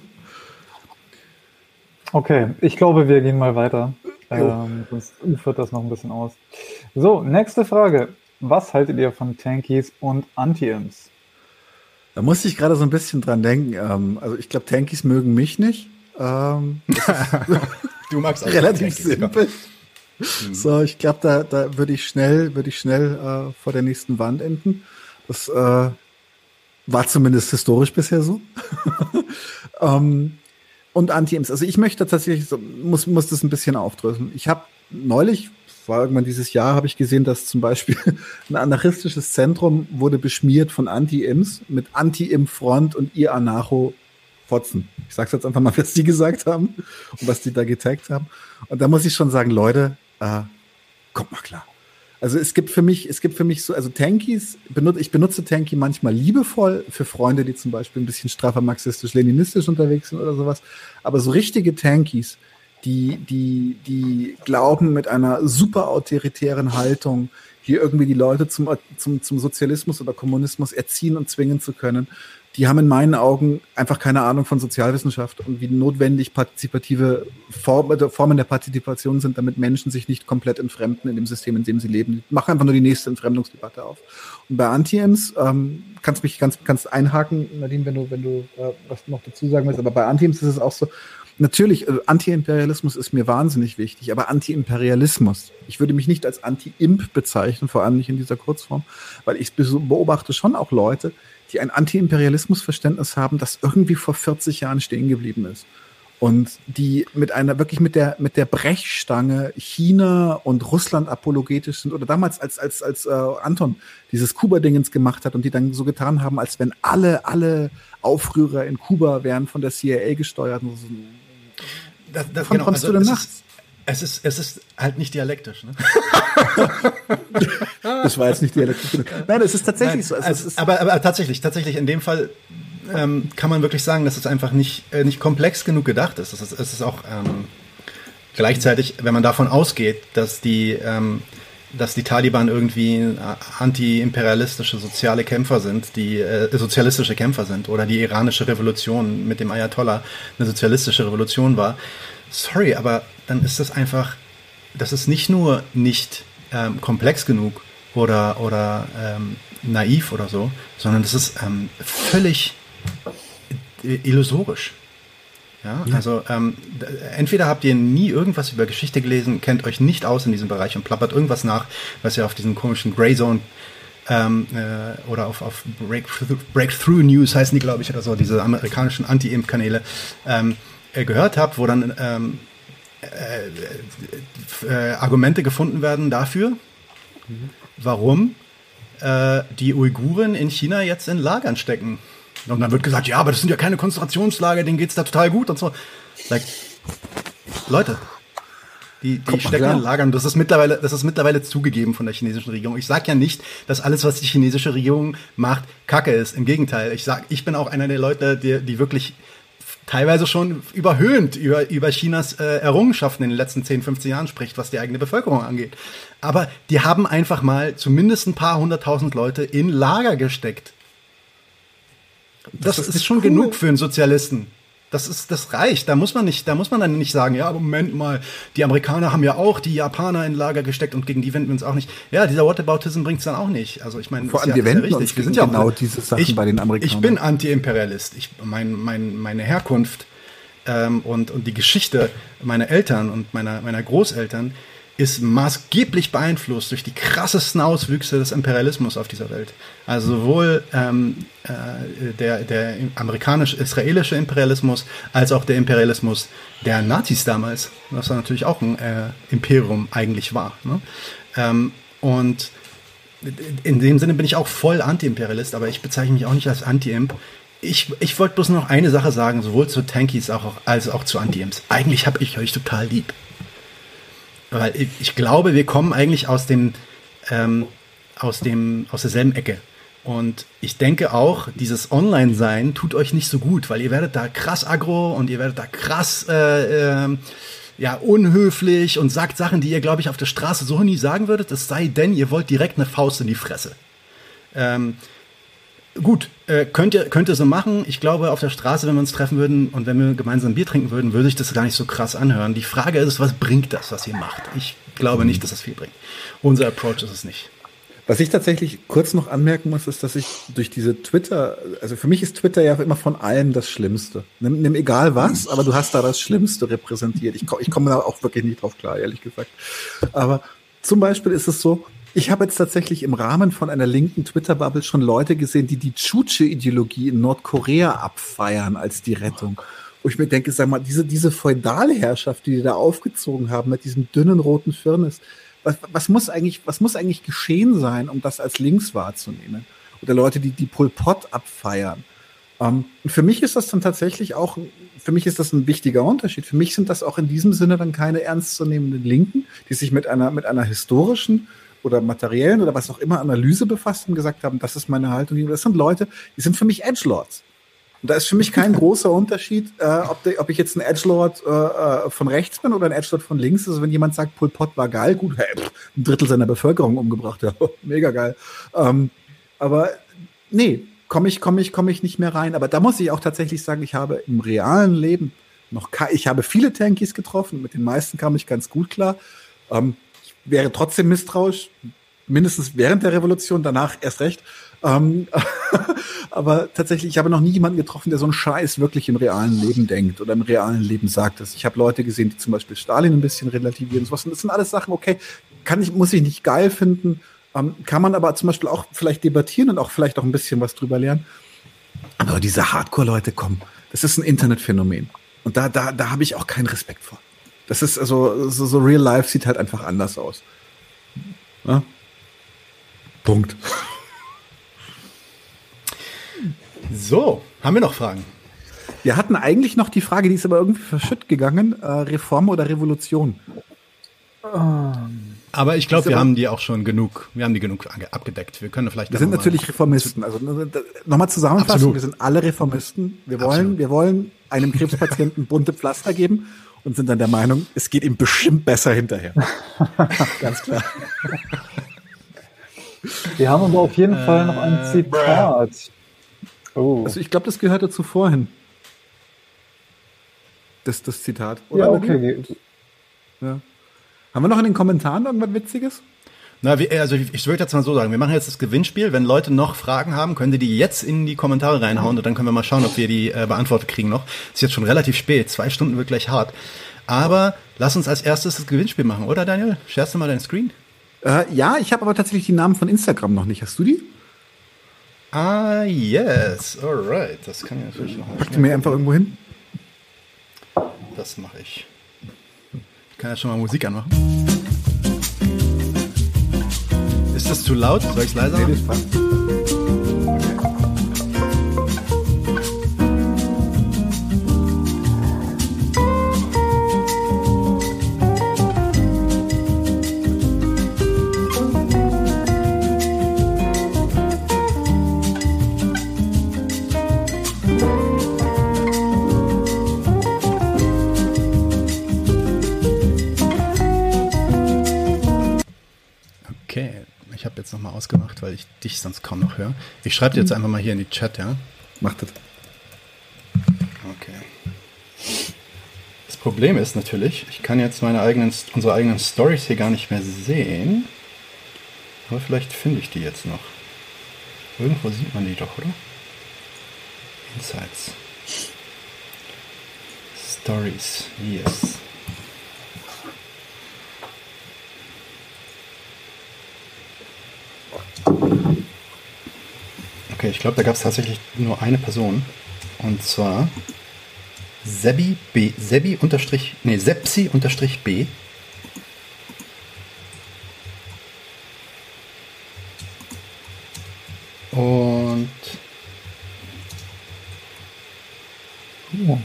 Okay, ich glaube, wir gehen mal weiter. Ähm, sonst ufert das noch ein bisschen aus. So, nächste Frage. Was haltet ihr von Tankies und Anti-Imps? Da musste ich gerade so ein bisschen dran denken. Ähm, also ich glaube, Tankies mögen mich nicht. Ähm, du magst auch relativ simpel. Mhm. So, ich glaube, da, da würde ich schnell, würde ich schnell äh, vor der nächsten Wand enden. Das äh, war zumindest historisch bisher so. ähm, und Anti-Imps. Also ich möchte tatsächlich, so, muss, muss das ein bisschen aufdrücken. Ich habe neulich, war irgendwann dieses Jahr, habe ich gesehen, dass zum Beispiel ein anarchistisches Zentrum wurde beschmiert von Anti-Imps mit Anti-Imp-Front und ihr Anarcho Fotzen. Ich sag's jetzt einfach mal, was die gesagt haben und was die da getaggt haben. Und da muss ich schon sagen, Leute, äh, kommt mal klar. Also es gibt für mich, es gibt für mich so, also Tankies, benutze, ich benutze Tanky manchmal liebevoll für Freunde, die zum Beispiel ein bisschen straffer marxistisch-leninistisch unterwegs sind oder sowas. Aber so richtige Tankies, die, die, die glauben mit einer super autoritären Haltung, hier irgendwie die Leute zum, zum, zum Sozialismus oder Kommunismus erziehen und zwingen zu können, die haben in meinen Augen einfach keine Ahnung von Sozialwissenschaft und wie notwendig partizipative äh, Formen der Partizipation sind, damit Menschen sich nicht komplett entfremden in dem System, in dem sie leben. Machen einfach nur die nächste Entfremdungsdebatte auf. Und bei Anti-Ems ähm, kannst mich ganz, kannst einhaken, Nadine, wenn du, wenn du äh, was noch dazu sagen willst, aber bei Anti-Ems ist es auch so, Natürlich, äh, Anti-Imperialismus ist mir wahnsinnig wichtig, aber Anti-Imperialismus, ich würde mich nicht als Anti-Imp bezeichnen, vor allem nicht in dieser Kurzform, weil ich beobachte schon auch Leute, die ein Anti-Imperialismus-Verständnis haben, das irgendwie vor 40 Jahren stehen geblieben ist und die mit einer wirklich mit der mit der Brechstange China und Russland apologetisch sind oder damals als als als äh, Anton dieses Kuba-Dingens gemacht hat und die dann so getan haben, als wenn alle alle Aufrührer in Kuba wären von der CIA gesteuert. Das, das, Wann genau, kommst also du denn nachts? Es ist, es ist halt nicht dialektisch. Ne? das war jetzt nicht dialektisch. Nein, es ist tatsächlich Nein, so. Also, ist aber, aber tatsächlich, tatsächlich in dem Fall ähm, kann man wirklich sagen, dass es einfach nicht, äh, nicht komplex genug gedacht ist. Es ist, es ist auch ähm, gleichzeitig, wenn man davon ausgeht, dass die, ähm, dass die Taliban irgendwie äh, anti-imperialistische soziale Kämpfer sind, die äh, sozialistische Kämpfer sind oder die iranische Revolution mit dem Ayatollah eine sozialistische Revolution war. Sorry, aber dann ist das einfach, das ist nicht nur nicht ähm, komplex genug oder, oder ähm, naiv oder so, sondern das ist ähm, völlig illusorisch. Ja, ja. also ähm, entweder habt ihr nie irgendwas über Geschichte gelesen, kennt euch nicht aus in diesem Bereich und plappert irgendwas nach, was ihr auf diesen komischen Grey Zone ähm, äh, oder auf, auf Breakthrough, Breakthrough News heißen die, glaube ich, oder so, diese amerikanischen Anti-Imp-Kanäle ähm, äh, gehört habt, wo dann ähm, äh, äh, Argumente gefunden werden dafür, mhm. warum äh, die Uiguren in China jetzt in Lagern stecken. Und dann wird gesagt, ja, aber das sind ja keine Konzentrationslager, denen geht's da total gut und so. Like, Leute, die, die stecken in Lagern. Das ist mittlerweile, das ist mittlerweile zugegeben von der chinesischen Regierung. Ich sage ja nicht, dass alles, was die chinesische Regierung macht, Kacke ist. Im Gegenteil. Ich sag, ich bin auch einer der Leute, die, die wirklich teilweise schon überhöhend über, über Chinas äh, Errungenschaften in den letzten 10, 15 Jahren spricht, was die eigene Bevölkerung angeht. Aber die haben einfach mal zumindest ein paar hunderttausend Leute in Lager gesteckt. Das, das ist, ist, schon cool. genug für einen Sozialisten. Das ist, das reicht. Da muss man nicht, da muss man dann nicht sagen, ja, Moment mal, die Amerikaner haben ja auch die Japaner in Lager gesteckt und gegen die wenden wir uns auch nicht. Ja, dieser Whataboutism bringt es dann auch nicht. Also ich meine, vor allem ja, wir wenden ja uns wir sind ja genau diese Sachen ich, bei den Amerikanern. Ich bin Anti-Imperialist. Ich, mein, mein, meine Herkunft ähm, und, und die Geschichte meiner Eltern und meiner, meiner Großeltern ist maßgeblich beeinflusst durch die krassesten Auswüchse des Imperialismus auf dieser Welt. Also sowohl ähm, äh, der, der amerikanisch-israelische Imperialismus als auch der Imperialismus der Nazis damals, was natürlich auch ein äh, Imperium eigentlich war. Ne? Ähm, und in dem Sinne bin ich auch voll Anti-Imperialist, aber ich bezeichne mich auch nicht als Anti-Imp. Ich, ich wollte bloß noch eine Sache sagen, sowohl zu Tankies auch, als auch zu Anti-Imps. Eigentlich habe ich euch total lieb. Weil ich, ich glaube, wir kommen eigentlich aus dem, ähm, aus dem, aus derselben Ecke. Und ich denke auch, dieses Online-Sein tut euch nicht so gut, weil ihr werdet da krass aggro und ihr werdet da krass äh, äh, ja, unhöflich und sagt Sachen, die ihr, glaube ich, auf der Straße so nie sagen würdet, es sei denn, ihr wollt direkt eine Faust in die Fresse. Ähm, gut, äh, könnt, ihr, könnt ihr so machen. Ich glaube, auf der Straße, wenn wir uns treffen würden und wenn wir gemeinsam Bier trinken würden, würde ich das gar nicht so krass anhören. Die Frage ist, was bringt das, was ihr macht? Ich glaube nicht, dass das viel bringt. Unser Approach ist es nicht. Was ich tatsächlich kurz noch anmerken muss, ist, dass ich durch diese Twitter, also für mich ist Twitter ja immer von allem das Schlimmste. Nimm, nimm egal was, aber du hast da das Schlimmste repräsentiert. Ich, ich komme da auch wirklich nicht drauf klar, ehrlich gesagt. Aber zum Beispiel ist es so, ich habe jetzt tatsächlich im Rahmen von einer linken Twitter-Bubble schon Leute gesehen, die die Chuche-Ideologie in Nordkorea abfeiern als die Rettung. Wo ich mir denke, sag mal, diese, diese Feudalherrschaft, die die da aufgezogen haben mit diesem dünnen roten Firnis, was, was muss eigentlich, was muss eigentlich geschehen sein, um das als links wahrzunehmen? Oder Leute, die die Pol Pot abfeiern. Um, und für mich ist das dann tatsächlich auch, für mich ist das ein wichtiger Unterschied. Für mich sind das auch in diesem Sinne dann keine ernstzunehmenden Linken, die sich mit einer, mit einer historischen oder materiellen oder was auch immer Analyse befasst und gesagt haben, das ist meine Haltung. Das sind Leute, die sind für mich Edgelords. Und da ist für mich kein großer Unterschied, äh, ob, de, ob ich jetzt ein Edgelord äh, äh, von rechts bin oder ein Edgelord von links. Also wenn jemand sagt, Pol Pot war geil, gut, hey, pff, ein Drittel seiner Bevölkerung umgebracht, ja, mega geil. Ähm, aber nee, komme ich, komme ich, komme ich nicht mehr rein. Aber da muss ich auch tatsächlich sagen, ich habe im realen Leben noch, ich habe viele Tankies getroffen, mit den meisten kam ich ganz gut klar. Ähm, wäre trotzdem misstrauisch, mindestens während der Revolution, danach erst recht. Ähm, aber tatsächlich, ich habe noch nie jemanden getroffen, der so einen Scheiß wirklich im realen Leben denkt oder im realen Leben sagt. Ich habe Leute gesehen, die zum Beispiel Stalin ein bisschen relativieren. Sowas. Und das sind alles Sachen, okay, kann ich, muss ich nicht geil finden, Ähm, kann man aber zum Beispiel auch vielleicht debattieren und auch vielleicht auch ein bisschen was drüber lernen. Aber diese Hardcore-Leute kommen, das ist ein Internetphänomen. Und da, da, da habe ich auch keinen Respekt vor. Das ist also, so, so Real Life sieht halt einfach anders aus. Ja? Punkt. So, haben wir noch Fragen? Wir hatten eigentlich noch die Frage, die ist aber irgendwie verschütt gegangen: äh, Reform oder Revolution? Aber ich glaube, wir haben die auch schon genug, wir haben die genug abgedeckt. Wir können vielleicht. Wir sind natürlich Reformisten. Also nochmal zusammenfassen: Absolut. Wir sind alle Reformisten. Wir wollen, Absolut. wir wollen einem Krebspatienten bunte Pflaster geben und sind dann der Meinung, es geht ihm bestimmt besser hinterher. Ganz klar. Wir haben aber auf jeden äh, Fall noch ein Zitat. Oh. Also ich glaube, das gehört dazu vorhin. Das, das Zitat. Oder ja, okay. Ja. Haben wir noch in den Kommentaren irgendwas Witziges? Na, wie, also ich, würde jetzt mal so sagen, wir machen jetzt das Gewinnspiel. Wenn Leute noch Fragen haben, können sie die jetzt in die Kommentare reinhauen und dann können wir mal schauen, ob wir die äh, beantwortet kriegen noch. Ist jetzt schon relativ spät, zwei Stunden wird gleich hart. Aber lass uns als erstes das Gewinnspiel machen, oder Daniel? Scherst du mal deinen Screen? Äh, ja, ich habe aber tatsächlich die Namen von Instagram noch nicht. Hast du die? Ah, yes. Alright. Das kann ich natürlich noch. Pack die mir einfach irgendwo hin. Das mache ich. Ich kann ja schon mal Musik anmachen. Ist das zu laut? Soll ich es leiser machen? Nee, passt. jetzt nochmal ausgemacht, weil ich dich sonst kaum noch höre. Ich schreibe dir jetzt einfach mal hier in die Chat, ja? Mach das. Okay. Das Problem ist natürlich, ich kann jetzt meine eigenen, unsere eigenen Stories hier gar nicht mehr sehen. Aber vielleicht finde ich die jetzt noch. Irgendwo sieht man die doch, oder? Insights. Stories, yes. Okay, ich glaube, da gab es tatsächlich nur eine Person. Und zwar Sebi B. Sebi unterstrich, nee, Sepsi unterstrich B. Und oh.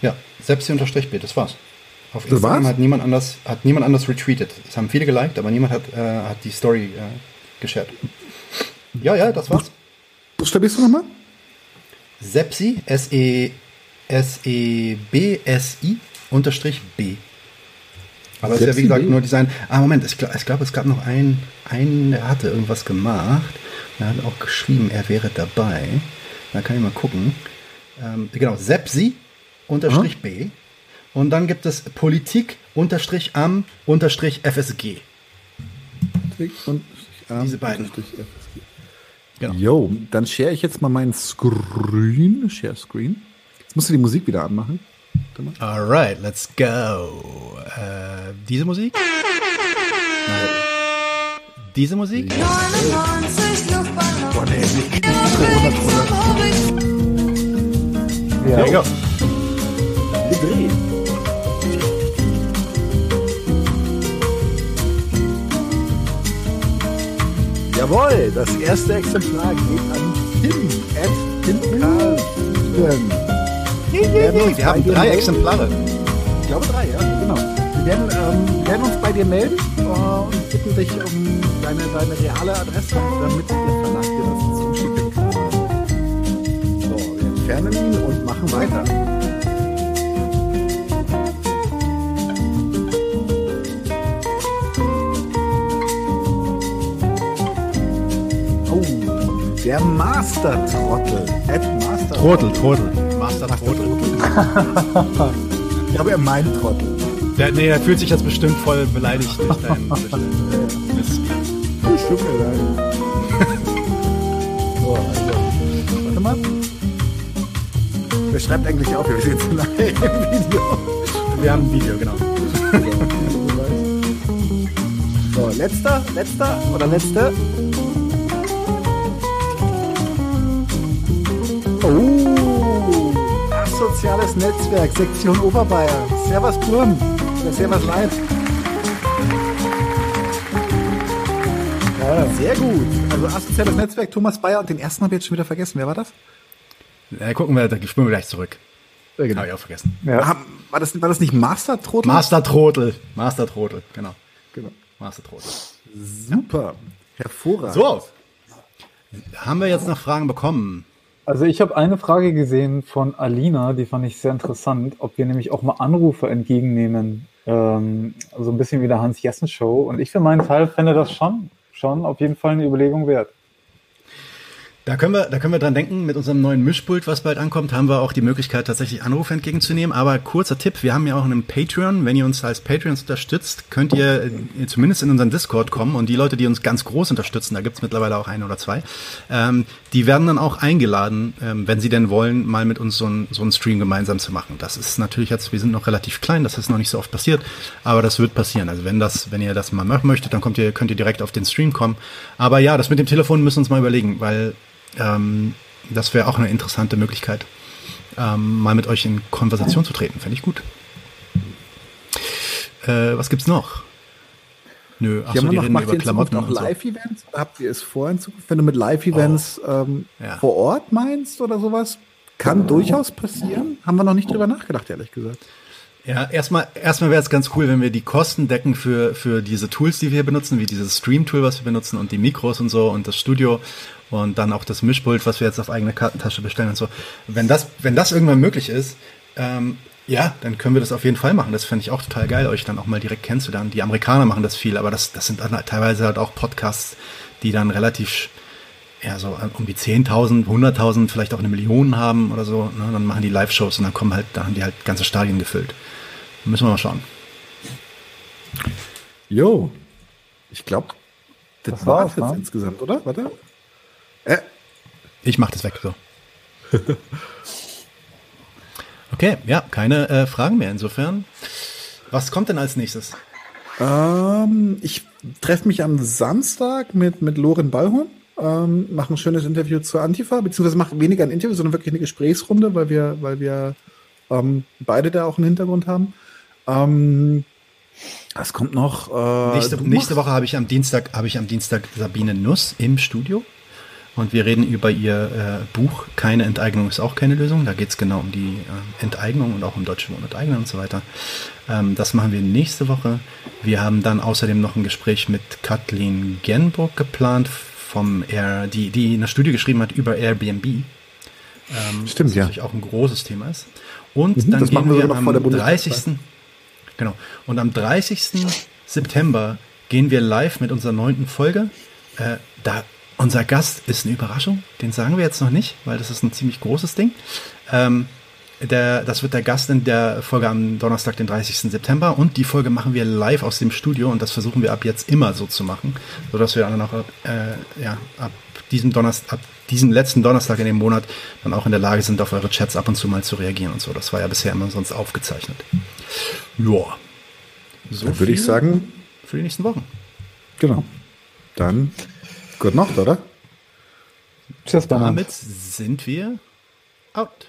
ja, Sepsi unterstrich B, das war's. Auf Instagram hat niemand anders, hat niemand anders retweetet. Es haben viele geliked, aber niemand hat, äh, hat die Story äh, geshared. Ja, ja, das war's. Buchstabierst du nochmal? Sepsi, S-E, S-E-B-S-I, unterstrich B. Aber es ist ja wie gesagt nur Design. Ah, Moment, ich glaube, glaub, es gab noch einen, einen, der hatte irgendwas gemacht. Er hat auch geschrieben, er wäre dabei. Da kann ich mal gucken. Ähm, genau, Sepsi, unterstrich. B. Und dann gibt es Politik, unterstrich am, unterstrich FSG. Und ja, Diese beiden. Genau. Jo, dann share ich jetzt mal meinen Screen. Share Screen. Jetzt musst du die Musik wieder anmachen. Alright, let's go. Äh, diese Musik? Nein. Diese Musik? 99 Luftballons. Boah, nee, nicht, Ja. Ja. Gedreht. Jawohl, das erste Exemplar geht an Tim, at Tim Carlsen. Wir haben drei Exemplare. Ich glaube drei, ja, genau. Wir werden, ähm, werden uns bei dir melden äh, und bitten dich um deine, deine reale Adresse, damit der Verlag dir das zuschicken kann. So, wir entfernen ihn und machen weiter. Der Master Trottel. Master Trottel, Trottel. Master, Trottel. ich glaube, er meint Trottel. Der, nee, er fühlt sich jetzt bestimmt voll beleidigt durch deinen dein, tut mir leid. so, also. Warte mal. Wer schreibt eigentlich auf? Wir sind jetzt lange im Video. Wir haben ein Video, genau. Letzter, letzter oder letzte? Asoziales Netzwerk, Sektion Oberbayern. Servus Burm, Servus Live. Ja, sehr gut. Also asoziales Netzwerk, Thomas Bayer und den ersten habe ich jetzt schon wieder vergessen. Wer war das? Ja, gucken wir, da springen wir gleich zurück. Ja, genau. Habe ich auch vergessen. Ja. War, das, war das nicht Master Trotel? Master Trotel. Master Trotel, genau. Genau. Master Trotel. Super. Hervorragend. So. Haben wir jetzt noch Fragen bekommen? Also ich habe eine Frage gesehen von Alina, die fand ich sehr interessant, ob wir nämlich auch mal Anrufe entgegennehmen. Ähm, also ein bisschen wie der Hans-Jessen-Show. Und ich für meinen Teil fände das schon, schon auf jeden Fall eine Überlegung wert. Da können wir, da können wir dran denken, mit unserem neuen Mischpult, was bald ankommt, haben wir auch die Möglichkeit, tatsächlich Anrufe entgegenzunehmen. Aber kurzer Tipp, wir haben ja auch einen Patreon. Wenn ihr uns als Patreons unterstützt, könnt ihr äh, zumindest in unseren Discord kommen. Und die Leute, die uns ganz groß unterstützen, da gibt's mittlerweile auch ein oder zwei, ähm, die werden dann auch eingeladen, ähm, wenn sie denn wollen, mal mit uns so, ein, so einen Stream gemeinsam zu machen. Das ist natürlich jetzt, wir sind noch relativ klein, das ist noch nicht so oft passiert, aber das wird passieren. Also wenn das, wenn ihr das mal machen möchtet, dann kommt ihr, könnt ihr direkt auf den Stream kommen. Aber ja, das mit dem Telefon müssen wir uns mal überlegen, weil ähm, das wäre auch eine interessante Möglichkeit, ähm, mal mit euch in Konversation zu treten. Fände ich gut. Äh, was gibt's noch? Nö, achso, die, die reden über Klamotten noch Live-Events? So. Habt ihr es vor in Zukunft, wenn du mit Live-Events oh, ähm, ja. vor Ort meinst oder sowas? Kann oh. durchaus passieren. Haben wir noch nicht drüber nachgedacht, ehrlich gesagt. Ja, erstmal, erstmal wäre es ganz cool, wenn wir die Kosten decken für, für diese Tools, die wir benutzen, wie dieses Stream-Tool, was wir benutzen und die Mikros und so und das Studio und dann auch das Mischpult, was wir jetzt auf eigene Kartentasche bestellen und so. Wenn das, wenn das irgendwann möglich ist, ähm, ja, dann können wir das auf jeden Fall machen. Das fände ich auch total geil, euch dann auch mal direkt kennenzulernen. Die Amerikaner machen das viel, aber das, das sind dann teilweise halt auch Podcasts, die dann relativ, ja, so um die 10.000, 100.000, vielleicht auch eine Million haben oder so. Ne? Dann machen die Live-Shows und dann kommen halt, da haben die halt ganze Stadien gefüllt. Müssen wir mal schauen. Jo, ich glaube, das, das war es jetzt insgesamt, oder? Warte. Äh. Ich mach das weg, so. okay, ja, keine äh, Fragen mehr insofern. Was kommt denn als nächstes? Ähm, ich treffe mich am Samstag mit, mit Loren Ballhorn, ähm, mache ein schönes Interview zur Antifa, beziehungsweise mache weniger ein Interview, sondern wirklich eine Gesprächsrunde, weil wir, weil wir ähm, beide da auch einen Hintergrund haben. Ähm, was kommt noch? Äh, nächste, nächste Woche habe ich am Dienstag habe ich am Dienstag Sabine Nuss im Studio. Und wir reden über ihr äh, Buch Keine Enteignung ist auch keine Lösung. Da geht es genau um die äh, Enteignung und auch um deutsche Wohnen enteignen und so weiter. Ähm, das machen wir nächste Woche. Wir haben dann außerdem noch ein Gespräch mit Kathleen Genburg geplant, vom Air, die, die eine Studie geschrieben hat über Airbnb. Ähm, Stimmt, was ja. natürlich auch ein großes Thema ist. Und mhm, dann gehen wir, wir am 30. Genau. Und am 30. September gehen wir live mit unserer neunten Folge. Äh, da unser Gast ist eine Überraschung, den sagen wir jetzt noch nicht, weil das ist ein ziemlich großes Ding. Ähm, der, das wird der Gast in der Folge am Donnerstag, den 30. September. Und die Folge machen wir live aus dem Studio und das versuchen wir ab jetzt immer so zu machen, sodass wir dann auch äh, ja, ab diesem Donnerstag, ab diesem letzten Donnerstag in dem Monat dann auch in der Lage sind, auf eure Chats ab und zu mal zu reagieren und so. Das war ja bisher immer sonst aufgezeichnet. Ja. So dann würde ich sagen. Für die nächsten Wochen. Genau. Dann Gute Nacht, oder? Tschüss, Damit sind wir out.